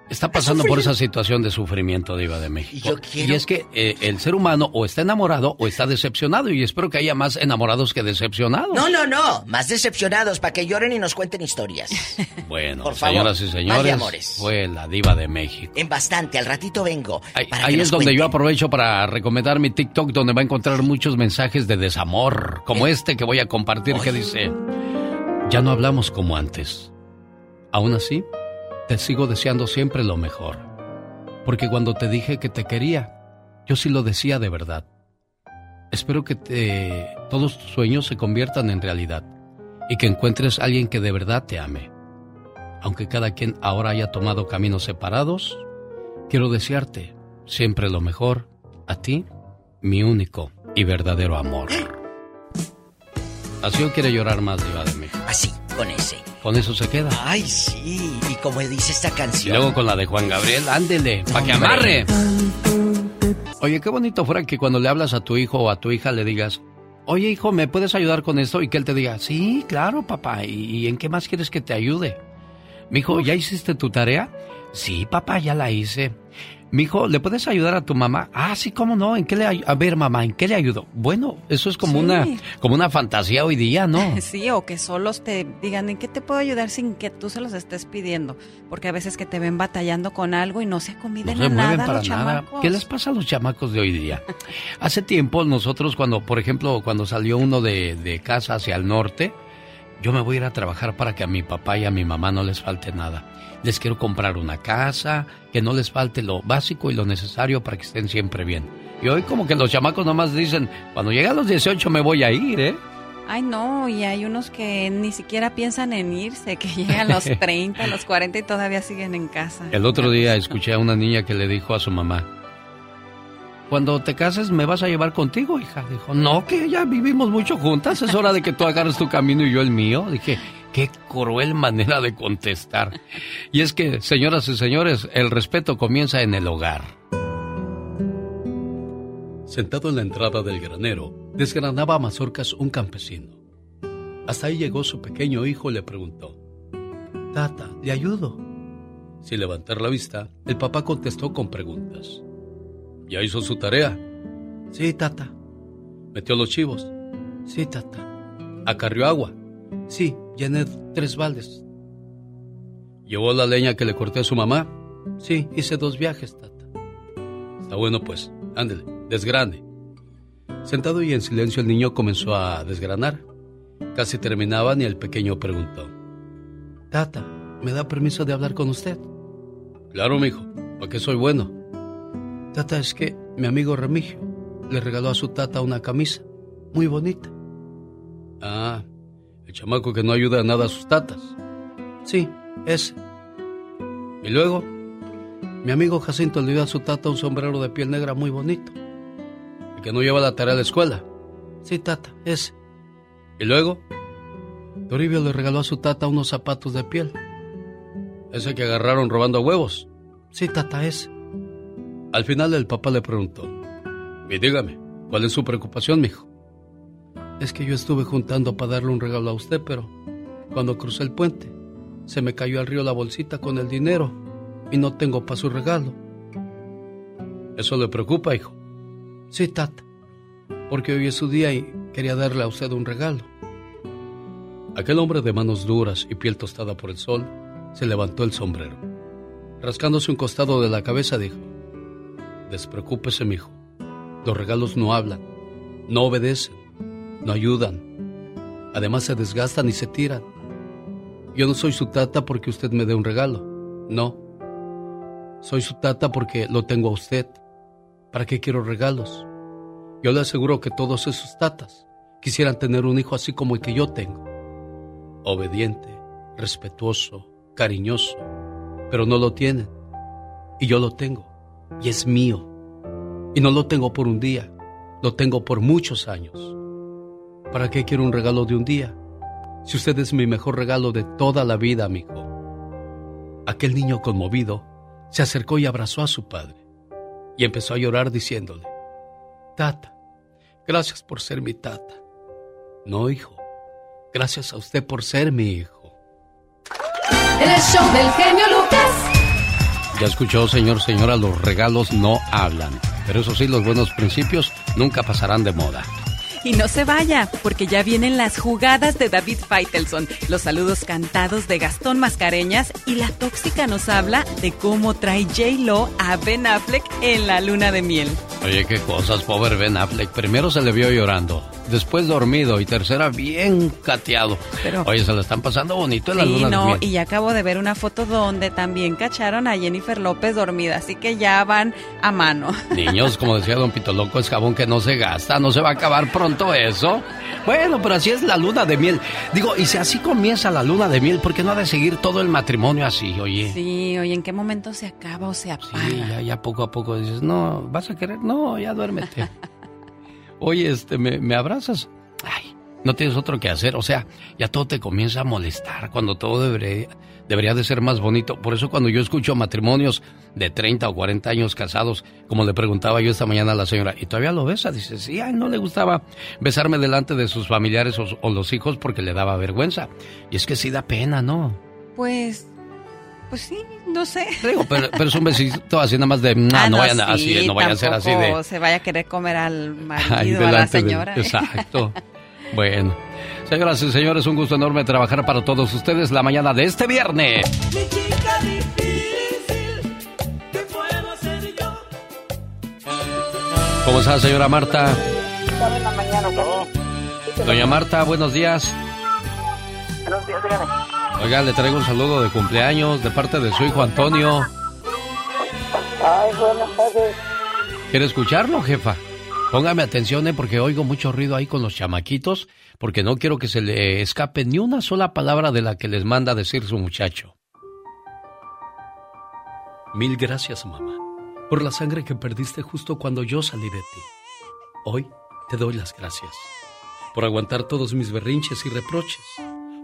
está pasando por esa situación de sufrimiento diva de México. Y yo quiero- Y es que eh, el ser humano o está enamorado o está decepcionado y espero que haya más enamorados que decepcionados. No, no, no. Más decepcionados para que lloren y nos cuenten historias. <laughs> Bueno, Por favor, señoras y más de señores, amores. fue la diva de México. En bastante, al ratito vengo. para Ahí que es donde yo aprovecho para recomendar mi TikTok donde va a encontrar muchos mensajes de desamor, como este que voy a compartir que dice, ya no hablamos como antes. Aún así, te sigo deseando siempre lo mejor. Porque cuando te dije que te quería, yo sí lo decía de verdad. Espero que te- todos tus sueños se conviertan en realidad y que encuentres a alguien que de verdad te ame. Aunque cada quien ahora haya tomado caminos separados, quiero desearte siempre lo mejor a ti, mi único y verdadero amor. Así o quiere llorar más, Diva. Así, con ese. Con eso se queda. Ay, sí. Y como dice esta Y canción. luego con la de Juan Gabriel, ándele, para que amarre. Oye, qué bonito fuera que cuando le hablas a tu hijo o a tu hija le digas, oye hijo, ¿me puedes ayudar con esto? Y que él te diga, sí, claro, papá, ¿y, y en qué más quieres que te ayude? Mi hijo, ¿ya hiciste tu tarea? Sí, papá, ya la hice. Mi hijo, ¿le puedes ayudar a tu mamá? Ah, sí, cómo no, ¿en qué le A ver, mamá, ¿en qué le ayudo? Bueno, eso es como Sí. una como una fantasía hoy día, ¿no? <laughs> Sí, o que solos te digan en qué te puedo ayudar sin que tú se los estés pidiendo. Porque a veces que te ven batallando con algo y no se No acomiden se mueven nada para los nada. chamacos. ¿Qué les pasa a los chamacos de hoy día? <laughs> Hace tiempo nosotros cuando, por ejemplo, cuando salió uno de, de casa hacia el norte, yo me voy a ir a trabajar para que a mi papá y a mi mamá no les falte nada. Les quiero comprar una casa, que no les falte lo básico y lo necesario para que estén siempre bien. Y hoy como que los chamacos nomás dicen, cuando llegue a los 18 me voy a ir, ¿eh? Ay, no, y hay unos que ni siquiera piensan en irse, que llegan a los <laughs> 30, a los 40 y todavía siguen en casa. El otro día escuché a una niña que le dijo a su mamá, cuando te cases me vas a llevar contigo, hija. Dijo, no, que ya vivimos mucho juntas, es hora de que tú agarres tu camino y yo el mío. Dije, qué cruel manera de contestar. Y es que, señoras y señores, el respeto comienza en el hogar. Sentado en la entrada del granero, desgranaba a mazorcas un campesino. Hasta ahí llegó su pequeño hijo y le preguntó, Tata, ¿le ayudo? Sin levantar la vista, el papá contestó con preguntas. ¿Ya hizo su tarea? Sí, tata. ¿Metió los chivos? Sí, tata. ¿Acarrió agua? Sí, llené tres baldes. ¿Llevó la leña que le corté a su mamá? Sí, hice dos viajes, tata. Está bueno pues, ándele, desgrane. Sentado y en silencio el niño comenzó a desgranar. Casi terminaban y el pequeño preguntó. Tata, ¿me da permiso de hablar con usted? Claro, mijo, porque soy bueno. Tata, es que mi amigo Remigio le regaló a su tata una camisa muy bonita. Ah, chamaco que no ayuda a nada a sus tatas. Sí, ese. Y luego, mi amigo Jacinto le dio a su tata un sombrero de piel negra muy bonito. El que no lleva la tarea a la escuela. Sí, tata, ese. Y luego, Toribio le regaló a su tata unos zapatos de piel. Ese que agarraron robando huevos. Sí, tata, ese. Al final el papá le preguntó, y dígame, ¿cuál es su preocupación, mijo? Es que yo estuve juntando para darle un regalo a usted, pero cuando crucé el puente, se me cayó al río la bolsita con el dinero y no tengo para su regalo. ¿Eso le preocupa, hijo? Sí, tata, porque hoy es su día y quería darle a usted un regalo. Aquel hombre de manos duras y piel tostada por el sol se levantó el sombrero. Rascándose un costado de la cabeza dijo, Despreocúpese, mijo. Los regalos no hablan, no obedecen, no ayudan. Además se desgastan y se tiran. Yo no soy su tata porque usted me dé un regalo. No. Soy su tata porque lo tengo a usted. ¿Para qué quiero regalos? Yo le aseguro que todos esos tatas quisieran tener un hijo así como el que yo tengo. Obediente, respetuoso, cariñoso, pero no lo tienen. Y yo lo tengo. Y es mío. Y no lo tengo por un día, lo tengo por muchos años. ¿Para qué quiero un regalo de un día? Si usted es mi mejor regalo de toda la vida, amigo. Aquel niño conmovido se acercó y abrazó a su padre y empezó a llorar diciéndole, Tata, gracias por ser mi tata. No, hijo, gracias a usted por ser mi hijo. El show del genio Lucas. Ya escuchó, señor, señora, los regalos no hablan. Pero eso sí, los buenos principios nunca pasarán de moda. Y no se vaya, porque ya vienen las jugadas de David Feitelson, los saludos cantados de Gastón Mascareñas y la tóxica nos habla de cómo trae J-Lo a Ben Affleck en la luna de miel. Oye, qué cosas, pobre Ben Affleck. Primero se le vio llorando, después dormido y tercera bien cateado. Oye, se la están pasando bonito en la luna no, de miel. y ya acabo de ver una foto donde también cacharon a Jennifer López dormida, así que ya van a mano. <laughs> Niños, como decía Don Pito Loco, es jabón que no se gasta, no se va a acabar pronto eso. Bueno, pero así es la luna de miel. Digo, y si así comienza la luna de miel, ¿por qué no ha de seguir todo el matrimonio así, oye? Sí, oye, ¿en qué momento se acaba o se apaga? Sí, ya, ya poco a poco dices, no, ¿vas a querer? No, ya duérmete. <laughs> Oye, este, ¿me, abrazas? Ay, no tienes otro que hacer. O sea, ya todo te comienza a molestar cuando todo debería, debería de ser más bonito. Por eso cuando yo escucho matrimonios de 30 o 40 años casados, como le preguntaba yo esta mañana a la señora, ¿y todavía lo besa? Dice, sí, a él no le gustaba besarme delante de sus familiares o, o los hijos porque le daba vergüenza. Y es que sí da pena, ¿no? Pues, pues sí, no sé. Digo, pero, pero es un besito así nada más de, "Nah, Ah, no, vayan sí, así, no vayan a ser así de... se vaya a querer comer al marido, Ahí a la de- señora. ¿eh? Exacto. <laughs> Bueno. Señoras y señores, un gusto enorme trabajar para todos ustedes la mañana de este viernes. ¿Cómo está, señora Marta? Estaba en la mañana, Doña Marta, buenos días. Buenos días, dígame. Oiga, le traigo un saludo de cumpleaños de parte de su hijo Antonio. Ay, buenas tardes. ¿Quiere escucharlo, jefa? Póngame atención, ¿eh? porque oigo mucho ruido ahí con los chamaquitos, porque no quiero que se le escape ni una sola palabra de la que les manda decir su muchacho. Mil gracias, mamá, por la sangre que perdiste justo cuando yo salí de ti. Hoy te doy las gracias por aguantar todos mis berrinches y reproches,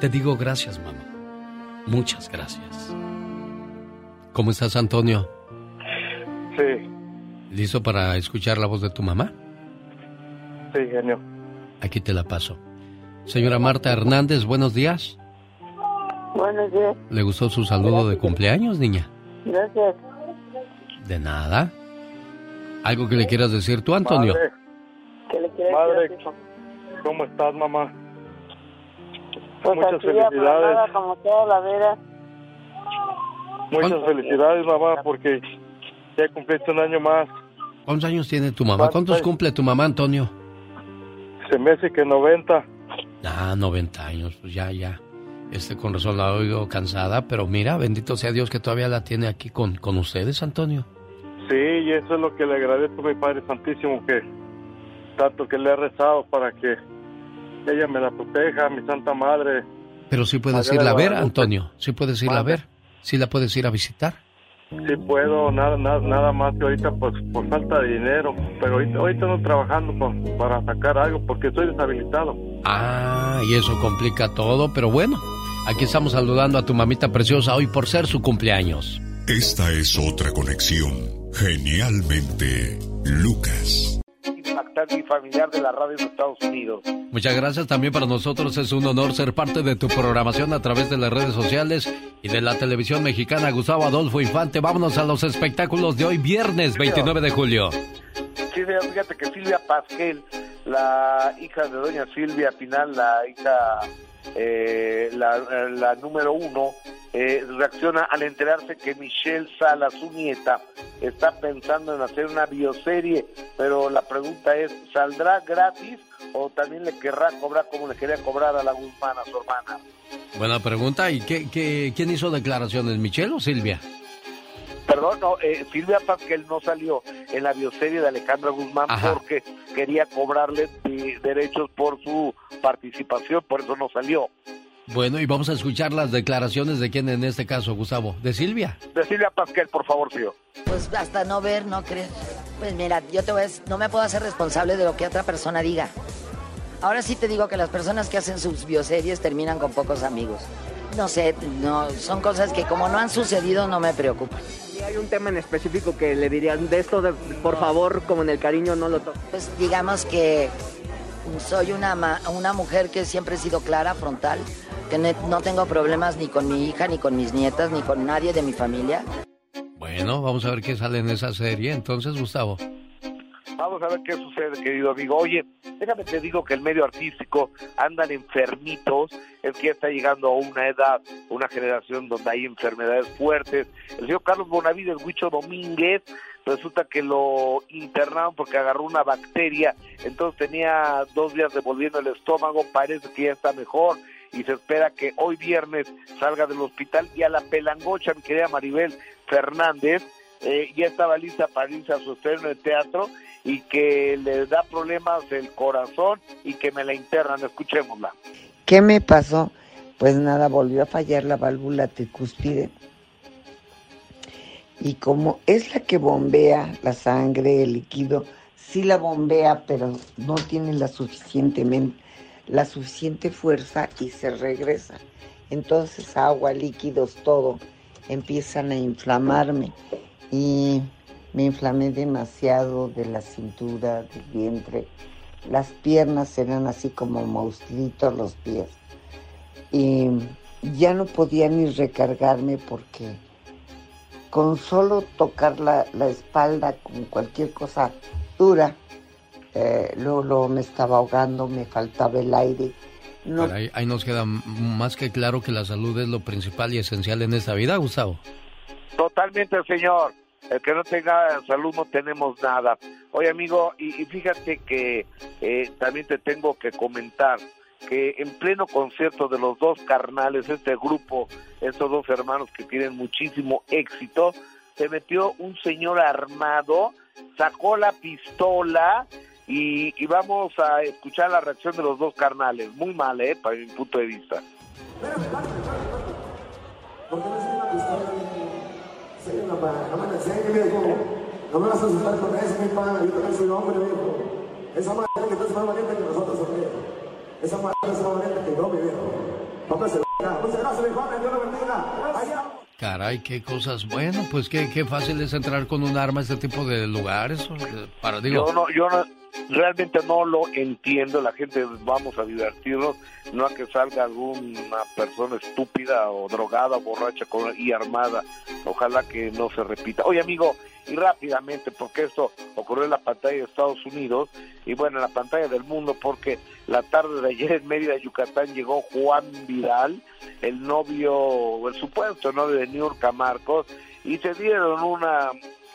te digo gracias, mamá. Muchas gracias. ¿Cómo estás, Antonio? Sí, ¿Listo para escuchar la voz de tu mamá? sí, genio. Aquí te la paso. Señora Marta Hernández, buenos días. Buenos días. ¿Le gustó su saludo de cumpleaños, niña? Gracias. De nada. ¿Algo que le quieras decir tú, Antonio? Madre, ¿Qué le quieres Madre, decir? ¿cómo estás, mamá? Pues muchas aquí felicidades. como toda la vida. Muchas felicidades, mamá, porque ya cumpliste un año más. ¿Cuántos años tiene tu mamá? ¿Cuántos cumple tu mamá, Antonio? Se me hace que 90. Ah, 90 años, pues ya, ya. Este con razón la oigo cansada, pero mira, bendito sea Dios que todavía la tiene aquí con, con ustedes, Antonio. Sí, y eso es lo que le agradezco a mi Padre Santísimo, que tanto que le he rezado para que ella me la proteja, mi Santa Madre. Pero sí puedes irla a ver. Antonio. Sí puedes irla a ver. Sí la puedes ir a visitar. Sí puedo, nada, nada, nada más que ahorita pues por falta de dinero, pero ahorita, ahorita no trabajando por- para sacar algo porque estoy deshabilitado. Ah, y eso complica todo, pero bueno, aquí estamos saludando a tu mamita preciosa hoy por ser su cumpleaños. Esta es otra conexión. Genialmente, Lucas. Impactante y familiar de la radio en Estados Unidos. Muchas gracias también para nosotros es un honor ser parte de tu programación a través de las redes sociales y de la televisión mexicana Gustavo Adolfo Infante. Vámonos a los espectáculos de hoy viernes 29 de julio. Sí, mira, fíjate que Silvia Pasquel, la hija de doña Silvia Pinal, la hija, eh, la, la número uno, eh, reacciona al enterarse que Michelle Sala, su nieta, está pensando en hacer una bioserie, pero la pregunta es, ¿saldrá gratis o también le querrá cobrar como le quería cobrar a la Guzmán, a su hermana? Buena pregunta. ¿Y qué, qué- quién hizo declaraciones, Michelle o Silvia? Perdón, no, eh, Silvia Pasquel no salió en la bioserie de Alejandra Guzmán Ajá. porque quería cobrarle de- derechos por su participación, por eso no salió. Bueno, y vamos a escuchar las declaraciones de quién en este caso, Gustavo. ¿De Silvia? De Silvia Pasquel, por favor, tío. Pues hasta no ver, no creer. Pues mira, yo te voy a decir, no me puedo hacer responsable de lo que otra persona diga. Ahora sí te digo que las personas que hacen sus bioseries terminan con pocos amigos. No sé, no, son cosas que como no han sucedido no me preocupan. ¿Y hay un tema en específico que le dirían de esto, de, por favor, como en el cariño, no lo toques? Pues digamos que soy una, ma- una mujer que siempre he sido clara, frontal, que no tengo problemas ni con mi hija, ni con mis nietas, ni con nadie de mi familia. Bueno, vamos a ver qué sale en esa serie. Entonces, Gustavo. Vamos a ver qué sucede, querido amigo. Oye, déjame te digo que el medio artístico andan enfermitos, es que ya está llegando a una edad, una generación donde hay enfermedades fuertes. El señor Carlos Bonavides, Huicho Domínguez, resulta que lo internaron porque agarró una bacteria, entonces tenía dos días devolviendo el estómago, parece que ya está mejor. Y se espera que hoy viernes salga del hospital. Y a la pelangocha, mi querida Maribel Fernández, eh, ya estaba lista para irse a su estreno de teatro y que le da problemas el corazón y que me la internan. Escuchémosla. ¿Qué me pasó? Pues nada, volvió a fallar la válvula tricúspide. Y como es la que bombea la sangre, el líquido, sí la bombea, pero no tiene la suficientemente, la suficiente fuerza y se regresa. Entonces agua, líquidos, todo empiezan a inflamarme y me inflamé demasiado de la cintura, del vientre. Las piernas eran así como monstruitos los pies. Y ya no podía ni recargarme porque con solo tocar la, la espalda con cualquier cosa dura, eh, luego, luego me estaba ahogando, me faltaba el aire. No, Pero ahí, ahí nos queda más que claro que la salud es lo principal y esencial en esta vida, Gustavo. Totalmente, señor. El que no tenga salud no tenemos nada. Oye, amigo, y, fíjate que eh, también te tengo que comentar que en pleno concierto de los dos carnales, este grupo, estos dos hermanos que tienen muchísimo éxito, se metió un señor armado, sacó la pistola y, vamos a escuchar la reacción de los dos carnales. Muy mal, ¿eh? Para mi punto de vista. No, pa, no me la enseñes, viejo. No me vas a asustar con eso, mi pana. Yo también soy hombre, viejo. Esa madre que tú es más valiente que nosotros, viejo. Esa madre solamente quedó, mi viejo. Póngase la Muchas gracias, mi Juan. Dios lo bendiga. Caray, qué cosas. Bueno, pues qué, qué fácil es entrar con un arma a este tipo de lugares. Para, digo, Yo no, yo no, realmente no lo entiendo. La gente vamos a divertirnos, no a que salga alguna persona estúpida o drogada, borracha y armada. Ojalá que no se repita. Oye, amigo, y rápidamente, porque esto ocurrió en la pantalla de Estados Unidos y bueno, en la pantalla del mundo, porque la tarde de ayer en Mérida, Yucatán, llegó Juan Vidal, el novio, el supuesto novio de Niurka Marcos, y se dieron una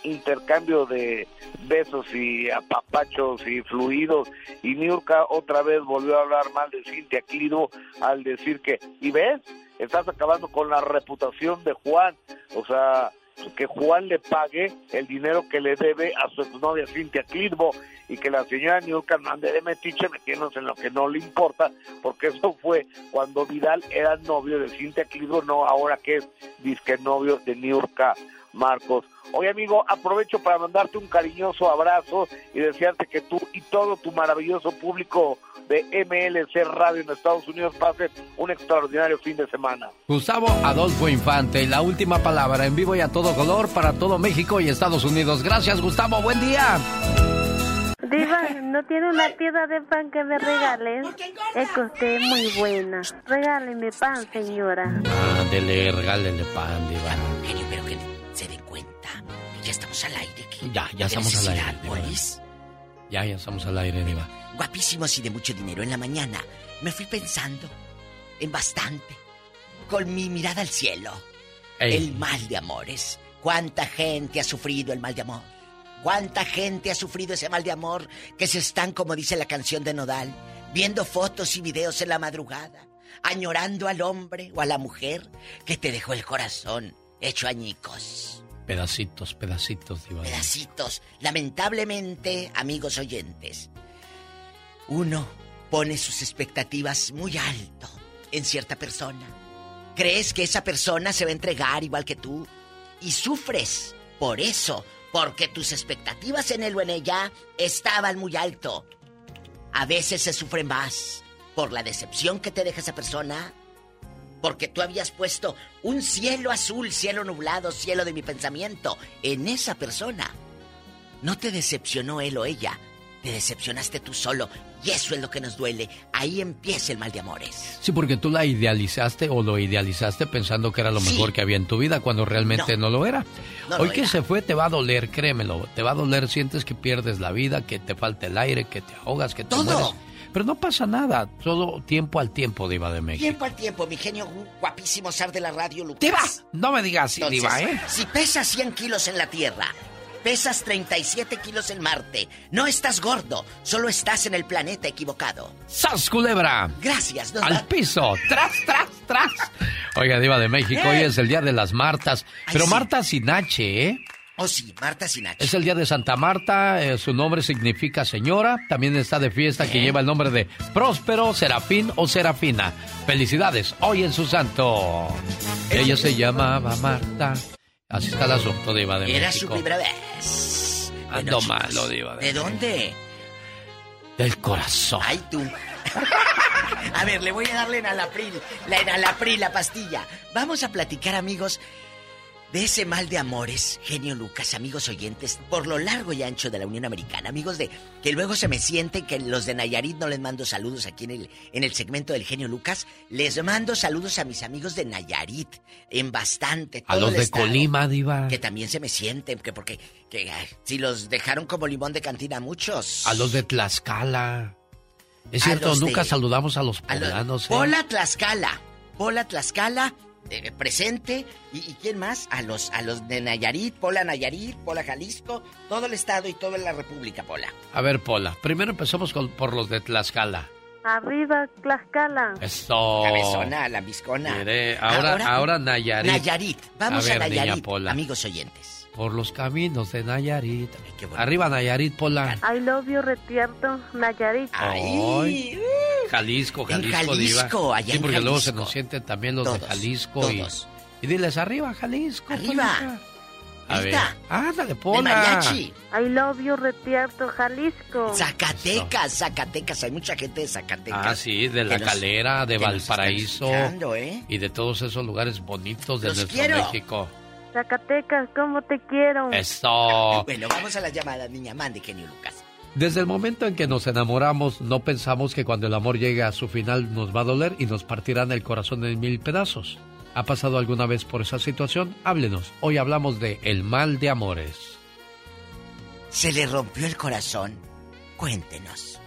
intercambio de besos y apapachos y fluidos. Y Niurka otra vez volvió a hablar mal de Cintia Clido al decir que, ¿y ves? Estás acabando con la reputación de Juan, o sea, que Juan le pague el dinero que le debe a su exnovia Cintia Clitbo y que la señora Niurka no ande de metiche metiéndose en lo que no le importa, porque eso fue cuando Vidal era novio de Cintia Clitbo, no ahora que es disque novio de Niurka Marcos. Oye amigo, aprovecho para mandarte un cariñoso abrazo y desearte que tú y todo tu maravilloso público de MLC Radio en Estados Unidos pasen un extraordinario fin de semana. Gustavo Adolfo Infante, la última palabra en vivo y a todo color para todo México y Estados Unidos. Gracias, Gustavo. Buen día. Diva, <laughs> ¿no tiene una pieza de pan que me regales? Es que usted es muy buena. Regáleme pan, señora. Ándele, regálele pan, diva. Que se dé cuenta. Ya estamos al aire. ¿qué? Ya, ya ¿Qué estamos al aire, pues? Ya, ya estamos al aire, diva. Guapísimos y de mucho dinero en la mañana. Me fui pensando en bastante. Con mi mirada al cielo. Ey. El mal de amores. ¿Cuánta gente ha sufrido el mal de amor? ¿Cuánta gente ha sufrido ese mal de amor que se están, como dice la canción de Nodal, viendo fotos y videos en la madrugada, añorando al hombre o a la mujer que te dejó el corazón hecho añicos? Pedacitos, pedacitos, diva. pedacitos. Lamentablemente, amigos oyentes, uno pone sus expectativas muy alto en cierta persona. Crees que esa persona se va a entregar igual que tú y sufres por eso, porque tus expectativas en él o en ella estaban muy alto. A veces se sufre más por la decepción que te deja esa persona porque tú habías puesto un cielo azul, cielo nublado, cielo de mi pensamiento en esa persona. No te decepcionó él o ella, te decepcionaste tú solo. Y eso es lo que nos duele. Ahí empieza el mal de amores. Sí, porque tú la idealizaste o lo idealizaste pensando que era lo Sí. mejor que había en tu vida cuando realmente no, lo era. No Hoy lo que era. se fue te va a doler, créemelo. Te va a doler, sientes que pierdes la vida, que te falta el aire, que te ahogas, que te Todo. mueres. Pero no pasa nada, todo tiempo al tiempo, Diva de México. Tiempo al tiempo, mi genio guapísimo zar de la radio, Lucas. Diva, no me digas así, Entonces, Diva, ¿eh? Si pesas 100 kilos en la Tierra, pesas 37 kilos en Marte, no estás gordo, solo estás en el planeta equivocado. ¡Sas, culebra! Gracias, don Al piso, tras, tras, tras. Oiga, Diva de México, hoy ¿Eh? es el día de las Martas. Pero sí. Marta sin H, ¿eh? Oh, sí, Marta Sinachi. Es el día de Santa Marta, eh, su nombre significa señora. También está de fiesta que lleva el nombre de Próspero, Serafín o Serafina. Felicidades, hoy en su santo. Ella se llamaba Marta. Así está el asunto, Diva de Era México. su primera vez. Ando chicos, malo, Diva de ¿De dónde? Del corazón. Ay, tú. <laughs> a ver, le voy a darle enalapril, la enalapril, la pastilla. Vamos a platicar, amigos, de ese mal de amores, genio Lucas, amigos oyentes, por lo largo y ancho de la Unión Americana, amigos de que luego se me sienten que los de Nayarit no les mando saludos aquí en el, en el segmento del genio Lucas, les mando saludos a mis amigos de Nayarit, en bastante. A todo los el de estado, Colima, Diva. Que también se me sienten, que porque que, ay, si los dejaron como limón de cantina a muchos. A los de Tlaxcala. Es A cierto, los nunca de- saludamos a los A los- poblanos. ¿eh? Pola Tlaxcala. Pola Tlaxcala, eh, presente. ¿Y, y quién más? A los, a los de Nayarit, Pola Nayarit, Pola Jalisco, todo el estado y toda la República, Pola. A ver, Pola, primero empezamos con- por los de Tlaxcala. Arriba, Tlaxcala. Eso. Cabezona, lambiscona. Mire, ahora, ahora, Nayarit. Nayarit. Vamos a, ver, niña Nayarit, Pola. amigos oyentes. Por los caminos de Nayarit. Arriba, Nayarit, Pola. I love you, Retierto, Nayarit. Ay, Jalisco, En Jalisco, Jalisco, Diva. allá sí, en porque luego se Jalisco. nos sienten también los Todos, de Jalisco. y- todos. Y, diles, arriba, Jalisco. Arriba. Polita. A ver. Ándale, Pola. mariachi. I love you, Retierto, Jalisco. Zacatecas, Zacatecas. Hay mucha gente de Zacatecas. Ah, sí, de La nos- Calera, de Valparaíso. ¿eh? Y de todos esos lugares bonitos de Los nuestro quiero. México. Zacatecas, ¿cómo te quiero? Eso. Bueno, vamos a las llamadas, niña. Mande, genio Lucas. Desde el momento en que nos enamoramos, no pensamos que cuando el amor llegue a su final nos va a doler y nos partirán el corazón en mil pedazos. ¿Ha pasado alguna vez por esa situación? Háblenos. Hoy hablamos de el mal de amores. ¿Se le rompió el corazón? Cuéntenos.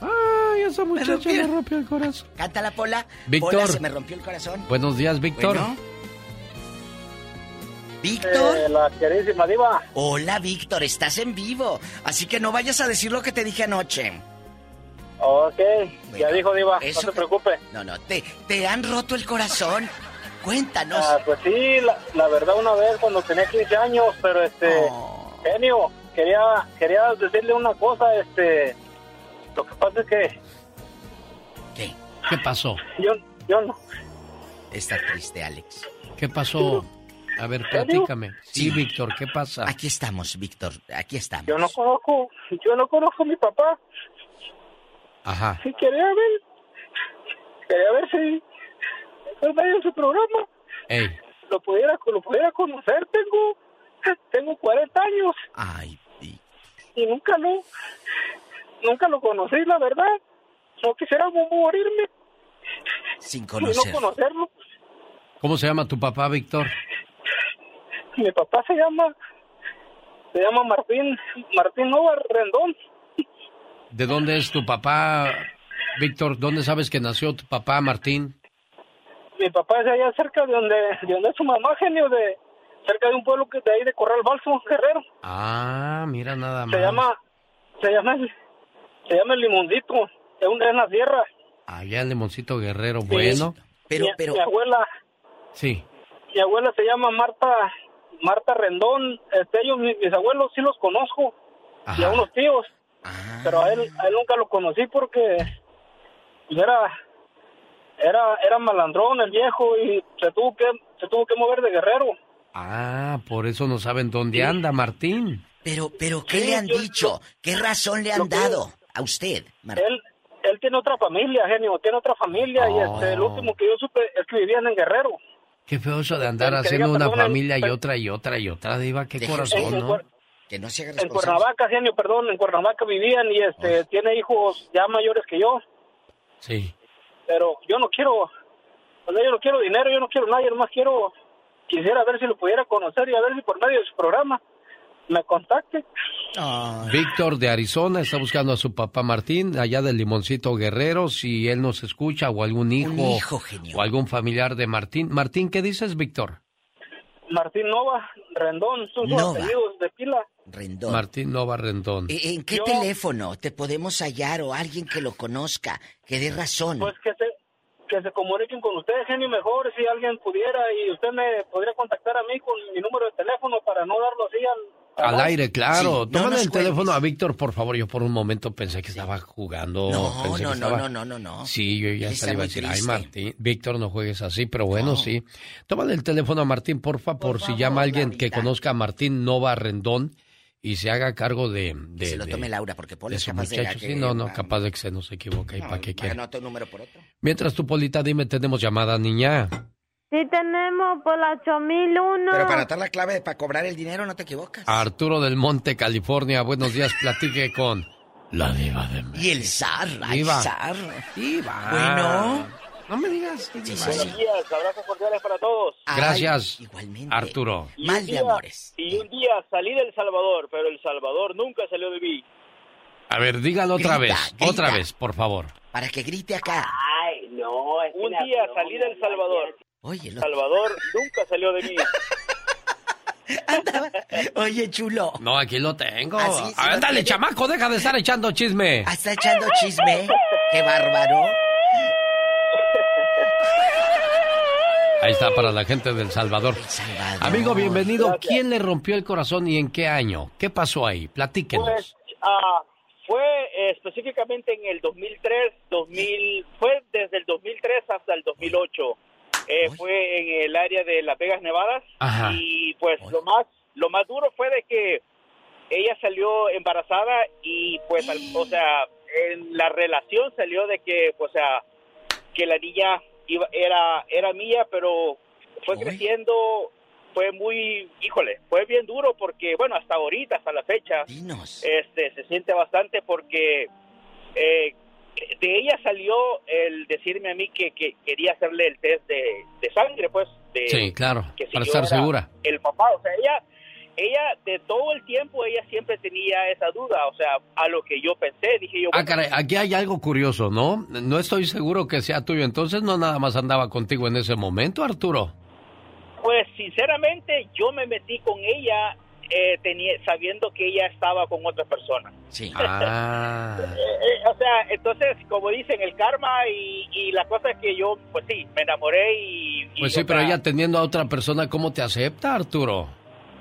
Ay, esa muchacha rompió. le rompió el corazón. Canta la pola. Víctor. Pola, se me rompió el corazón. Buenos días, Víctor. Bueno. Víctor. Eh, la queridísima diva. Hola, Víctor, estás en vivo. Así que no vayas a decir lo que te dije anoche. Ok, ya dijo diva, eso no se que- preocupe. No, no, te, te han roto el corazón. Cuéntanos. Ah, pues sí, la, la verdad una vez cuando tenía 15 años, pero este, Oh. genio, quería, quería decirle una cosa, este, lo que pasa es que ¿Qué pasó? yo, yo no, Está triste, Alex. ¿Qué pasó? A ver, platícame. Sí, Víctor, ¿qué pasa? Aquí estamos, Víctor. Aquí estamos. yo no conozco, yo no conozco a mi papá, Ajá. y quería ver, quería ver si medio de su programa Ey, lo pudiera, lo pudiera conocer, tengo, tengo 40 años. Ay, y nunca lo, nunca lo conocí, la verdad. No quisiera morirme sin y no conocer. conocerlo. ¿cómo se llama tu papá, Víctor? Mi papá se llama, se llama Martín, Martín Nova Rendón. ¿De dónde es tu papá, Víctor? ¿Dónde sabes que nació tu papá, Martín? Mi papá es de allá cerca de donde, de donde es su mamá, genio, de cerca de un pueblo que de ahí de Corral Balso, Guerrero. Ah, mira nada más. Se llama, se llama, se llama el Limoncito, es un en la sierra. Allá el Limoncito Guerrero, bueno. Pero, mi, pero. mi abuela, Sí. mi abuela se llama Marta, Marta Rendón. Este, ellos, mis, mis abuelos sí los conozco. Y a unos tíos. Pero a él, a él nunca lo conocí porque pues, era, era, era malandrón el viejo y se tuvo que, se tuvo que mover de guerrero. Ah, por eso no saben dónde anda Martín. Pero, pero, ¿qué Sí, le han yo- dicho? ¿Qué razón le han que- dado a usted, Martín? Él, él tiene otra familia, genio, tiene otra familia y este, el Oh. último que yo supe es que vivían en Guerrero. Qué feo eso de andar haciendo una familia y otra y otra y otra, Diva. Qué corazón, en ¿no? Que no se haga En. Cuernavaca, genio, perdón, en Cuernavaca vivían y este, tiene hijos ya mayores que yo. Sí. pero yo no quiero, o sea, yo no quiero dinero, yo no quiero nada, yo nomás quiero, quisiera ver si lo pudiera conocer y a ver si por medio de su programa me contacte. Víctor de Arizona está buscando a su papá Martín, allá del Limoncito Guerrero, si él nos escucha o algún hijo, hijo, o algún familiar de Martín. Martín, ¿qué dices, Víctor? Martín Nova, Rendón, sus Nova. apellidos de pila. Rendón. Martín Nova Rendón. ¿E- ¿En qué teléfono te podemos hallar o alguien que lo conozca, que dé razón? Pues que se, que se comuniquen con usted, genio, mejor, si alguien pudiera y usted me podría contactar a mí con mi número de teléfono para no darlo así al... Al aire, claro. Sí, no Tómale nos el teléfono a Víctor, por favor. Yo por un momento pensé que estaba jugando. No, pensé que no, no, estaba- no, no, no, no. Sí, yo ya Él hasta le iba a está decir, muy ay, triste". Martín, Víctor, no juegues así, pero bueno, sí. Tómale el teléfono a Martín, porfa, por, si llama alguien que conozca a Martín Nova Rendón y se haga cargo de... de se lo de- tome Laura, porque Paul de es capaz de... que- Sí, no, no, capaz de que se nos equivoque y para qué quiere. Anota un número por otro. Mientras tu Polita, dime, tenemos llamada, niña. Sí tenemos por la 8001. Pero para anotar la clave para cobrar el dinero no te equivocas. Arturo del Monte, California. Buenos días, platique con la diva de México. Y el zar, Diva. zar. Diva. Bueno. No me digas. Sí, sí, Buenos sí. días, abrazos cordiales para todos. Gracias, igualmente. Arturo. Y Mal de amores. Y un día salí del Salvador, pero El Salvador nunca salió de mí. A ver, dígalo otra Grita, vez, grita. otra vez, por favor. Para que grite acá. Ay, no. Un día salí del Salvador. Oye, lo- Salvador nunca salió de mí. <laughs> Oye, chulo. No, aquí lo tengo. Ah, sí, sí a ver, lo dale, tiene. chamaco, deja de estar echando chisme. Ah, Está echando chisme. Qué bárbaro. Ahí está para la gente del Salvador. Salvador. Amigo, bienvenido. Gracias. ¿Quién le rompió el corazón y en qué año? ¿Qué pasó ahí? Platíquenos. Pues ah, fue eh, específicamente en el 2003, 2000, fue desde el 2003 hasta el 2008. Eh, fue en el área de Las Vegas, Nevada. Ajá. Y pues lo más lo más duro fue de que ella salió embarazada y pues, al- o sea, en la relación salió de que, o sea, que la niña iba, era, era mía, pero fue creciendo, fue muy, híjole, fue bien duro porque, bueno, hasta ahorita, hasta la fecha, este, se siente bastante porque eh, de ella salió el decirme a mí que, que quería hacerle el test de, de sangre, pues, de, Sí, claro, que si para estar segura. El papá, o sea, ella, ella de todo el tiempo, ella siempre tenía esa duda, o sea, a lo que yo pensé, dije yo, Ah, caray, aquí hay algo curioso, ¿no? No estoy seguro que sea tuyo, entonces no nada más andaba contigo en ese momento, Arturo. pues sinceramente yo me metí con ella eh, tenía, sabiendo que ella estaba con otra persona. Sí. <laughs> Ah. Eh, o sea, entonces, como dicen, el karma y, y la cosa es que yo, pues sí, me enamoré y... y, Pues sí, pero sea, ella teniendo a otra persona, ¿cómo te acepta, Arturo?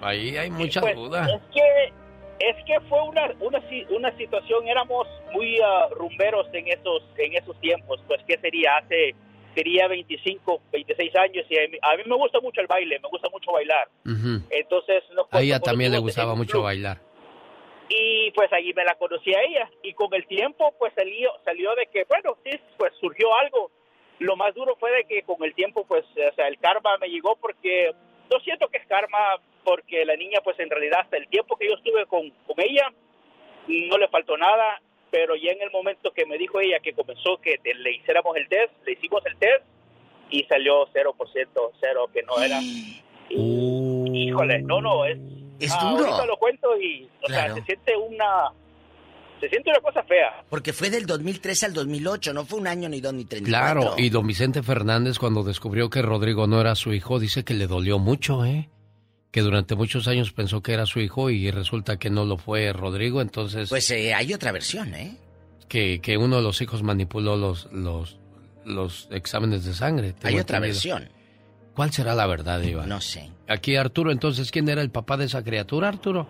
Ahí hay mucha pues, duda. Es que, es que fue una, una, una situación, éramos muy ah, rumberos en esos, en esos tiempos, pues que sería hace, sería 25, 26 años y a mí, a mí me gusta mucho el baile, me gusta mucho bailar. Entonces, nos A ella también le gustaba mucho bailar. y pues allí me la conocí a ella. Y con el tiempo pues salió salió de que bueno sí pues surgió algo. Lo más duro fue de que con el tiempo pues o sea el karma me llegó porque no siento que es karma porque la niña pues en realidad hasta el tiempo que yo estuve con, con ella no le faltó nada pero ya en el momento que me dijo ella que comenzó que te- le hiciéramos el test le hicimos el test y salió 0% cero que no era <gasps> Y, híjole no no es Es ah, duro. ahorita lo cuento y o Claro. sea se siente una se siente una cosa fea Porque fue del 2003 al 2008, no fue un año ni dos ni tres Claro, y don Vicente Fernández cuando descubrió que Rodrigo no era su hijo, dice que le dolió mucho, ¿eh? Que durante muchos años pensó que era su hijo y resulta que no lo fue Rodrigo, entonces... Pues eh, hay otra versión, ¿eh? Que, que uno de los hijos manipuló los, los, los exámenes de sangre. Hay otra entendido. versión. ¿Cuál será la verdad, Iván? No sé. Aquí Arturo, entonces, ¿quién era el papá de esa criatura, Arturo?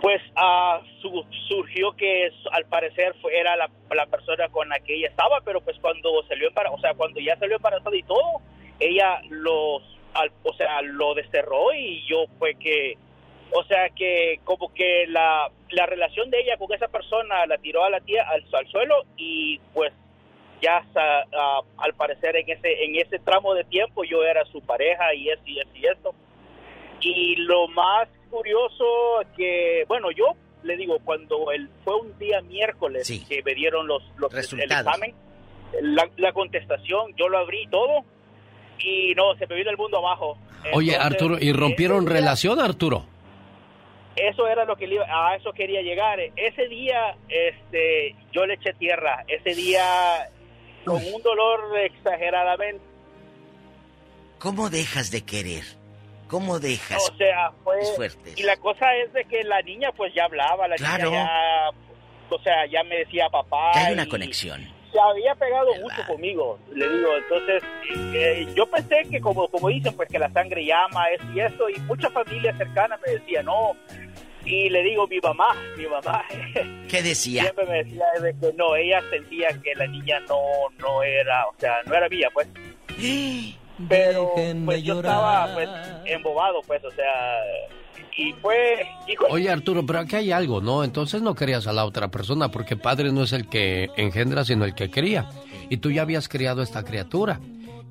pues ah, su- surgió que al parecer fue, era la, la persona con la que ella estaba pero pues cuando salió embarazada o sea cuando ya salió embarazada y todo ella los al- o sea lo desterró y yo fue que o sea que como que la, la relación de ella con esa persona la tiró a la tía al, al suelo y pues ya al parecer en ese en ese tramo de tiempo yo era su pareja y eso y eso y esto y lo más curioso que bueno yo le digo cuando el fue un día miércoles que me dieron los, los el Resultados. examen la, la contestación yo lo abrí todo y no se me vino el mundo abajo Oye, Entonces, Arturo, ¿y rompieron relación, Arturo? eso era lo que le iba- a eso quería llegar ese día este yo le eché tierra ese día con un dolor exageradamente ¿Cómo dejas de querer? ¿Cómo dejas? o sea fue Es fuerte. y la cosa es de que la niña pues ya hablaba la Claro. niña ya o sea ya me decía papá Que hay una y conexión. Se había pegado mucho conmigo le digo entonces eh, yo pensé que como como dicen pues que la sangre llama eso y eso y mucha familia cercana me decía no y le digo mi mamá mi mamá <laughs> ¿Qué decía? siempre me decía de que no ella sentía que la niña no no era o sea no era mía pues. <gasps> Pero pues yo estaba pues embobado pues o sea y fue híjole, Oye, Arturo, pero aquí hay algo, ¿no? Entonces no querías a la otra persona porque padre no es el que engendra, sino el que cría. Y tú ya habías criado esta criatura.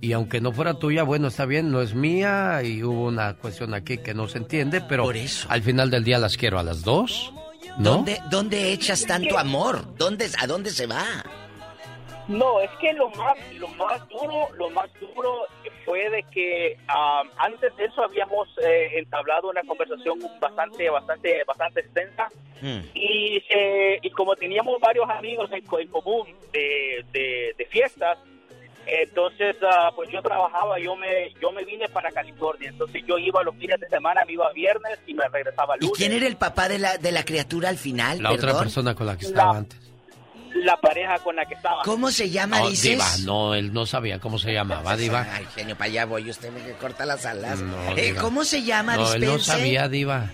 Y aunque no fuera tuya, bueno, está bien, no es mía y hubo una cuestión aquí que no se entiende, pero al final del día las quiero a las dos, ¿no? ¿Dónde, ¿Dónde echas tanto amor? ¿Dónde, ¿A dónde se va? No, es que lo más, lo más duro, lo más duro fue de que am, antes de eso habíamos eh, entablado una conversación bastante, bastante, bastante extensa y, eh, y como teníamos varios amigos en, co- en común de, de- de fiestas, entonces ah, pues yo trabajaba, yo me, yo me vine para California, entonces yo iba los fines de semana, me iba viernes y me regresaba ¿Y lunes. quién era el papá de la, de la criatura al final? La otra persona con la que estaba La- antes. La pareja con la que estaba. ¿Cómo se llama, No, dices? Diva, no, él no sabía cómo se llamaba, Diva. Ay, genio, para allá voy. Usted me corta las alas. No, Eh. ¿Cómo se llama, No, él dispense? no sabía, Diva.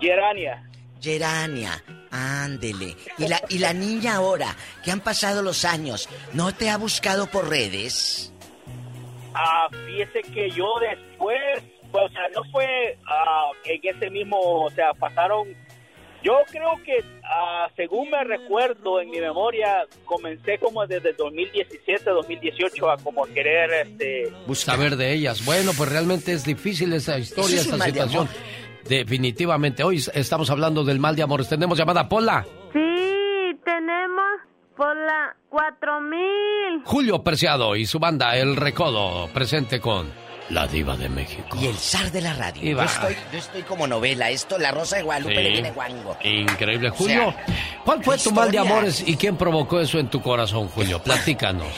Gerania. Gerania, ándele. ¿Y la, y la niña ahora, que han pasado los años, ¿no te ha buscado por redes? Ah, fíjese que yo después, pues, o sea, no fue, ah, en ese mismo, o sea, pasaron, yo creo que ah, según me recuerdo en mi memoria, comencé como desde 2017, 2018 a como querer, este... Saber de ellas. Bueno, pues realmente es difícil esa historia, es de situación. Definitivamente. Hoy estamos hablando del mal de amores. Tenemos llamada Pola. Sí, tenemos por la 4000. Julio Preciado y su banda El Recodo, presente con La Diva de México. Y el zar de la radio. Yo estoy, yo estoy como novela. Esto, La Rosa de Guadalupe Sí. le viene guango. Increíble. O Julio, sea, ¿cuál fue tu mal de amores y quién provocó eso en tu corazón, Julio? Platícanos.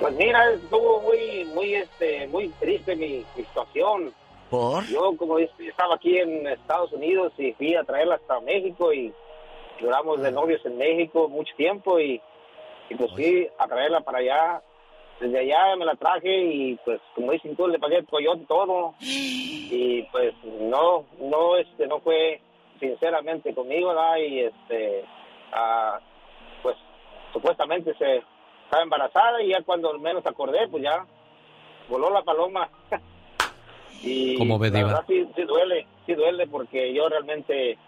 Pues mira, estuvo muy, muy, este, muy triste mi, mi situación. ¿Por? Yo, como es- estaba aquí en Estados Unidos y fui a traerla hasta México y duramos de novios en México mucho tiempo y, y pues fui a traerla para allá. Desde allá me la traje y pues como dicen tú, le pagué el coyote todo y pues no, no, este, no fue sinceramente conmigo, ¿verdad? Y este, ah, pues supuestamente se estaba embarazada y ya cuando menos acordé, pues ya voló la paloma. <laughs> y ¿Cómo ve, la verdad sí, sí duele, sí duele porque yo realmente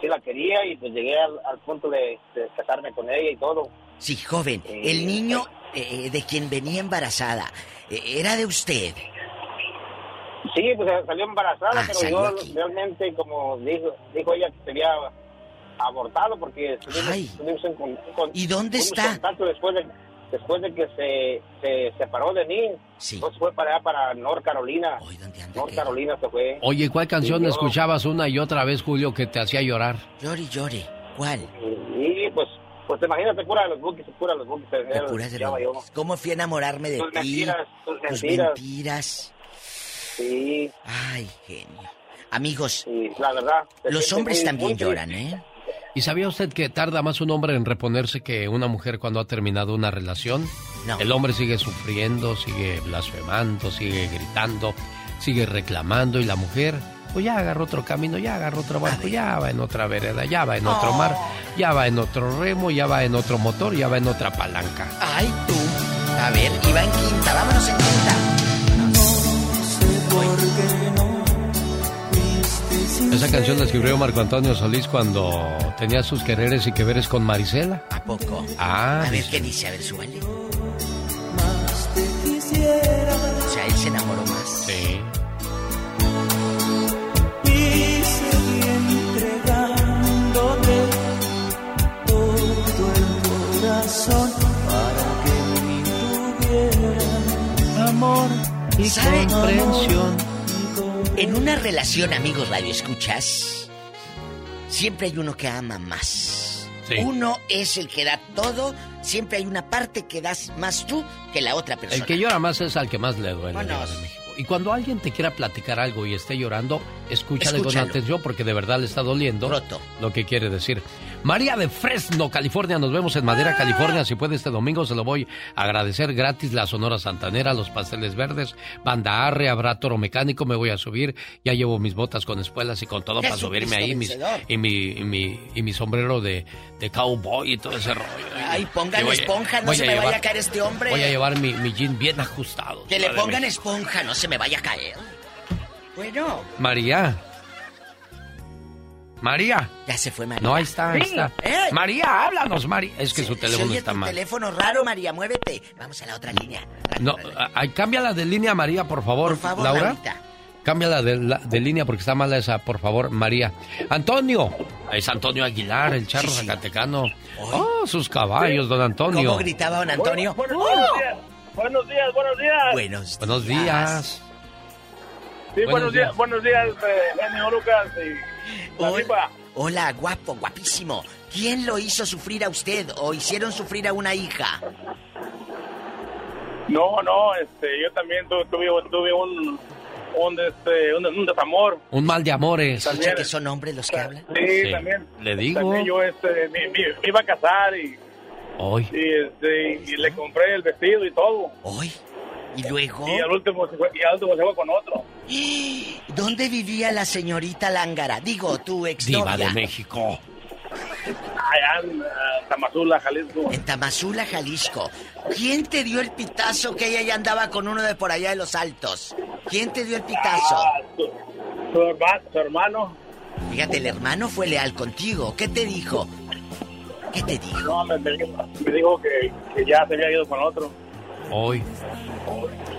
sí la quería y pues llegué al, al punto de, de casarme con ella y todo. Sí, joven, el niño eh, de quien venía embarazada, eh, ¿era de usted? Sí, pues salió embarazada, Ah, pero salió yo aquí. realmente, como dijo, dijo ella, que se había abortado porque estuvimos, tuvimos en con- ¿Y dónde tuvimos está? después de, después de que se, se separó de mí. Entonces fue para allá, para North Carolina. North Carolina se fue. Oye, ¿cuál canción Sí, escuchabas una y otra vez, Julio, que te hacía llorar? Llore, llore. ¿Cuál? Y pues, pues imagínate, pura de los bookies, pura de los bookies. que Puras de los- ¿Cómo fui a enamorarme de Tus ti? mentiras, tus Tus mentiras. mentiras. Sí. Ay, genio. Amigos, la verdad. los hombres también lloran, ¿eh? ¿Y sabía usted que tarda más un hombre en reponerse que una mujer cuando ha terminado una relación? El hombre sigue sufriendo, sigue blasfemando, sigue gritando, sigue reclamando y la mujer, pues ya agarró otro camino, ya agarró otro barco, ya va en otra vereda, ya va en otro mar, ya va en otro remo, ya va en otro motor, ya va en otra palanca. Ay, tú. A ver, iba en quinta, vámonos en quinta. Esa canción la escribió Marco Antonio Solís cuando tenía sus quereres y que veres con Marisela. ¿A poco? Ah, A ver. ¿qué dice? A ver, súbale. O sea, él se enamoró amor y ¿Sabe? comprensión. En una relación, amigos radio escuchas, siempre hay uno que ama más. Uno es el que da todo, siempre hay una parte que das más tú que la otra persona. El que llora más es al que más le duele. Y cuando alguien te quiera platicar algo y esté llorando, escúchale Escúchalo. con atención porque de verdad le está doliendo lo que quiere decir. María de Fresno, California, nos vemos en Madera, California. Si puede este domingo se lo voy a agradecer gratis. La Sonora Santanera, los pasteles verdes, banda arre, habrá toro mecánico, me voy a subir. Ya llevo mis botas con espuelas y con todo para subirme ahí. mis- y, mi, y, mi, y mi sombrero de, de cowboy y todo ese rollo. Ay, pongan esponja, no se me vaya a caer este hombre. Voy a llevar mi, mi jean bien ajustado. Que le pongan esponja, no se me vaya a caer. Bueno, María. María. ya se fue María. No, ahí está, ahí Sí. está. ¡Eh! María, háblanos, María. Es que su Se teléfono oye está tu mal. teléfono raro, María, muévete. Vamos a la otra línea. No, ay, cámbiala de línea, María, por favor. Por favor, Laura. Laurita. Cámbiala de, la- de línea porque está mala esa, por favor, María. Antonio. Es Antonio Aguilar, el charro zacatecano. Oh, sus caballos, don Antonio. ¿Cómo gritaba don Antonio? Bueno, buenos días, buenos días, buenos días. Buenos Buenos días. Sí, buenos buenos, días, días. buenos días, eh, genio Lucas y Hola, hola, guapo, guapísimo. ¿Quién lo hizo sufrir a usted o hicieron sufrir a una hija? No, no, este, yo también tu- tuve, tuve un, un, este, un, un desamor. Un mal de amores. ¿Escucha que son hombres los que hablan? Sí, Sí, también. le digo. También yo, este, me, me- me iba a casar y, Hoy. y, este, y le compré el vestido y todo. ¿Hoy? ¿Y luego? Y al último se fue, y al último se fue con otro. <gasps> ¿Dónde vivía la señorita Lángara? Digo, tu ex Diva de México. Allá en ah, Tamazula, Jalisco. En Tamazula, Jalisco. ¿Quién te dio el pitazo que ella ya andaba con uno de por allá de los altos? ¿Quién te dio el pitazo? Ah, tu- Su hermano, su hermano. Fíjate, el hermano fue leal contigo. ¿Qué te dijo? ¿Qué te dijo? No, me, me dijo, me dijo que, que ya se había ido con otro. Hoy.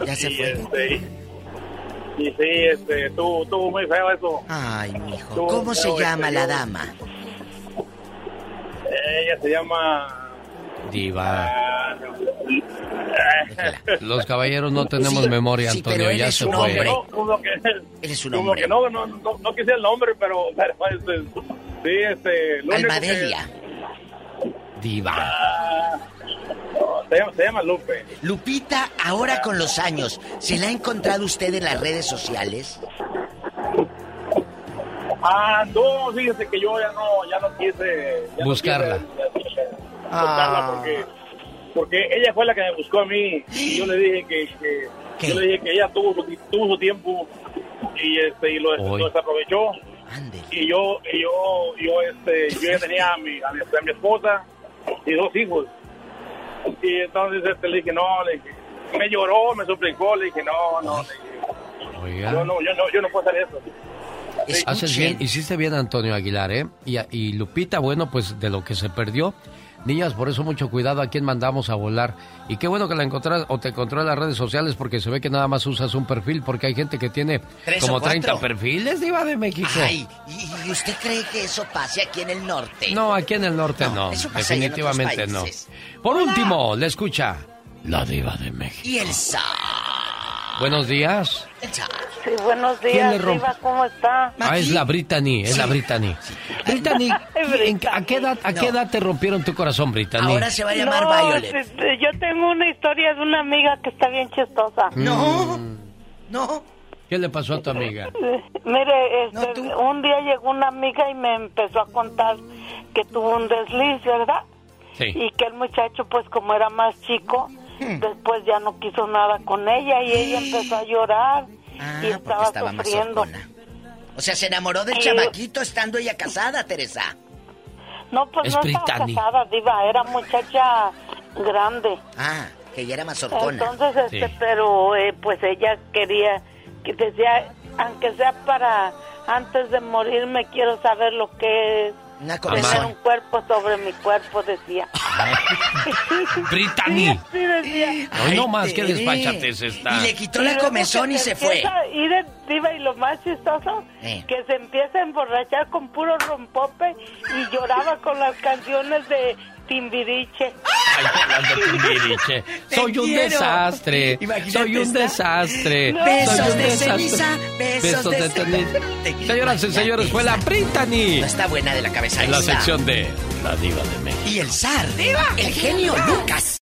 Ya se y, fue. Este, y, y sí, este, tuvo, tuvo muy feo eso. Ay, mijo. Tuvo ¿Cómo se feo, llama este, la dama? Ella se llama... Diva. ah, Los caballeros no tenemos memoria, Antonio, ya se fue. No, como que, Él es un como hombre. que no, no, no, no quise el nombre, pero, pero este, sí, este... lo único que- Almadelia. Diva. Ah, no, se, llama, se llama Lupe. Lupita, ahora con los años, ¿se la ha encontrado usted en las redes sociales? Ah, no, fíjese que yo ya no, ya no quise... ya no Buscarla. quise, eh, Ah. buscarla porque, porque ella fue la que me buscó a mí y yo le dije que, que yo le dije que ella tuvo su, tuvo su tiempo y este y lo, desaprovechó y yo y yo yo este yo ya tenía a mi, a mi, a mi esposa y dos hijos y entonces este, le dije no le dije, me lloró me suplicó le dije no no le dije, Oiga. yo no yo no yo no puedo hacer eso Haces bien, hiciste bien Antonio Aguilar, ¿eh? Y, y Lupita, bueno, pues de lo que se perdió. Niñas, por eso mucho cuidado a quién mandamos a volar. Y qué bueno que la encontrás o te encontró en las redes sociales porque se ve que nada más usas un perfil porque hay gente que tiene como cuatro. 30 perfiles, Diva de México. Ay, ¿y, y usted cree que eso pase aquí en el norte? No, aquí en el norte no, definitivamente no. Por último, le escucha la Diva de México. Y el sa... Buenos días. Sí, buenos ¿Quién días, le rompe? Diva, ¿cómo está? Ah, es la Brittany, es la Brittany. <laughs> Brittany, <laughs> ¿en- ¿a qué edad, a qué edad te rompieron tu corazón, Brittany? Ahora se va a llamar No, Violet. yo tengo una historia de una amiga que está bien chistosa. No, no. ¿Qué le pasó a tu amiga? Mire, este, un día llegó una amiga y me empezó a contar que tuvo un desliz, ¿verdad? Sí. Y que el muchacho, pues como era más chico. Después ya no quiso nada con ella y ella empezó a llorar Ah, y estaba, estaba sufriendo. O sea, se enamoró del Sí. chamaquito estando ella casada, Teresa. No, pues Es no estaba casada, diva, era muchacha grande. Ah, que ella era más. Entonces, este, Sí. pero eh, pues ella quería, que decía, aunque sea para antes de morir, me quiero saber lo que es Una tener un cuerpo sobre mi cuerpo, decía. <laughs> Brittany. Sí, decía. Hoy no más, qué despachatez está. Y le quitó Y la comezón y se fue. en diva y lo más chistoso, Eh. que se empieza a emborrachar con puro rompope y lloraba con las canciones de Timbiriche. Ay, hablando Timbiriche. Soy un desastre. Soy un desastre. No. Soy Besos un de desastre. ceniza, besos de ceniza. Señoras y señores, fue la Brittany. No está buena de la cabeza. En la sección de La Diva de México. Y el zar. El genio Lucas.